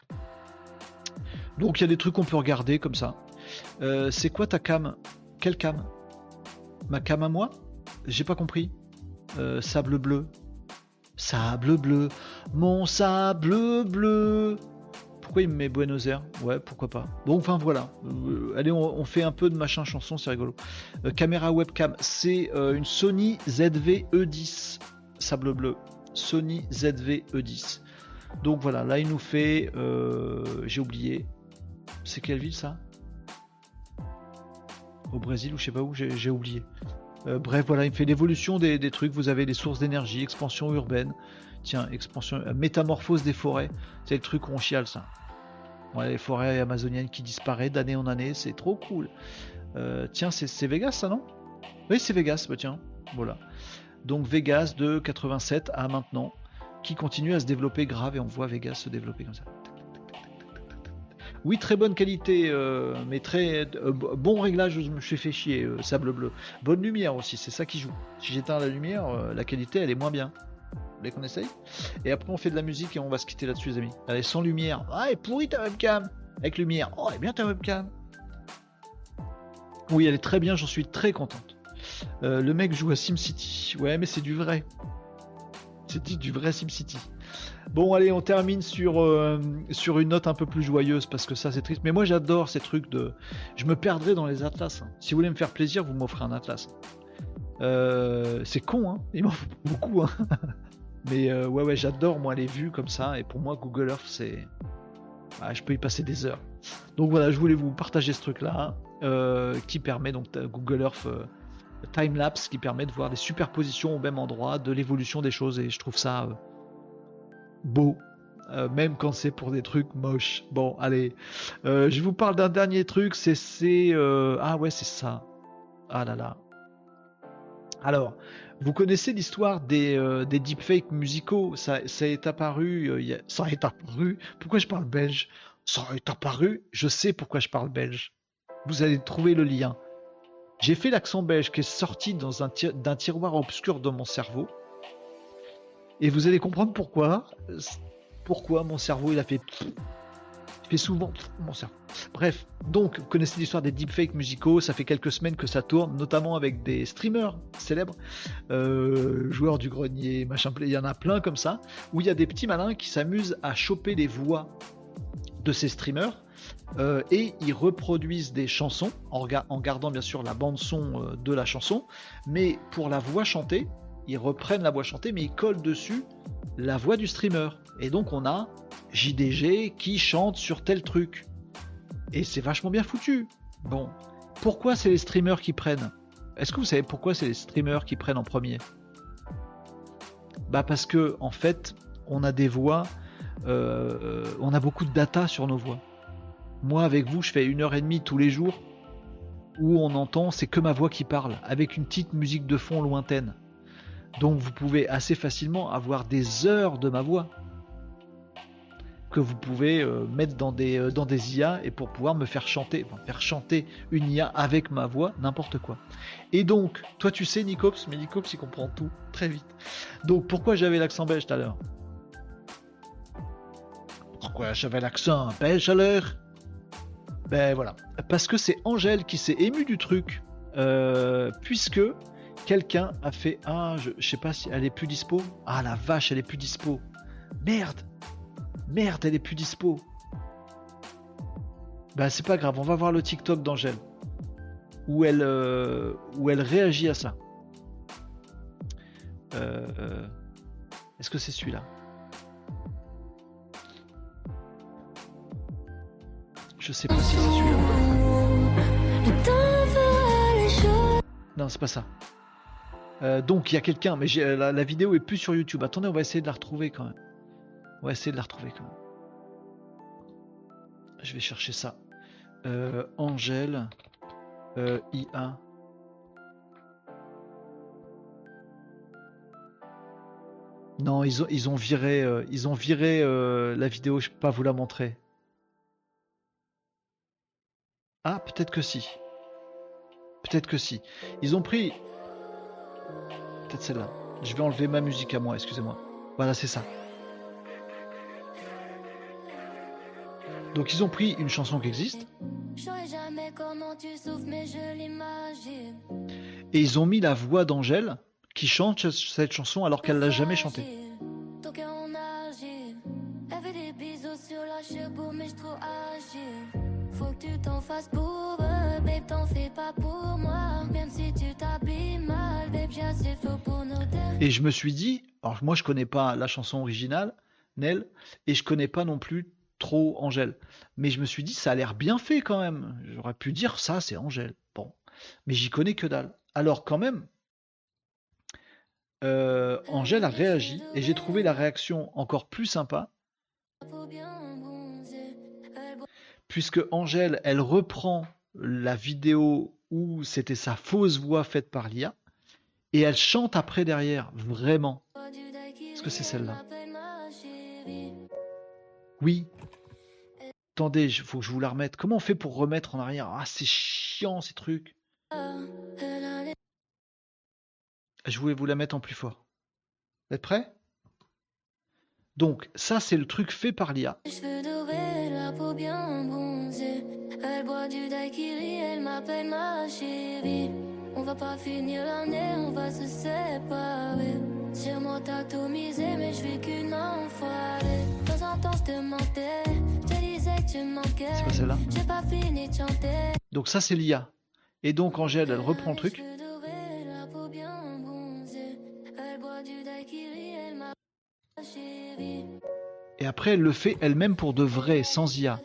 Donc il y a des trucs qu'on peut regarder comme ça. Euh, c'est quoi ta cam? Quelle cam? Ma cam à moi? J'ai pas compris. Euh, sable bleu. Sable bleu. Mon sable bleu. Pourquoi il me met Buenos Aires? Ouais, pourquoi pas. Bon, enfin voilà. Euh, allez, on, fait un peu de machin chanson, c'est rigolo. Euh, caméra webcam, c'est euh, une Sony ZV-E10 sable bleu. Sony ZV-E10. Donc voilà, là il nous fait. J'ai oublié. C'est quelle ville ça? Au Brésil ou je sais pas où, j'ai oublié. bref, voilà, il me fait l'évolution des, trucs. Vous avez les sources d'énergie, expansion urbaine. Tiens, expansion, métamorphose des forêts. C'est le truc qu'on chiale ça les forêts amazoniennes qui disparaissent d'année en année, c'est trop cool. Euh, tiens, c'est Vegas ça, non? Oui, c'est Vegas, bah tiens, voilà. Donc Vegas de 87 à maintenant, qui continue à se développer grave et on voit Vegas se développer comme ça. Oui, très bonne qualité, euh, mais très euh, bon réglage. Je me suis fait chier, sable bleu. Bonne lumière aussi, c'est ça qui joue. Si j'éteins la lumière, la qualité elle est moins bien voulez qu'on essaye Et après on fait de la musique et on va se quitter là-dessus les amis. Allez, sans lumière. Ah, elle est pourrie ta webcam Avec lumière. Oh, elle est bien ta webcam Oui, elle est très bien, j'en suis très contente. Euh, le mec joue à SimCity. Ouais, mais c'est du vrai. C'est du vrai SimCity. Bon, allez, on termine sur, euh, sur une note un peu plus joyeuse parce que ça c'est triste. Mais moi j'adore ces trucs de. Je me perdrai dans les atlas. Hein. Si vous voulez me faire plaisir, vous m'offrez un atlas. Euh, c'est con, hein il m'en faut beaucoup. Hein Mais euh, ouais, ouais, j'adore moi les vues comme ça. Et pour moi, Google Earth, c'est. Ah, je peux y passer des heures. Donc voilà, je voulais vous partager ce truc-là. euh, qui permet donc Google Earth time lapse qui permet de voir des superpositions au même endroit de l'évolution des choses et je trouve ça beau même quand c'est pour des trucs moches. Bon, allez, je vous parle d'un dernier truc, c'est ah ouais c'est ça. Ah là là. Alors, vous connaissez l'histoire des, euh, des deepfakes musicaux? Ça, ça, est apparu. Euh, ça est apparu. Pourquoi je parle belge? Ça est apparu. Je sais pourquoi je parle belge. Vous allez trouver le lien. J'ai fait l'accent belge qui est sorti d'un tiroir obscur de mon cerveau. Et vous allez comprendre pourquoi. Pourquoi mon cerveau il a fait fait souvent mon cerveau. Bref, donc connaissez l'histoire des deepfakes musicaux, ça fait quelques semaines que ça tourne, notamment avec des streamers célèbres, euh, joueurs du grenier, machin, il y en a plein comme ça, où il y a des petits malins qui s'amusent à choper les voix de ces streamers. Euh, et ils reproduisent des chansons en, en, gardant bien sûr la bande son euh, de la chanson, mais pour la voix chantée, ils reprennent la voix chantée, mais ils collent dessus la voix du streamer. Et donc on a JDG qui chante sur tel truc. Et c'est vachement bien foutu. Bon, pourquoi c'est les streamers qui prennent? Est-ce que vous savez pourquoi c'est les streamers qui prennent en premier? Bah parce que en fait, on a des voix, euh, on a beaucoup de data sur nos voix. Moi avec vous, je fais une heure et demie tous les jours où on entend c'est que ma voix qui parle avec une petite musique de fond lointaine. Donc vous pouvez assez facilement avoir des heures de ma voix que vous pouvez euh, mettre dans des, euh, dans des IA et pour pouvoir me faire chanter, faire chanter une IA avec ma voix, n'importe quoi. Et donc, toi tu sais Nicops, mais Nicops il comprend tout très vite. Donc pourquoi j'avais l'accent belge tout à l'heure? Pourquoi j'avais l'accent belge à l'heure? Ben voilà, parce que c'est Angèle qui s'est émue du truc, euh, puisque quelqu'un a fait ah je, je sais pas si elle est plus dispo. Ah la vache elle est plus dispo. Merde Merde, elle est plus dispo. Bah c'est pas grave, on va voir le TikTok d'Angèle. Où elle, euh, où elle réagit à ça. Euh, est-ce que c'est celui-là? Je sais pas si c'est celui-là. Non, c'est pas ça. Euh, donc il y a quelqu'un, mais la, vidéo est plus sur YouTube. Attendez, on va essayer de la retrouver quand même. On va essayer de la retrouver quand même. Je vais chercher ça. Euh, Angèle euh, IA. Non, ils ont, viré, ils ont viré euh, la vidéo. Je peux pas vous la montrer. Ah, peut-être que si. Peut-être que si. Ils ont pris. Peut-être celle-là. Je vais enlever ma musique à moi. Excusez-moi. Voilà, c'est ça. Donc ils ont pris une chanson qui existe. Et ils ont mis la voix d'Angèle qui chante cette chanson alors qu'elle l'a jamais chantée. Et je me suis dit, alors moi je connais pas la chanson originale, Nel, et je connais pas non plus trop Angèle. Mais je me suis dit, ça a l'air bien fait quand même. J'aurais pu dire ça, c'est Angèle. Bon, mais j'y connais que dalle. Alors quand même, euh, Angèle a réagi et j'ai trouvé la réaction encore plus sympa. Puisque Angèle, elle reprend la vidéo où c'était sa fausse voix faite par l'IA et elle chante après derrière, vraiment. Est-ce que c'est celle-là? Oui, Attendez, il faut que je vous la remette. Comment on fait pour remettre en arrière? Ah, c'est chiant ces trucs. Je voulais vous la mettre en plus fort. Vous êtes prêts? Donc, ça, c'est le truc fait par l'IA. Elle boit du daiquiri, elle m'appelle ma chérie. On va pas finir l'année, on va se séparer. Sur moi, misé, mais je vis qu'une enfoirée. De temps en temps, je te mentais. C'est pas celle-là Donc ça c'est l'IA. Et donc Angèle, elle reprend le truc. Et après elle le fait elle-même pour de vrai, sans IA.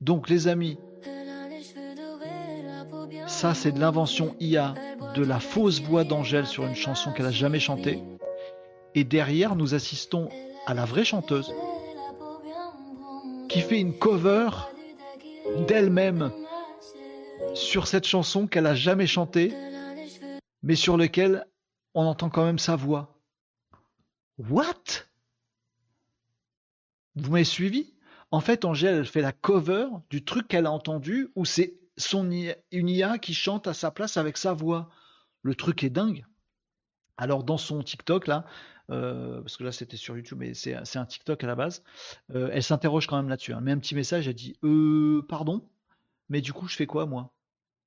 Donc les amis, ça c'est de l'invention IA, de la fausse voix d'Angèle sur une chanson qu'elle a jamais chantée. Et derrière, nous assistons à la vraie chanteuse qui fait une cover d'elle-même sur cette chanson qu'elle a jamais chantée, mais sur laquelle on entend quand même sa voix. What? Vous m'avez suivi? En fait, Angèle, fait la cover du truc qu'elle a entendu où c'est son une IA qui chante à sa place avec sa voix. Le truc est dingue. Alors dans son TikTok là, euh, parce que là c'était sur YouTube, mais c'est un TikTok à la base, euh, elle s'interroge quand même là-dessus. Elle met un petit message, elle dit euh, pardon, mais du coup je fais quoi moi?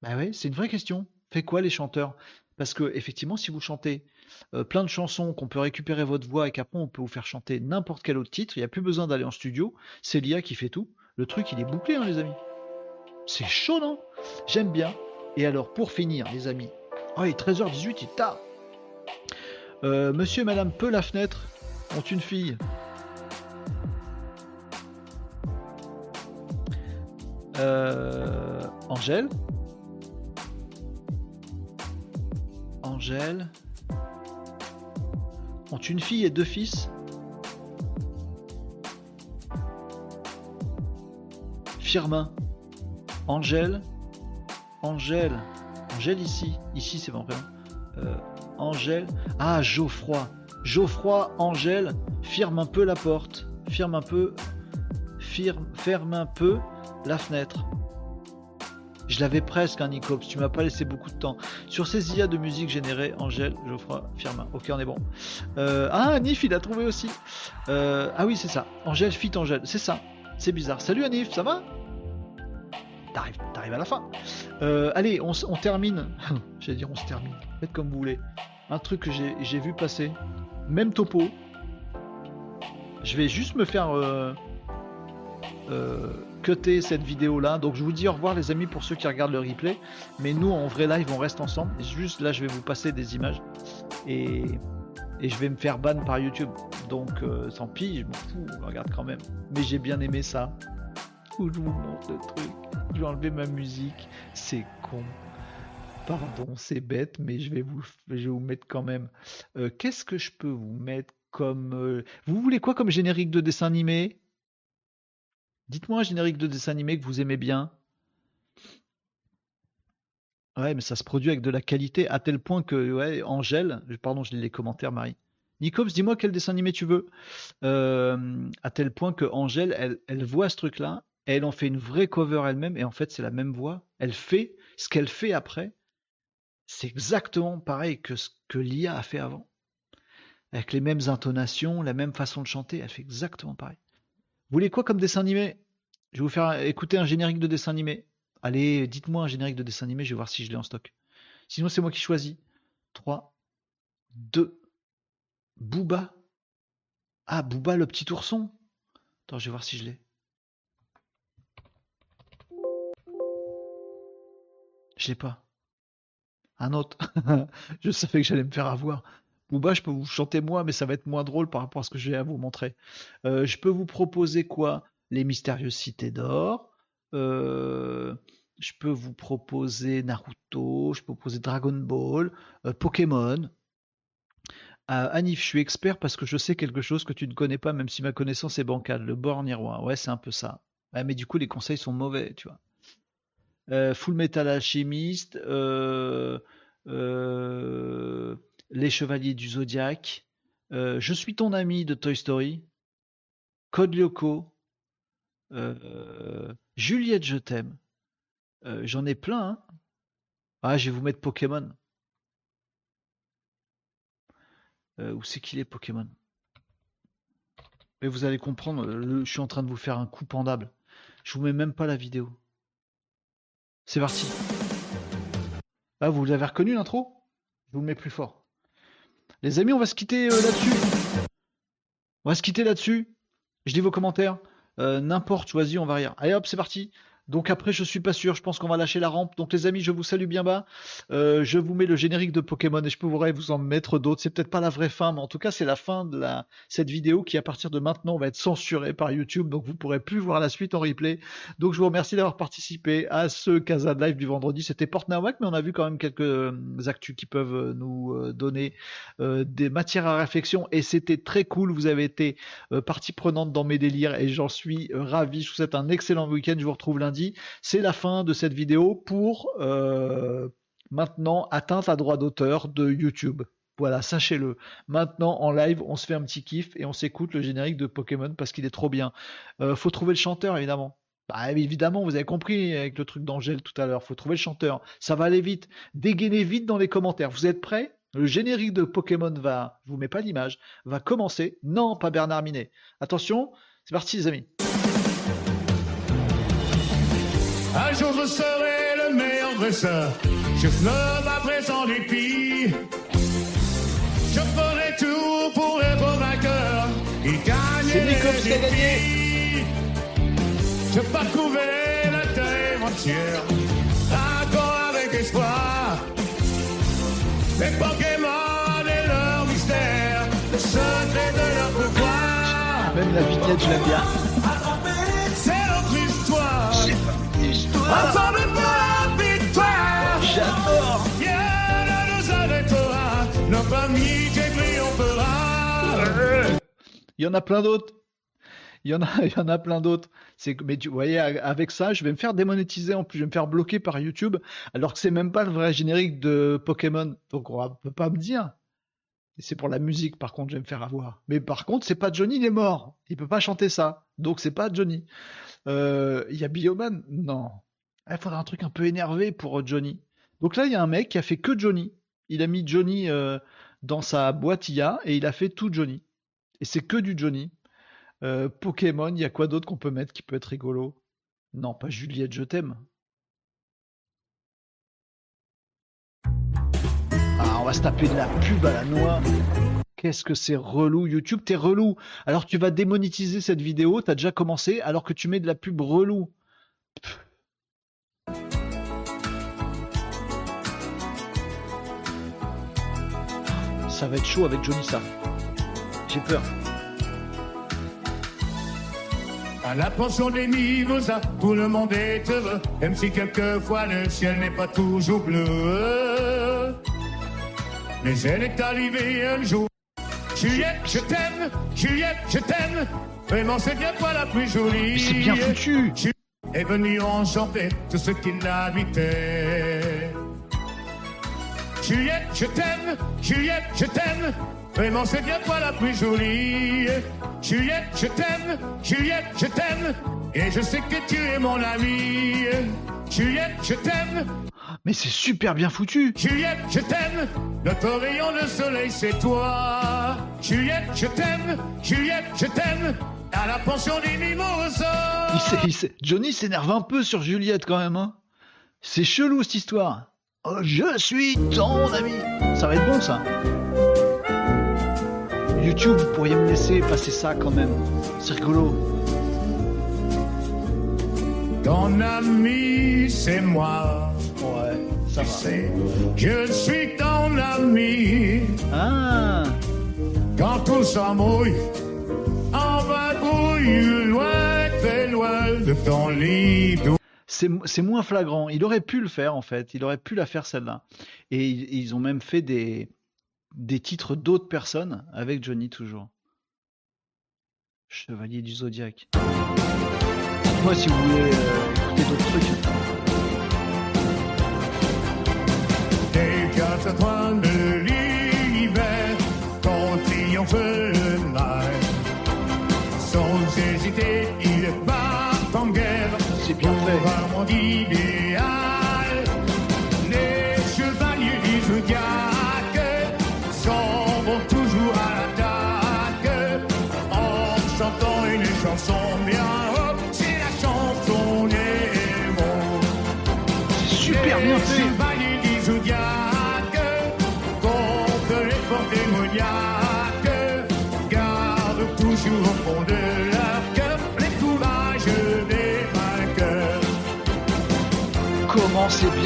Bah ouais, c'est une vraie question. Fait quoi les chanteurs? Parce que effectivement, si vous chantez euh, plein de chansons, qu'on peut récupérer votre voix et qu'après on peut vous faire chanter n'importe quel autre titre. Il n'y a plus besoin d'aller en studio. C'est l'IA qui fait tout. Le truc, il est bouclé, hein, les amis. C'est chaud, non? J'aime bien. Et alors, pour finir, les amis. Oh, il est 13h18, il est tard. Euh, monsieur et madame Peu la fenêtre ont une fille. Euh, Angèle. Angèle. Ont une fille et deux fils. Firmin, Angèle, Angèle, Angèle ici, ici c'est mon prénom. Euh, Angèle, ah Geoffroy, Geoffroy, Angèle, firme un peu la porte, firme un peu, firme, ferme un peu la fenêtre. Je l'avais presque, un hein, Tu m'as pas laissé beaucoup de temps. Sur ces IA de musique générées, Angèle, Geoffroy, Firmin. Ok, on est bon. Euh, ah, Nif, il a trouvé aussi. Euh, ah oui, c'est ça. Angèle, fit Angèle. C'est ça. C'est bizarre. Salut Anif, ça va? T'arrives, à la fin. Euh, allez, on, termine. J'allais dire, on se termine. Faites comme vous voulez. Un truc que j'ai vu passer. Même topo. Je vais juste me faire cette vidéo là. Donc je vous dis au revoir les amis pour ceux qui regardent le replay. Mais nous en vrai live on reste ensemble. Juste là je vais vous passer des images. Et, et je vais me faire ban par YouTube. Donc euh, tant pis, je m'en fous, on regarde quand même. Mais j'ai bien aimé ça. Où je vous montre le truc. Je vais enlever ma musique. C'est con. Pardon, c'est bête, mais je vais vous, je vais vous mettre quand même. Euh, qu'est-ce que je peux vous mettre comme. Euh, vous voulez quoi comme générique de dessin animé? Dites-moi un générique de dessin animé que vous aimez bien. Ouais, mais ça se produit avec de la qualité à tel point que, Angèle, pardon, je lis les commentaires, Marie. Nicops, dis-moi quel dessin animé tu veux. Euh, à tel point que Angèle, elle voit ce truc-là, elle en fait une vraie cover elle-même, et en fait, c'est la même voix. Elle fait ce qu'elle fait après. C'est exactement pareil que ce que l'IA a fait avant. Avec les mêmes intonations, la même façon de chanter, elle fait exactement pareil. Voulez quoi comme dessin animé? Je vais vous faire écouter un générique de dessin animé. Allez, dites-moi un générique de dessin animé, je vais voir si je l'ai en stock. Sinon, c'est moi qui choisis. 3, 2, Booba. Ah, Booba, le petit ourson. Attends, je vais voir si je l'ai. Je l'ai pas. Un autre. je savais que j'allais me faire avoir. Booba, je peux vous chanter moi, mais ça va être moins drôle par rapport à ce que j'ai à vous montrer. Euh, je peux vous proposer quoi? Les mystérieuses cités d'or. Euh, je peux vous proposer Naruto. Je peux vous proposer Dragon Ball, euh, Pokémon. Anif, je suis expert parce que je sais quelque chose que tu ne connais pas, même si ma connaissance est bancale. Le born Ouais, c'est un peu ça. mais du coup, les conseils sont mauvais, tu vois. Full Metal Alchemist. Euh, les Chevaliers du Zodiaque, euh, Je suis ton ami de Toy Story, Code Lyoko, euh, Juliette, je t'aime. Euh, j'en ai plein. Hein. ah, je vais vous mettre Pokémon. où c'est qu'il est Pokémon? Mais vous allez comprendre, je suis en train de vous faire un coup pendable. Je vous mets même pas la vidéo. C'est parti. Ah, vous l'avez reconnu l'intro? Je vous le mets plus fort. Les amis, on va se quitter euh, là-dessus. On va se quitter là-dessus. Je lis vos commentaires. Euh, n'importe, choisi, on va rire. Allez hop, c'est parti. Donc après, je suis pas sûr. Je pense qu'on va lâcher la rampe. Donc les amis, je vous salue bien bas. Euh, je vous mets le générique de Pokémon et je pourrais vous en mettre d'autres. C'est peut-être pas la vraie fin, mais en tout cas, c'est la fin de la... cette vidéo qui, à partir de maintenant, va être censurée par YouTube. Donc vous pourrez plus voir la suite en replay. Donc je vous remercie d'avoir participé à ce Casa Live du vendredi. C'était Port Nawak, mais on a vu quand même quelques euh, actus qui peuvent euh, nous donner des matières à réflexion et c'était très cool. Vous avez été partie prenante dans mes délires et j'en suis ravi. Je vous souhaite un excellent week-end. Je vous retrouve lundi c'est la fin de cette vidéo pour euh, maintenant atteindre à droit d'auteur de YouTube. Voilà, sachez-le. Maintenant, en live, on se fait un petit kiff et on s'écoute le générique de Pokémon parce qu'il est trop bien. Euh, faut trouver le chanteur, évidemment. Bah, évidemment, vous avez compris avec le truc d'Angèle tout à l'heure. Faut trouver le chanteur. Ça va aller vite. Dégainez vite dans les commentaires. Vous êtes prêts? Le générique de Pokémon va, je vous mets pas l'image, va commencer. Non, pas Bernard Minet. Attention, c'est parti les amis. Un jour je serai le meilleur dresseur. Je ferai ma présent dépit. Je ferai tout pour être vainqueur et gagner les défis. Je parcourrai la terre entière, encore avec espoir. Les Pokémon et leur mystère, le secret de leur pouvoir. Même la vignette, je l'aime bien. J'adore. Rien ne nous arrêtera. Notre amitié triomphera. Il y en a plein d'autres. Il y en a, il y en a plein d'autres. C'est, mais tu voyez, avec ça, je vais me faire démonétiser en plus, je vais me faire bloquer par YouTube, alors que c'est même pas le vrai générique de Pokémon. Donc on peut pas me dire. C'est pour la musique, par contre, je vais me faire avoir. Mais par contre, c'est pas Johnny, il est mort. Il peut pas chanter ça. Donc c'est pas Johnny. Euh, il y a Bioman? Non. Il faudrait un truc un peu énervé pour euh, Johnny. Donc là, il y a un mec qui a fait que Johnny. Il a mis Johnny euh, dans sa boîte IA et il a fait tout Johnny. Et c'est que du Johnny. Euh, Pokémon, il y a quoi d'autre qu'on peut mettre qui peut être rigolo? Non, pas Juliette, je t'aime. Ah, on va se taper de la pub à la noix. Qu'est-ce que c'est relou YouTube, t'es relou. Alors tu vas démonétiser cette vidéo, t'as déjà commencé alors que tu mets de la pub relou. Ça va être chaud avec Johnny Sam. J'ai peur. À la pension des mimosas, tout le monde est heureux, même si quelquefois le ciel n'est pas toujours bleu. Mais elle est arrivée un jour. Juliette, je t'aime, Juliette, je t'aime. Vraiment, c'est bien toi la plus jolie. C'est bien foutu. Est venu enchanter tout ce qui l'habitait. Juliette, je t'aime, Juliette, je t'aime. Vraiment, c'est bien toi la plus jolie. Juliette, je t'aime, Juliette, je t'aime. Et je sais que tu es mon ami. Juliette, je t'aime. Mais c'est super bien foutu. Juliette, je t'aime. Notre rayon de soleil, c'est toi. Juliette, je t'aime. Juliette, je t'aime. À la pension des mimosas. Johnny s'énerve un peu sur Juliette quand même. Hein. C'est chelou cette histoire. Oh, je suis ton ami. Ça va être bon ça. YouTube, vous pourriez me laisser passer ça quand même. C'est rigolo. Ton ami, c'est moi. Ouais, ça va. Sais, je suis ton ami. Ah. Quand tout s'embrouille, on va brouiller loin, très loin de ton lit c'est moins flagrant. Il aurait pu le faire en fait, il aurait pu la faire celle-là. Et ils, ont même fait des, titres d'autres personnes avec Johnny toujours. Chevalier du Zodiaque. Moi si vous voulez euh, écouter d'autres trucs.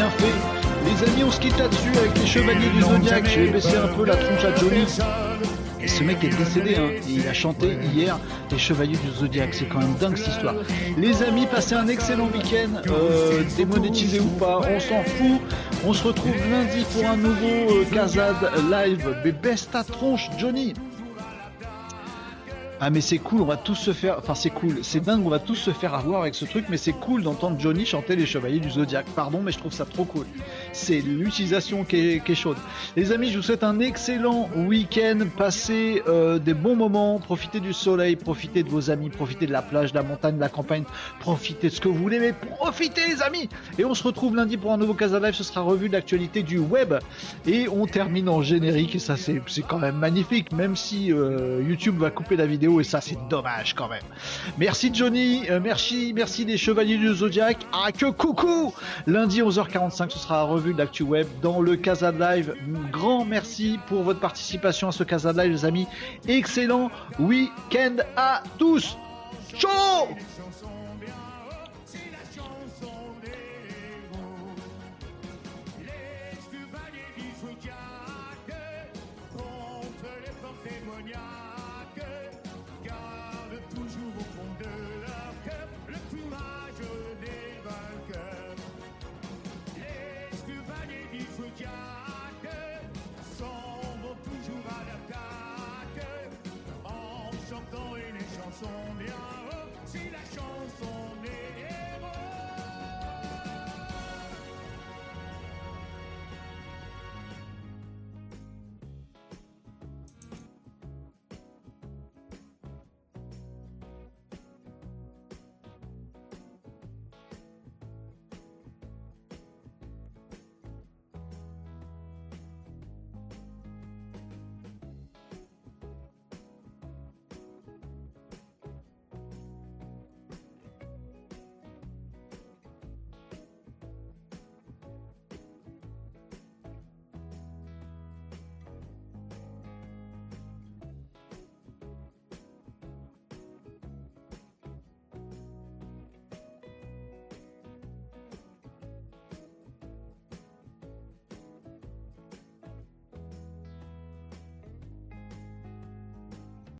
Bien fait. Les amis, on se quitte là-dessus avec les chevaliers du Zodiac. Je vais baisser un peu la tronche à Johnny. Et ce mec est décédé, hein. il a chanté hier les Chevaliers du Zodiac. C'est quand même dingue cette histoire. Les amis, passez un excellent week-end, euh, démonétisé ou pas, on s'en fout. On se retrouve lundi pour un nouveau euh, Kazad live. Mais baisse ta tronche, Johnny. Ah mais c'est cool, on va tous se faire, enfin c'est cool, c'est dingue, on va tous se faire avoir avec ce truc, mais c'est cool d'entendre Johnny chanter les Chevaliers du Zodiac. Pardon, mais je trouve ça trop cool. C'est l'utilisation qui est, chaude. Les amis, je vous souhaite un excellent week-end, passez euh, des bons moments, profitez du soleil, profitez de vos amis, profitez de la plage, de la montagne, de la campagne, profitez de ce que vous voulez, mais profitez les amis. Et on se retrouve lundi pour un nouveau Casa Live, ce sera revue de l'actualité du web, et on termine en générique, et ça c'est quand même magnifique, même si euh, YouTube va couper la vidéo et ça c'est dommage quand même. Merci Johnny, euh, merci, merci des Chevaliers du Zodiac. Ah que coucou Lundi 11h45 ce sera la revue de l'actu web dans le Casa Live. Grand merci pour votre participation à ce Casa Live les amis. Excellent week-end à tous. Ciao